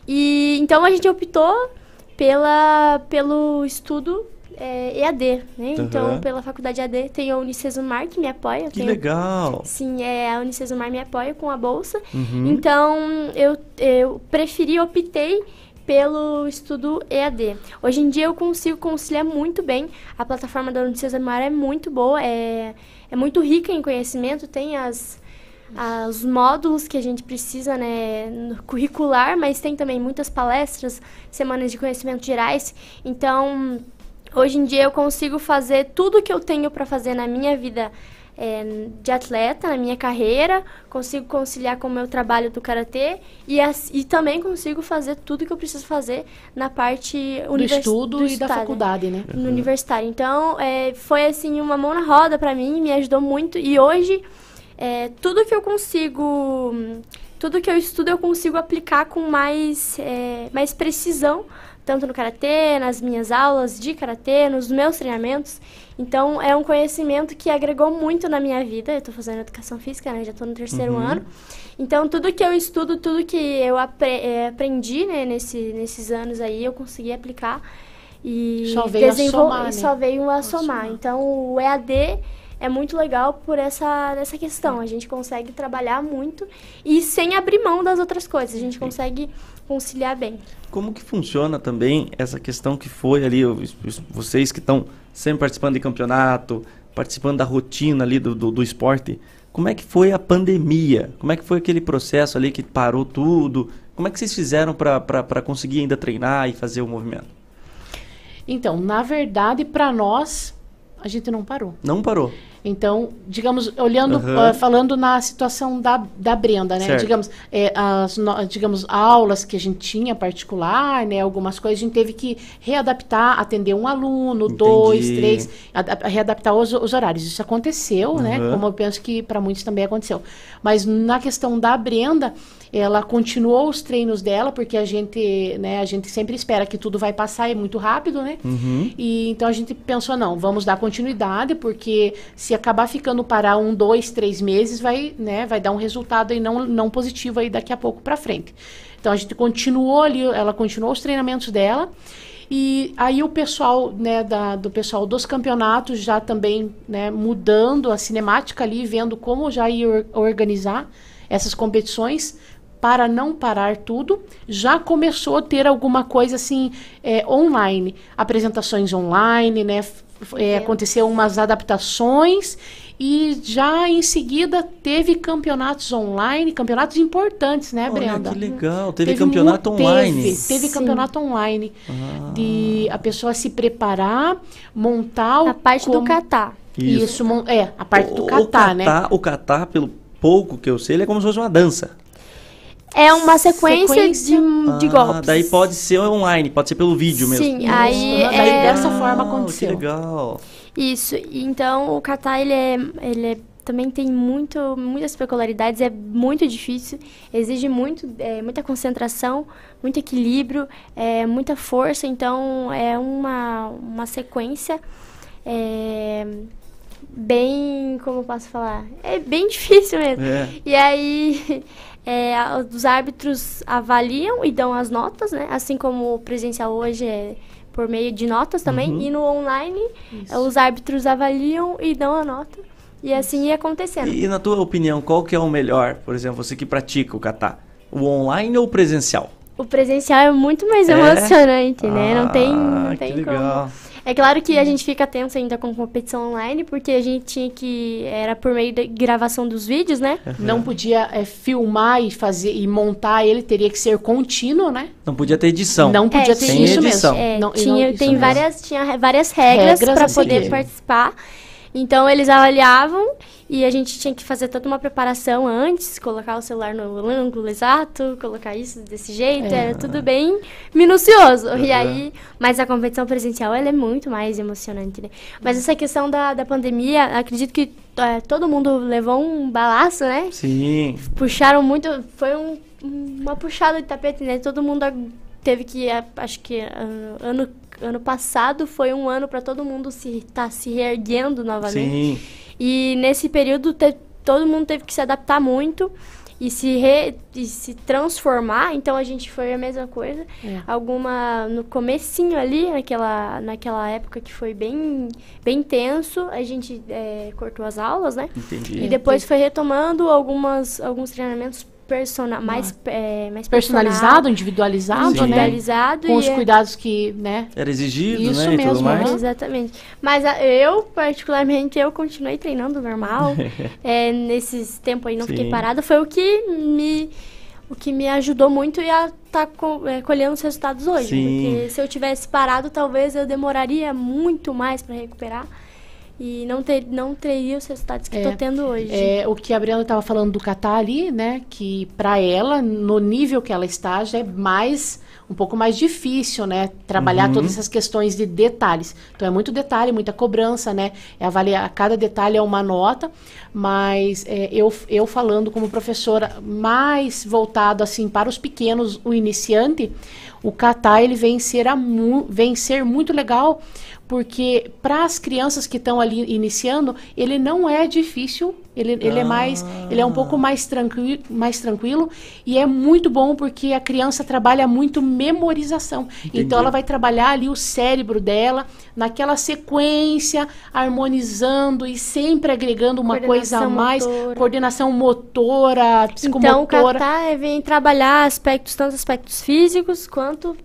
E, então, a gente optou pela, pelo estudo é, EAD, né? Então, Aham. pela faculdade EAD, tem a Unicesumar que me apoia. Que tenho- legal! Sim, é, a Unicesumar me apoia com a bolsa. Uhum. Então, eu, eu preferi, optei pelo estudo EAD. Hoje em dia eu consigo conciliar muito bem. A plataforma da Notícias Mar é muito boa, é, é muito rica em conhecimento, tem as, as módulos que a gente precisa, né, no curricular, mas tem também muitas palestras, semanas de conhecimentos gerais. Então, hoje em dia eu consigo fazer tudo que eu tenho para fazer na minha vida é, de atleta, na minha carreira, consigo conciliar com o meu trabalho do karatê e, as, e também consigo fazer tudo que eu preciso fazer na parte Do univers- estudo do e da faculdade, né? No universitário. Então, é, foi assim uma mão na roda para mim, me ajudou muito e hoje é, tudo que eu consigo, tudo que eu estudo eu consigo aplicar com mais, é, mais precisão, tanto no karatê, nas minhas aulas de karatê, nos meus treinamentos. Então é um conhecimento que agregou muito na minha vida. Eu estou fazendo educação física, né? Já estou no terceiro Uhum. ano. Então tudo que eu estudo, tudo que eu apre eh, aprendi né, nesse, nesses anos aí, eu consegui aplicar e Só veio a somar, né? só veio a somar. Então o EAD é muito legal por essa, essa questão. A gente consegue trabalhar muito e sem abrir mão das outras coisas. A gente consegue conciliar bem. Como que funciona também essa questão que foi ali, vocês que estão sempre participando de campeonato, participando da rotina ali do, do, do esporte, como é que foi a pandemia? Como é que foi aquele processo ali que parou tudo? Como é que vocês fizeram para conseguir ainda treinar e fazer o movimento? Então, na verdade, para nós, a gente não parou. Não parou. Então, digamos, olhando, Aham. ah, falando na situação da, da Brenda, né? Certo. Digamos, é, as, no- digamos, aulas que a gente tinha particular, né? Algumas coisas a gente teve que readaptar, atender um aluno, dois, três, ada- readaptar os, os horários. Isso aconteceu, né? Aham. Como eu penso que para muitos também aconteceu. Mas na questão da Brenda, ela continuou os treinos dela, porque a gente, né, a gente sempre espera que tudo vai passar, é muito rápido, né? Uhum. E então a gente pensou, não, vamos dar continuidade, porque se acabar ficando parar um, dois, três meses, vai, né, vai dar um resultado aí não, não positivo aí daqui a pouco para frente. Então a gente continuou ali, ela continuou os treinamentos dela. E aí o pessoal, né, da, do pessoal dos campeonatos já também, né, mudando a cinemática ali, vendo como já ia or- organizar essas competições para não parar tudo, já começou a ter alguma coisa assim é, online, apresentações online, né? é, aconteceu umas adaptações e já em seguida teve campeonatos online, campeonatos importantes, né, Olha, Brenda? que legal. Teve campeonato mu- online. Teve, teve campeonato online de a pessoa se preparar, montar a parte do catar. Isso. Isso, é, a parte do o catar, né? o catar, pelo pouco que eu sei, ele é como se fosse uma dança. É uma sequência, Sequência. de, de Ah, golpes. Daí pode ser online, pode ser pelo vídeo mesmo. Sim, aí Aham, daí é... dessa forma Ah, aconteceu. Que legal. Isso, e então o kata ele é, ele é- também tem muito, muitas peculiaridades, é muito difícil, exige muito, é, muita concentração, muito equilíbrio, é, muita força, então é uma, uma sequência é, bem, como eu posso falar, é bem difícil mesmo. É. E aí é, os árbitros avaliam e dão as notas, né? Assim como o presencial hoje é por meio de notas também. Uhum. E no online, eh, os árbitros avaliam e dão a nota. E assim ia acontecendo. E na tua opinião, qual que é o melhor? Por exemplo, você que pratica o catar, o online ou o presencial? O presencial é muito mais É? emocionante, né? Não tem, não Ah, tem que como. É claro que a gente fica tenso ainda com competição online, porque a gente tinha que. Era por meio da gravação dos vídeos, né? Não podia é, filmar e fazer e montar ele, teria que ser contínuo, né? Não podia ter edição. Não podia ter Sem isso edição. mesmo. É, Não, tinha, não- isso tem mesmo. várias, tinha várias regras, Regras para poder seguir. participar. Então eles avaliavam e a gente tinha que fazer toda uma preparação antes, colocar o celular no ângulo exato, colocar isso desse jeito, É. era tudo bem minucioso. E Uhum. aí, mas a competição presencial ela é muito mais emocionante, né? Mas essa questão da, da pandemia, acredito que é, todo mundo levou um balaço, né? Sim. puxaram muito. Foi um- uma puxada de tapete, né? Todo mundo teve que. Acho que ano, ano passado foi um ano para todo mundo se estar se reerguendo novamente. Sim. E nesse período te- todo mundo teve que se adaptar muito e se, re, e se transformar. Então a gente foi a mesma coisa. É. Alguma no comecinho ali, naquela, naquela época que foi bem, bem tenso, a gente eh, cortou as aulas, né? Entendi. E depois foi retomando algumas, alguns treinamentos persona, mais, é, mais Personalizado, personal, individualizado, né? individualizado Com e os é- cuidados que, né? Era exigido, Isso né? E tudo mesmo, mais. Exatamente. Mas a- eu, particularmente, eu continuei treinando normal. é, nesses tempos aí não fiquei Sim. parada. Foi o que me, o que me ajudou muito e a estar colhendo os resultados hoje. Sim. Porque se eu tivesse parado, talvez eu demoraria muito mais para recuperar. E não, ter, não teria os resultados que É. estou tendo hoje. É, o que a Briana estava falando do catar ali, né? Que para ela, no nível que ela está, já é mais um pouco mais difícil, né? Trabalhar Uhum. todas essas questões de detalhes. Então é muito detalhe, muita cobrança, né? É avaliar cada detalhe é uma nota, mas é, eu, eu falando como professora mais voltado assim para os pequenos, o iniciante, o catar ele vem ser, a mu vem ser muito legal porque para as crianças que estão ali iniciando, ele não é difícil, ele, ele é mais, ele é um pouco mais tranquilo, mais tranquilo e é muito bom porque a criança trabalha muito memorização. Entendi. Então ela vai trabalhar ali o cérebro dela naquela sequência, harmonizando e sempre agregando uma coisa a mais, motora. coordenação motora, Então, o psicomotora. Kata é, vem trabalhar aspectos, tanto aspectos físicos quanto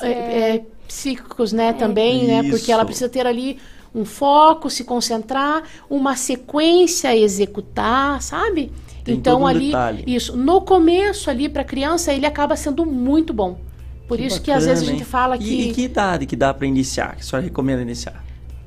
é, é, psíquicos, né, também, né, porque ela Isso. precisa ter ali um foco, se concentrar, uma sequência a executar, sabe? Tem então todo um ali, detalhe. isso, no começo ali para criança, ele acaba sendo muito bom. Por isso que às vezes a Bacana, gente hein? fala E- que E, que idade que dá pra iniciar? Que a senhora recomenda iniciar?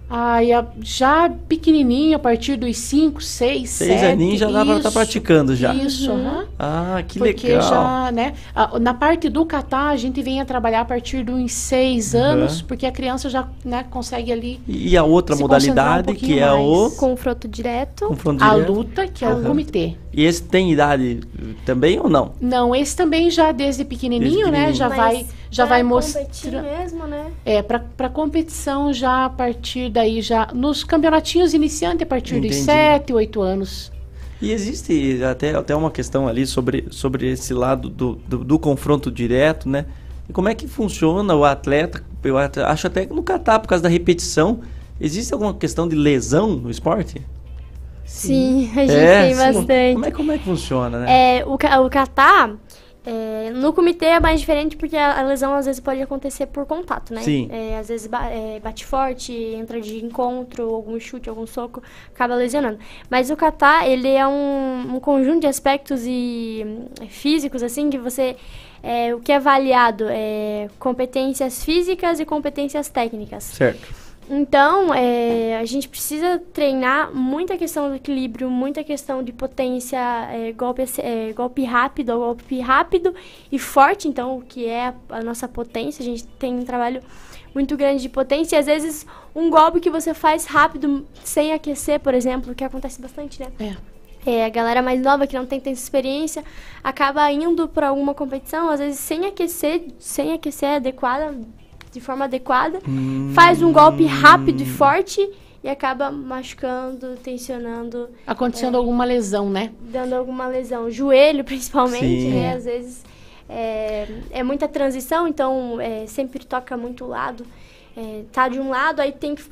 Ai, a- já pequenininho, a partir dos 5, 6, Seis 7, aninhos já dá pra estar isso, praticando já. Isso, aham. Ah, que Porque legal. já, né? a- Na parte do catar, a gente vem a trabalhar a partir dos seis Uhum. anos, porque a criança já né, consegue ali. E a outra um modalidade, pouquinho que é mais. o confronto direto. confronto A direto. luta, que é o Aham. comitê. E esse tem idade também ou não? Não, esse também já desde pequenininho, Desde né? pequenininho. Já Mas vai, já pra vai competir mostrar. mesmo, né? É, para para competição já a partir daí já nos campeonatinhos iniciantes a partir dos Entendi. 7, 8 anos. E existe até, até uma questão ali sobre, sobre esse lado do, do, do confronto direto, né? E como é que funciona o atleta? Eu acho até que no catar, por causa da repetição, existe alguma questão de lesão no esporte? Sim, a gente É, tem bastante. Como é, como é que funciona, né? É, o, o catar, é, no comitê é mais diferente porque a, a lesão às vezes pode acontecer por contato, né? Sim. É, às vezes ba- é, bate forte, entra de encontro, algum chute, algum soco, acaba lesionando. Mas o catar, ele é um, um conjunto de aspectos e hum, físicos, assim, que você... é, o que é avaliado é competências físicas e competências técnicas. Certo. Então, é, a gente precisa treinar muita questão do equilíbrio, muita questão de potência, é, golpe, é, golpe rápido, golpe rápido e forte. Então, o que é a, a nossa potência, a gente tem um trabalho muito grande de potência. E às vezes, um golpe que você faz rápido, sem aquecer, por exemplo, que acontece bastante, né? É. É, a galera mais nova que não tem tanta experiência acaba indo para alguma competição, às vezes sem aquecer, sem aquecer adequada, de forma adequada, faz um golpe rápido e forte e acaba machucando, tensionando, Acontecendo alguma lesão, né? dando alguma lesão. Joelho, principalmente, Sim. né? É. Às vezes é, é muita transição, então é, sempre toca muito lado. É, tá de um lado, aí tem que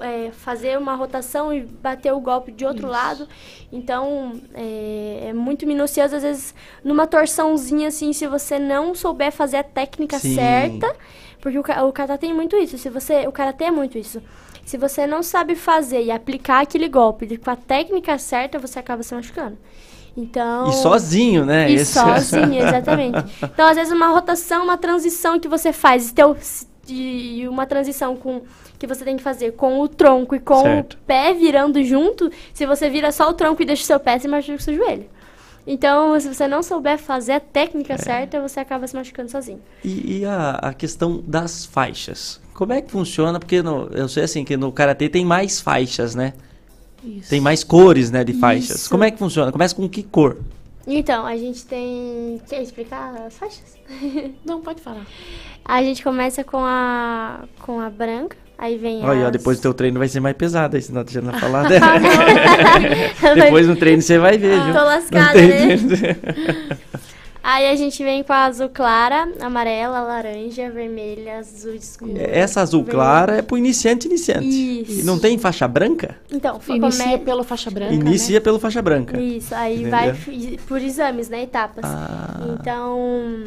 é, fazer uma rotação e bater o golpe de outro Isso. lado. Então, é, é muito minucioso. Às vezes, numa torçãozinha, assim, se você não souber fazer a técnica Sim. certa... Porque o, o karatê tem muito isso. Se você, o karatê é muito isso. Se você não sabe fazer e aplicar aquele golpe com a técnica certa, você acaba se machucando. Então. E sozinho, né? E Esse- sozinho, exatamente. Então, às vezes, uma rotação, uma transição que você faz, teu- e uma transição com que você tem que fazer com o tronco e com Certo. o pé virando junto, se você vira só o tronco e deixa o seu pé, você machuca o seu joelho. Então, se você não souber fazer a técnica certa, você acaba se machucando sozinho. E, e a, a questão das faixas? Como é que funciona? Porque no- eu sei assim que no karatê tem mais faixas, né? Isso. Tem mais cores, né, de faixas. Isso. Como é que funciona? Começa com que cor? Então, a gente tem. Quer explicar as faixas? Não, pode falar. A gente começa com a, com a branca, aí vem Olha, ó, as- depois do teu treino vai ser mais pesado aí, senão tu já não falar. Ah, não. depois no treino você vai ver, Ah, viu? tô Não lascada, né? Aí a gente vem com a azul clara, amarela, laranja, vermelha, azul escuro. Essa azul vermelho. clara é pro iniciante iniciante. Isso. E não tem faixa branca? Então, Inicia come- pelo faixa branca, Inicia pelo faixa branca. Isso, aí Entendeu? vai por exames, né? Etapas. Ah. Então,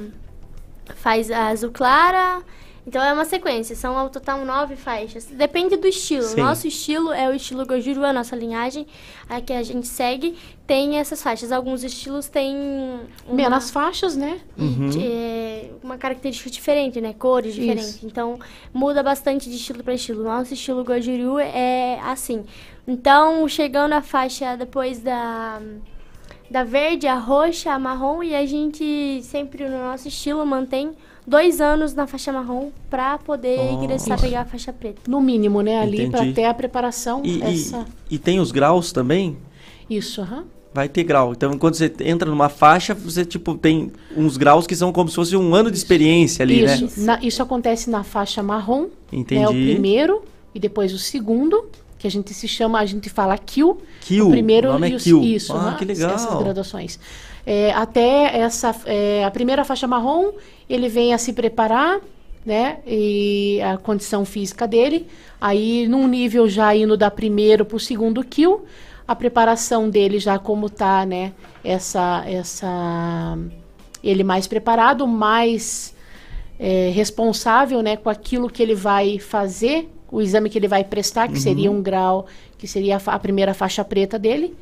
faz a azul clara. Então é uma sequência, são ao total nove faixas. Depende do estilo. Sim. Nosso estilo é o estilo Gojuru, a nossa linhagem, a que a gente segue, tem essas faixas. Alguns estilos têm uma, Menos faixas, né? Uhum. é, uma característica diferente, né? Cores Isso. diferentes. Então, muda bastante de estilo para estilo. Nosso estilo Gojuru é assim. Então, chegando a faixa depois da da verde, a roxa, a marrom e a gente sempre no nosso estilo mantém dois anos na faixa marrom para poder Oh. ingressar pegar a faixa preta. No mínimo, né? Ali para ter a preparação. E, e- essa... e tem os graus também? Isso, aham. Vai ter grau. Então, quando você entra numa faixa, você, tipo, tem uns graus que são como se fosse um ano de experiência ali, isso, né? na- isso acontece na faixa marrom. Entendi. Né, o primeiro e depois o segundo, que a gente se chama, a gente fala kill. Kill, O primeiro o nome e é o, kill. Isso, Ah, aham, que legal. Essas graduações. É, até essa, é, a primeira faixa marrom, ele vem a se preparar, né? E a condição física dele. Aí, num nível já indo da primeiro para o segundo kill, a preparação dele já como tá, né? Essa, essa, ele mais preparado, mais é, responsável, né? Com aquilo que ele vai fazer, o exame que ele vai prestar, que Uhum. seria um grau, que seria a, a primeira faixa preta dele.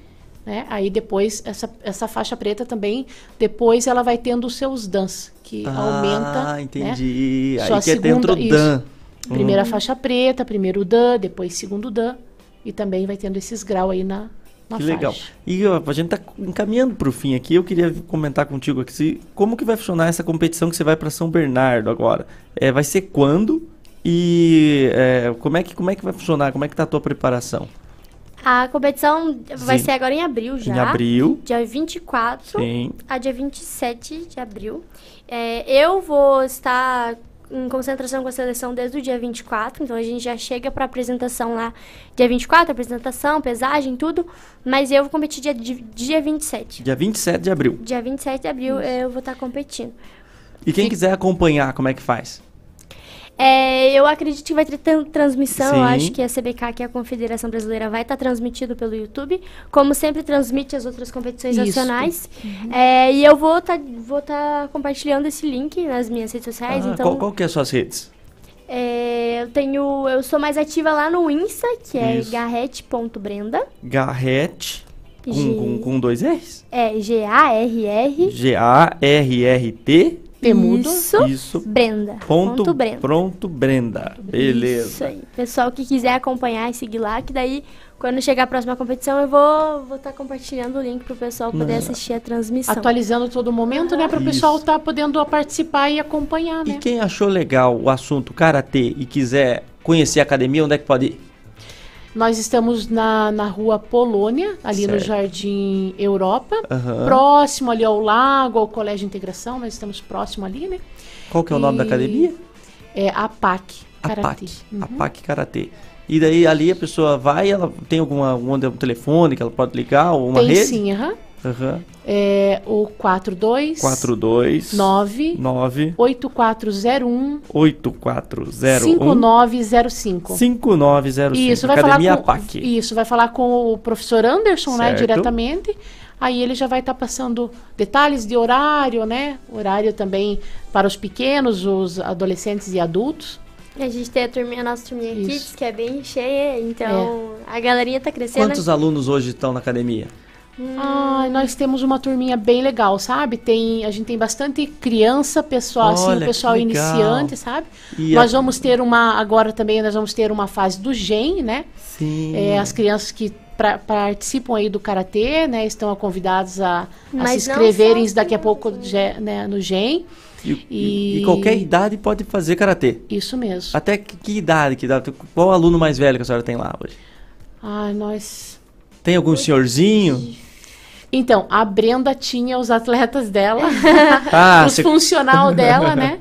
Né? Aí depois, essa, essa faixa preta também, depois ela vai tendo os seus DANs, que aumenta. Ah, entendi. Né? Aí Sua que é dentro do isso. Dan. Primeira Uhum. faixa preta, primeiro Dan, depois segundo Dan. E também vai tendo esses graus aí na, na Que faixa. legal. E ó, a gente tá encaminhando pro fim aqui. Eu queria comentar contigo aqui se- como que vai funcionar essa competição que você vai para São Bernardo agora. É, vai ser quando? E é, como, é que, como é que vai funcionar? Como é que tá a tua preparação? A competição vai Sim. ser agora em abril já. Em abril. Dia 24 Sim. a dia 27 de abril. É, eu vou estar em concentração com a seleção desde o dia 24, então a gente já chega para apresentação lá dia 24, apresentação, pesagem, tudo, mas eu vou competir dia, dia 27. Dia 27 de abril. Dia 27 de abril eu vou estar competindo. E quem quiser acompanhar, como é que faz? É, eu acredito que vai ter tran- transmissão. Eu acho que a CBK, que é a Confederação Brasileira, vai estar transmitido pelo YouTube. Como sempre transmite as outras competições Isso. nacionais. É, e eu vou estar vou tá compartilhando esse link nas minhas redes sociais. Ah, então, qual, qual que é as suas redes? é, eu tenho. Eu sou mais ativa lá no Insta, que é garrete.brenda. Garrete com, G- com, com dois R's? É G-A-R-R. G-A-R-R-T. Temudo. Isso. Isso. Brenda. Ponto, Ponto Brenda. Pronto, Brenda. Beleza. Isso aí. Pessoal que quiser acompanhar e seguir lá, que daí, quando chegar a próxima competição, eu vou vou estar compartilhando o link pro pessoal poder Não. assistir a transmissão. Atualizando todo momento, né? Para o pessoal estar podendo participar e acompanhar, né? E quem achou legal o assunto karatê e quiser conhecer a academia, onde é que pode ir? Nós estamos na, na rua Polônia, ali no Certo. Jardim Europa, Aham. próximo ali ao lago, ao Colégio Integração, nós estamos próximo ali, né? Qual que é o nome da E- academia? É a PAC. A Karatê. PAC. A PAC Karatê. E daí ali a pessoa vai, ela tem alguma um, um telefone que ela pode ligar ou uma Tem rede? sim, aham. Aham. É o 42 42 9 9 8401 8401 5905. 5905. Isso, vai Academia falar com, PAC. Isso, vai falar com o professor Anderson, né, diretamente. Aí ele já vai estar passando detalhes de horário, né? Horário também para os pequenos, os adolescentes e adultos. A gente tem a, turminha, a nossa turminha Isso. Kids, que é bem cheia, então a galerinha tá crescendo. Quantos alunos hoje estão na academia? Ah, nós temos uma turminha bem legal, sabe? Tem, a gente tem bastante criança, pessoal, assim, Olha, o que pessoal iniciante, sabe? E nós a- vamos ter uma, agora também nós vamos ter uma fase do GEM, né? Sim. É, as crianças que pra- participam aí do Karatê, né? Estão convidados a, a se inscreverem daqui a pouco né, no GEM. E, E- e qualquer idade pode fazer karatê. Isso mesmo. Até que, que idade? Que idade? Qual aluno mais velho que a senhora tem lá hoje? Ai, nós... Tem algum senhorzinho? Então, a Brenda tinha os atletas dela, Ah, os cê- funcional dela, né?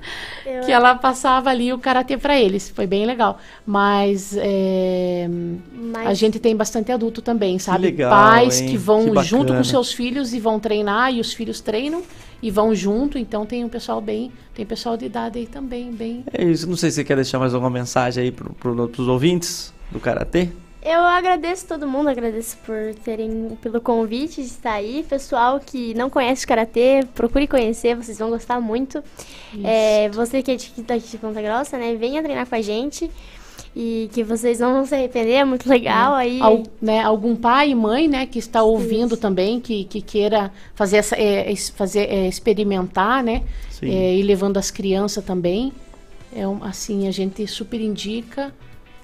Que ela passava ali o karatê para eles. Foi bem legal. Mas, é, Mas- a gente tem bastante adulto também, sabe? legal, Pais hein? que vão Que junto com seus filhos e vão treinar e os filhos treinam e vão junto, então tem um pessoal bem, tem pessoal de idade aí também, bem. É isso, não sei se você quer deixar mais alguma mensagem aí pro, pro, pros ouvintes do Karatê. Eu agradeço todo mundo, agradeço por terem pelo convite de estar aí. Pessoal que não conhece o Karatê, procure conhecer, vocês vão gostar muito. É, você que é de- daqui de Ponta Grossa, né, venha treinar com a gente. E que vocês não vão se arrepender, é muito legal. Aí Al- né, algum pai e mãe, né, que está ouvindo também, que, que queira fazer essa, é, fazer, é, experimentar, né, Sim. é, e levando as crianças também, é um, assim, a gente super indica.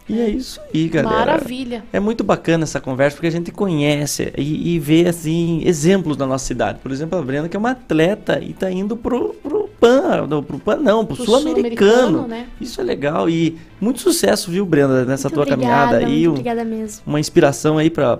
E é isso aí, galera. Maravilha. É muito bacana essa conversa porque a gente conhece e, e vê assim exemplos da nossa cidade. Por exemplo, a Brenda que é uma atleta e tá indo pro, pro PAN, não, pro PAN não, pro, Pro sul-americano. sul-americano, né? Isso é legal e muito sucesso, viu, Brenda, nessa muito tua obrigada, caminhada aí. muito um- obrigada mesmo. uma inspiração aí para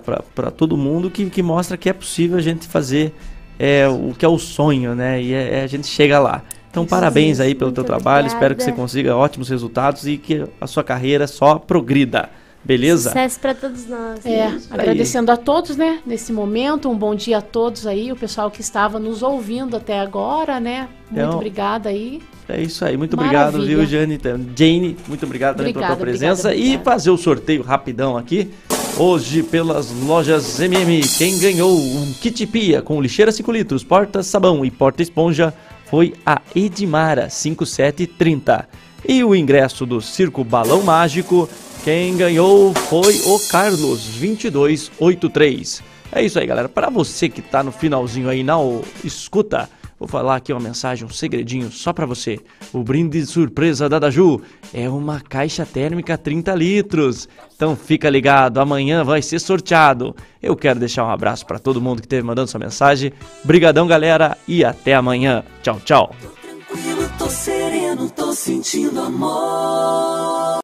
todo mundo que, que mostra que é possível a gente fazer é, o que é o sonho, né? E é- é a gente chega lá. Então, parabéns aí pelo teu trabalho. Espero que você obrigada. consiga ótimos resultados e que a sua carreira só progrida. Beleza? Sucesso pra todos nós. É, Isso aí. agradecendo a todos, né, nesse momento, um bom dia a todos aí, o pessoal que estava nos ouvindo até agora, né, muito Então, obrigada aí. É isso aí. Muito obrigado, Maravilha. viu, Jane? Então, Jane, muito obrigado também pela tua Obrigada, presença. obrigada, E fazer o sorteio rapidão aqui. Hoje, pelas lojas MM, quem ganhou um kit pia com lixeira 5 litros, porta sabão e porta esponja foi a Edmara 5730. E o ingresso do Circo Balão Mágico, quem ganhou foi o Carlos 2283. É isso aí, galera. Para você que tá no finalzinho aí na o- escuta, vou falar aqui uma mensagem, um segredinho só para você. O brinde surpresa da Daju é uma caixa térmica 30 litros. Então fica ligado, amanhã vai ser sorteado. Eu quero deixar um abraço para todo mundo que esteve mandando sua mensagem. Brigadão, galera, e até amanhã. Tchau, tchau. Tô sereno, tô sentindo amor.